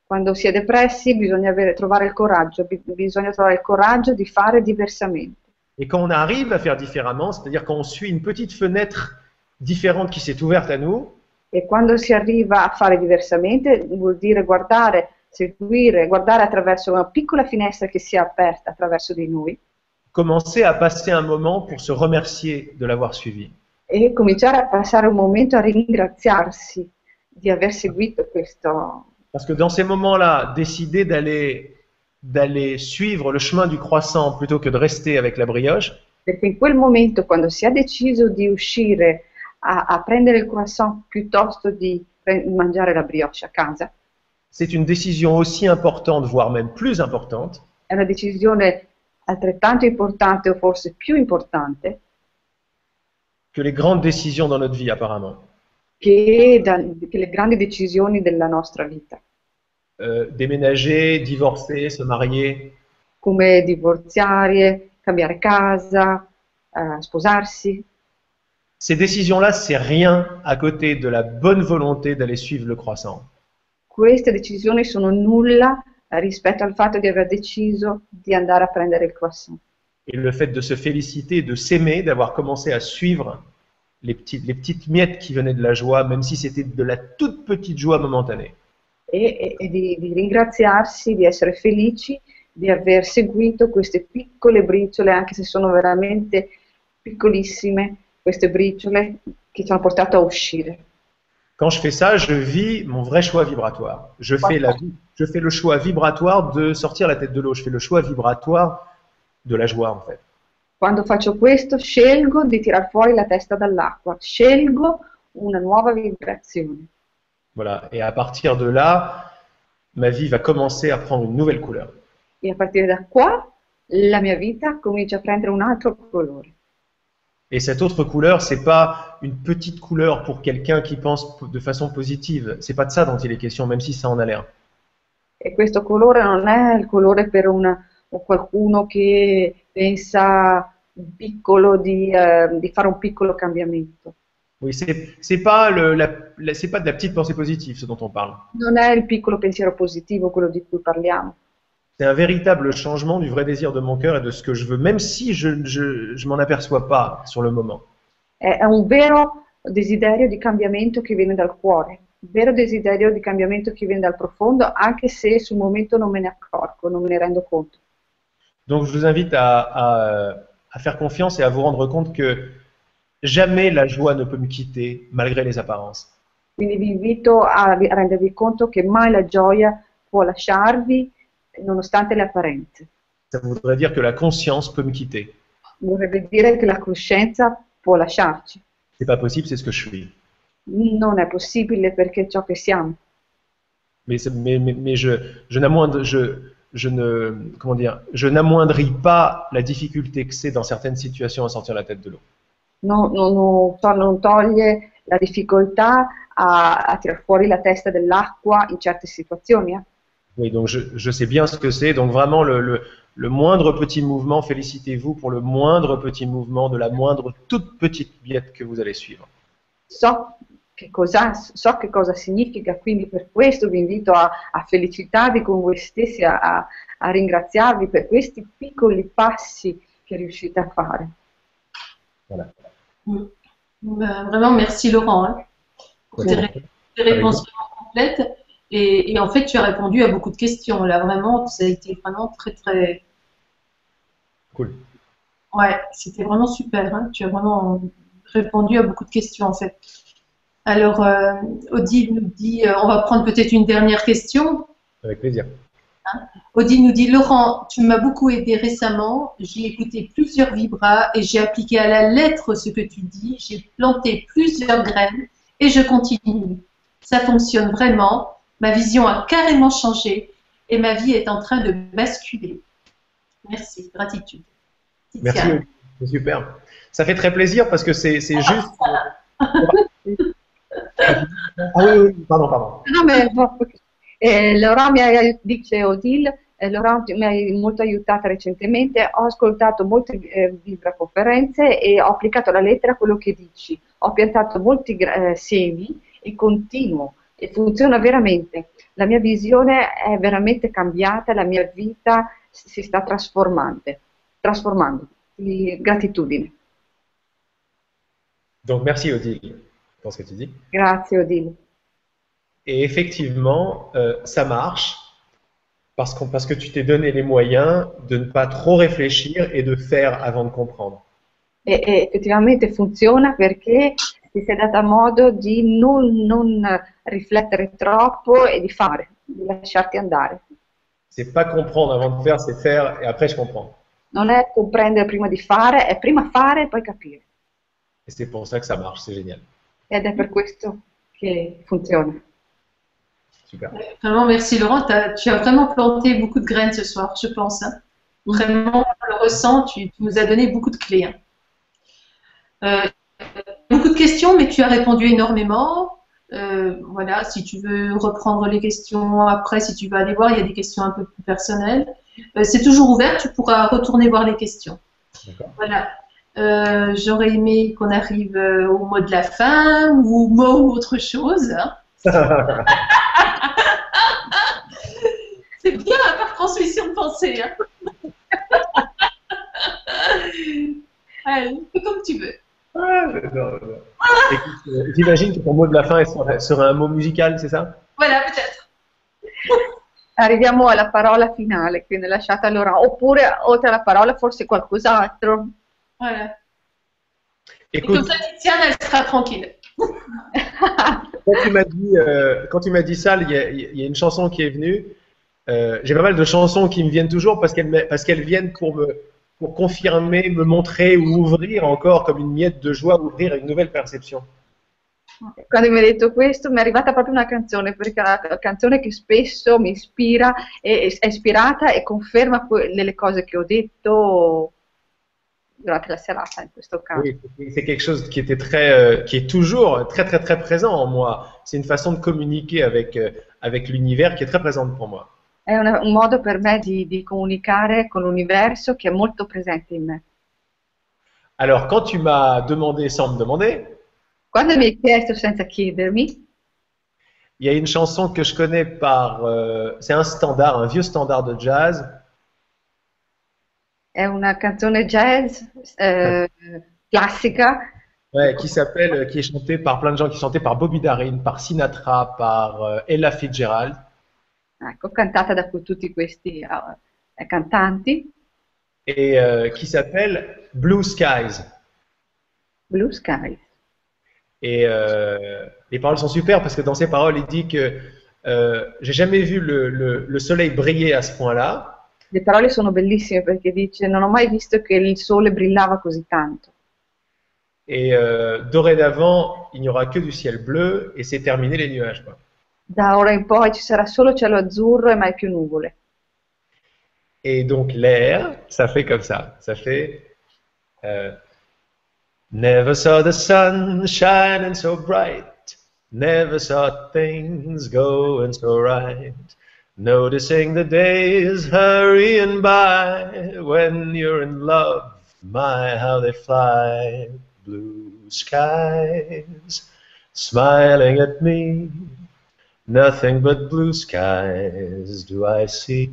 Quando si è depressi bisogna avere- trovare il coraggio, bi- bisogna trovare il coraggio di fare diversamente. Et quand on arrive à faire différemment, c'est-à-dire quand on suit une petite fenêtre différente qui s'est ouverte à nous, E quando si arriva a fare diversamente vuol dire guardare, seguire, guardare attraverso una piccola finestra che si è aperta attraverso di noi commencer à passer un moment pour se remercier de l'avoir suivi. e cominciare a passare un momento a ringraziarsi di aver seguito questo. Parce que dans ces moments-là, décider d'aller d'aller suivre le chemin du croissant plutôt que de rester avec la brioche, Perché in quel momento, quando si è deciso di uscire a, a prendere il croissant piuttosto di mangiare la brioche a casa, c'est une décision aussi importante, voire même plus importante, è una decisione altrettanto importante o forse più importante que les grandes décisions dans notre vie apparemment. che, da- che le grandi decisioni della nostra vita, Euh, déménager, divorcer, se marier, come divorziare, cambiare casa, eh, sposarsi. Ces décisions-là, c'est rien à côté de la bonne volonté d'aller suivre le croissant. Queste decisioni sono nulla rispetto al fatto di aver deciso di andare a prendere il croissant. Et le fait de se féliciter, de s'aimer, d'avoir commencé à suivre les petites, les petites miettes qui venaient de la joie, même si c'était de la toute petite joie momentanée. e, e- e di, di ringraziarsi, di essere felici di aver seguito queste piccole briciole, anche se sono veramente piccolissime, queste briciole che ci hanno portato a uscire. Quand je fais ça, je vis mon vrai choix vibratoire. Je fais, la, je fais le choix vibratoire de sortir la tête de l'eau. Je fais le choix vibratoire de la joie, en fait. Quando faccio questo, scelgo di tirar fuori la testa dall'acqua, scelgo una nuova vibrazione. Voilà. Et à partir de là, ma vie va commencer à prendre une nouvelle couleur. E a partire da qua la mia vita comincia a prendere un altro colore. Et cette autre couleur, c'est pas une petite couleur pour quelqu'un qui pense de façon positive. C'est pas de ça dont il est question, même si ça en a l'air. E questo colore non è il colore per una- qualcuno che pensa piccolo di, eh, di fare un piccolo cambiamento. Oui, c'est c'est pas le, la, la- c'est pas de la petite pensée positive ce dont on parle. Non è il piccolo pensiero positivo quello di cui parliamo, C'est un véritable changement du vrai désir de mon cœur et de ce que je veux, même si je je m'en aperçois pas sur le moment. è, un vero desiderio di cambiamento che viene dal cuore, vero desiderio di cambiamento che viene dal profondo, anche se sul momento non me ne accorgo, non me ne rendo conto. Donc je vous invite à, à, à faire confiance et à vous rendre compte que jamais la joie ne peut me quitter malgré les apparences. Quindi vi invito a, a rendervi conto che mai la gioia può lasciarvi nonostante le apparenze. Ça voudrait dire que la conscience peut me quitter. Vorrebbe dire che la coscienza può lasciarci. C'est pas possible, c'est ce que je suis. Non è possibile perché è ciò che siamo. Mais, mais, mais, mais je, je, n'amoindre- je, je ne, comment dire, je n'amoindris pas la difficulté que c'est dans certaines situations à sortir la tête de l'eau. non, non- non non toglie la difficoltà a, a tirar fuori la testa dell'acqua in certe situazioni. eh. Oui, donc je, je sais bien ce que c'est. Donc vraiment, le, le, le moindre petit mouvement, félicitez-vous pour le moindre petit mouvement de la moindre toute petite biette que vous allez suivre. So che cosa, so che cosa significa, quindi per questo vi invito a, a felicitarvi con voi stessi, a, a- a ringraziarvi per questi piccoli passi che riuscite a fare. Voilà. Ben, vraiment, merci Laurent hein, pour tes, ré- tes réponses vraiment complètes. Et, et en fait, tu as répondu à beaucoup de questions. Là, vraiment, ça a été vraiment très, très. Cool. Ouais, c'était vraiment super. hein. Tu as vraiment répondu à beaucoup de questions, en fait. Alors, euh, Odile nous dit euh, on va prendre peut-être une dernière question. Avec plaisir. Odile nous dit Laurent, tu m'as beaucoup aidé récemment. J'ai écouté plusieurs vibras et j'ai appliqué à la lettre ce que tu dis. J'ai planté plusieurs graines et je continue. Ça fonctionne vraiment. Ma vision a carrément changé et ma vie est en train de basculer. Merci, gratitude. Merci. C'est super. Ça fait très plaisir parce que c'est c'est juste. Ah oui, oui, pardon, pardon. No, ma- no, eh, Laurent mi ha, dice Odile, eh, Laurent mi hai molto aiutata recentemente, ho ascoltato molte eh, vibraconferenze e ho applicato alla lettera quello che dici, ho piantato molti eh, semi e continuo e funziona veramente. La mia visione è veramente cambiata, la mia vita si sta trasformando. trasformando. Quindi, Gratitudine. Donc merci Odile pour ce que tu dis. Grazie Odile. Et effectivement, euh, ça marche parce, qu'on- parce que tu t'es donné les moyens de ne pas trop réfléchir et de faire avant de comprendre. E, e effettivamente funziona perché ti sei data modo di non, non riflettere troppo e di fare, di lasciarti andare. C'est pas comprendre avant de faire, c'est faire et après je comprends. Non è comprendere prima di fare, è prima fare e poi capire. Et c'est pour ça que ça marche, c'est génial. Ed è per questo che funziona. Super. Vraiment, merci Laurent. Tu as vraiment planté beaucoup de graines ce soir, je pense. hein. Vraiment, on le ressent. Tu, tu nous as donné beaucoup de clés. hein. Euh, de questions, mais tu as répondu énormément. Euh, voilà, si tu veux reprendre les questions après, si tu veux aller voir, il y a des questions un peu plus personnelles. Euh, c'est toujours ouvert, tu pourras retourner voir les questions. Voilà. Euh, J'aurais aimé qu'on arrive au mot de la fin ou au mot ou autre chose. hein. C'est bien hein, par transmission de pensée. Hein. Allez, comme tu veux. Ah, j'adore, euh, J'imagine que ton mot de la fin serait, serait un mot musical, c'est ça? Voilà, peut-être. Arriviamo alla parola finale, quindi lasciata a Laurent. Oppure, oltre alla parola, forse qualcos'altro. Voilà. Et comme ça, Tiziane, elle sera tranquille. quand tu m'as dit, euh, quand tu m'as dit ça, il y, a, il y a une chanson qui est venue. Euh, J'ai pas mal de chansons qui me viennent toujours parce qu'elles me- parce qu'elles viennent pour me pour confirmer, me montrer ou ouvrir encore comme une miette de joie, ouvrir une nouvelle perception. Quando mi hai detto questo mi è arrivata proprio una canzone, perché è una canzone che spesso mi ispira, e, è ispirata e conferma que- le cose che ho detto durante la serata in questo caso. Oui, c'est quelque chose qui était très, euh, qui est toujours très très très présent en moi. C'est une façon de communiquer avec euh, avec l'univers qui est très présente pour moi. È una- un modo per me di, di comunicare con l'universo che è molto presente in me. Alors, quand tu m'as demandé sans me demander, Quando mi hai chiesto senza chiedermi, il y a une chanson que je connais par, euh, c'est un standard, un vieux standard de jazz. è una canzone jazz eh, classica Ouais, qui s'appelle, qui est chantée par plein de gens, qui est chantée par Bobby Darin, par Sinatra, par euh, Ella Fitzgerald. Ecco, cantata da tutti questi eh, cantanti, et euh, qui s'appelle Blue Skies. Blue Sky. Et euh, les paroles sont super parce que dans ces paroles, il dit que euh, j'ai jamais vu le, le- le soleil briller à ce point-là. Le parole sono bellissime perché dice non ho mai visto che il sole brillava così tanto. Et euh, dorénavant, il n'y aura que du ciel bleu et c'est terminé les nuages. quoi. Da ora in poi ci sarà solo cielo azzurro e mai più nuvole. Et donc l'air, ça fait comme ça. Ça fait euh, Never saw the sun shining so bright. Never saw things going so right. Noticing the days hurrying by when you're in love. My, how they fly. Blue skies smiling at me. Nothing but blue skies do I see.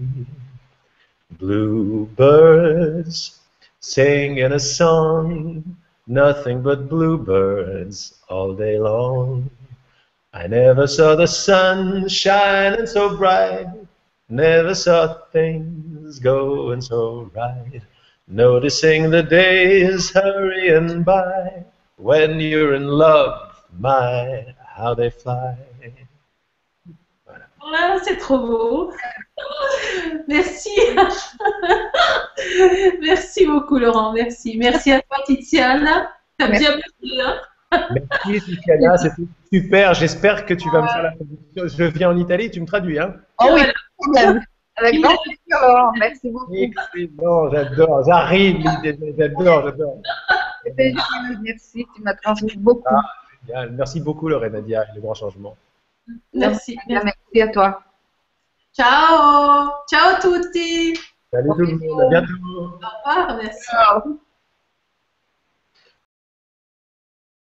Blue birds singing a song, nothing but bluebirds all day long. I never saw the sun shining so bright, never saw things going so right. Noticing the days hurrying by, when you're in love, my, how they fly. Ah, c'est trop beau. Merci. merci beaucoup, Laurent. Merci. Merci à toi, Tiziana. T'as Merci. bien hein Merci, Tiziana, c'était super. J'espère que tu vas me faire la traduction. Je viens en Italie, tu me traduis, hein Oh oui, Voilà. Avec grand plaisir, Laurent. Merci beaucoup. Excellent, j'adore. J'arrive, j'adore, j'adore. Merci. Tu m'as transmis beaucoup. Génial. Merci beaucoup, Lorraine Nadia, et le grand changement. Merci. merci. Merci à toi. Ciao. Ciao tutti. Salut tout le monde, à bientôt. Au revoir. Merci. Ciao.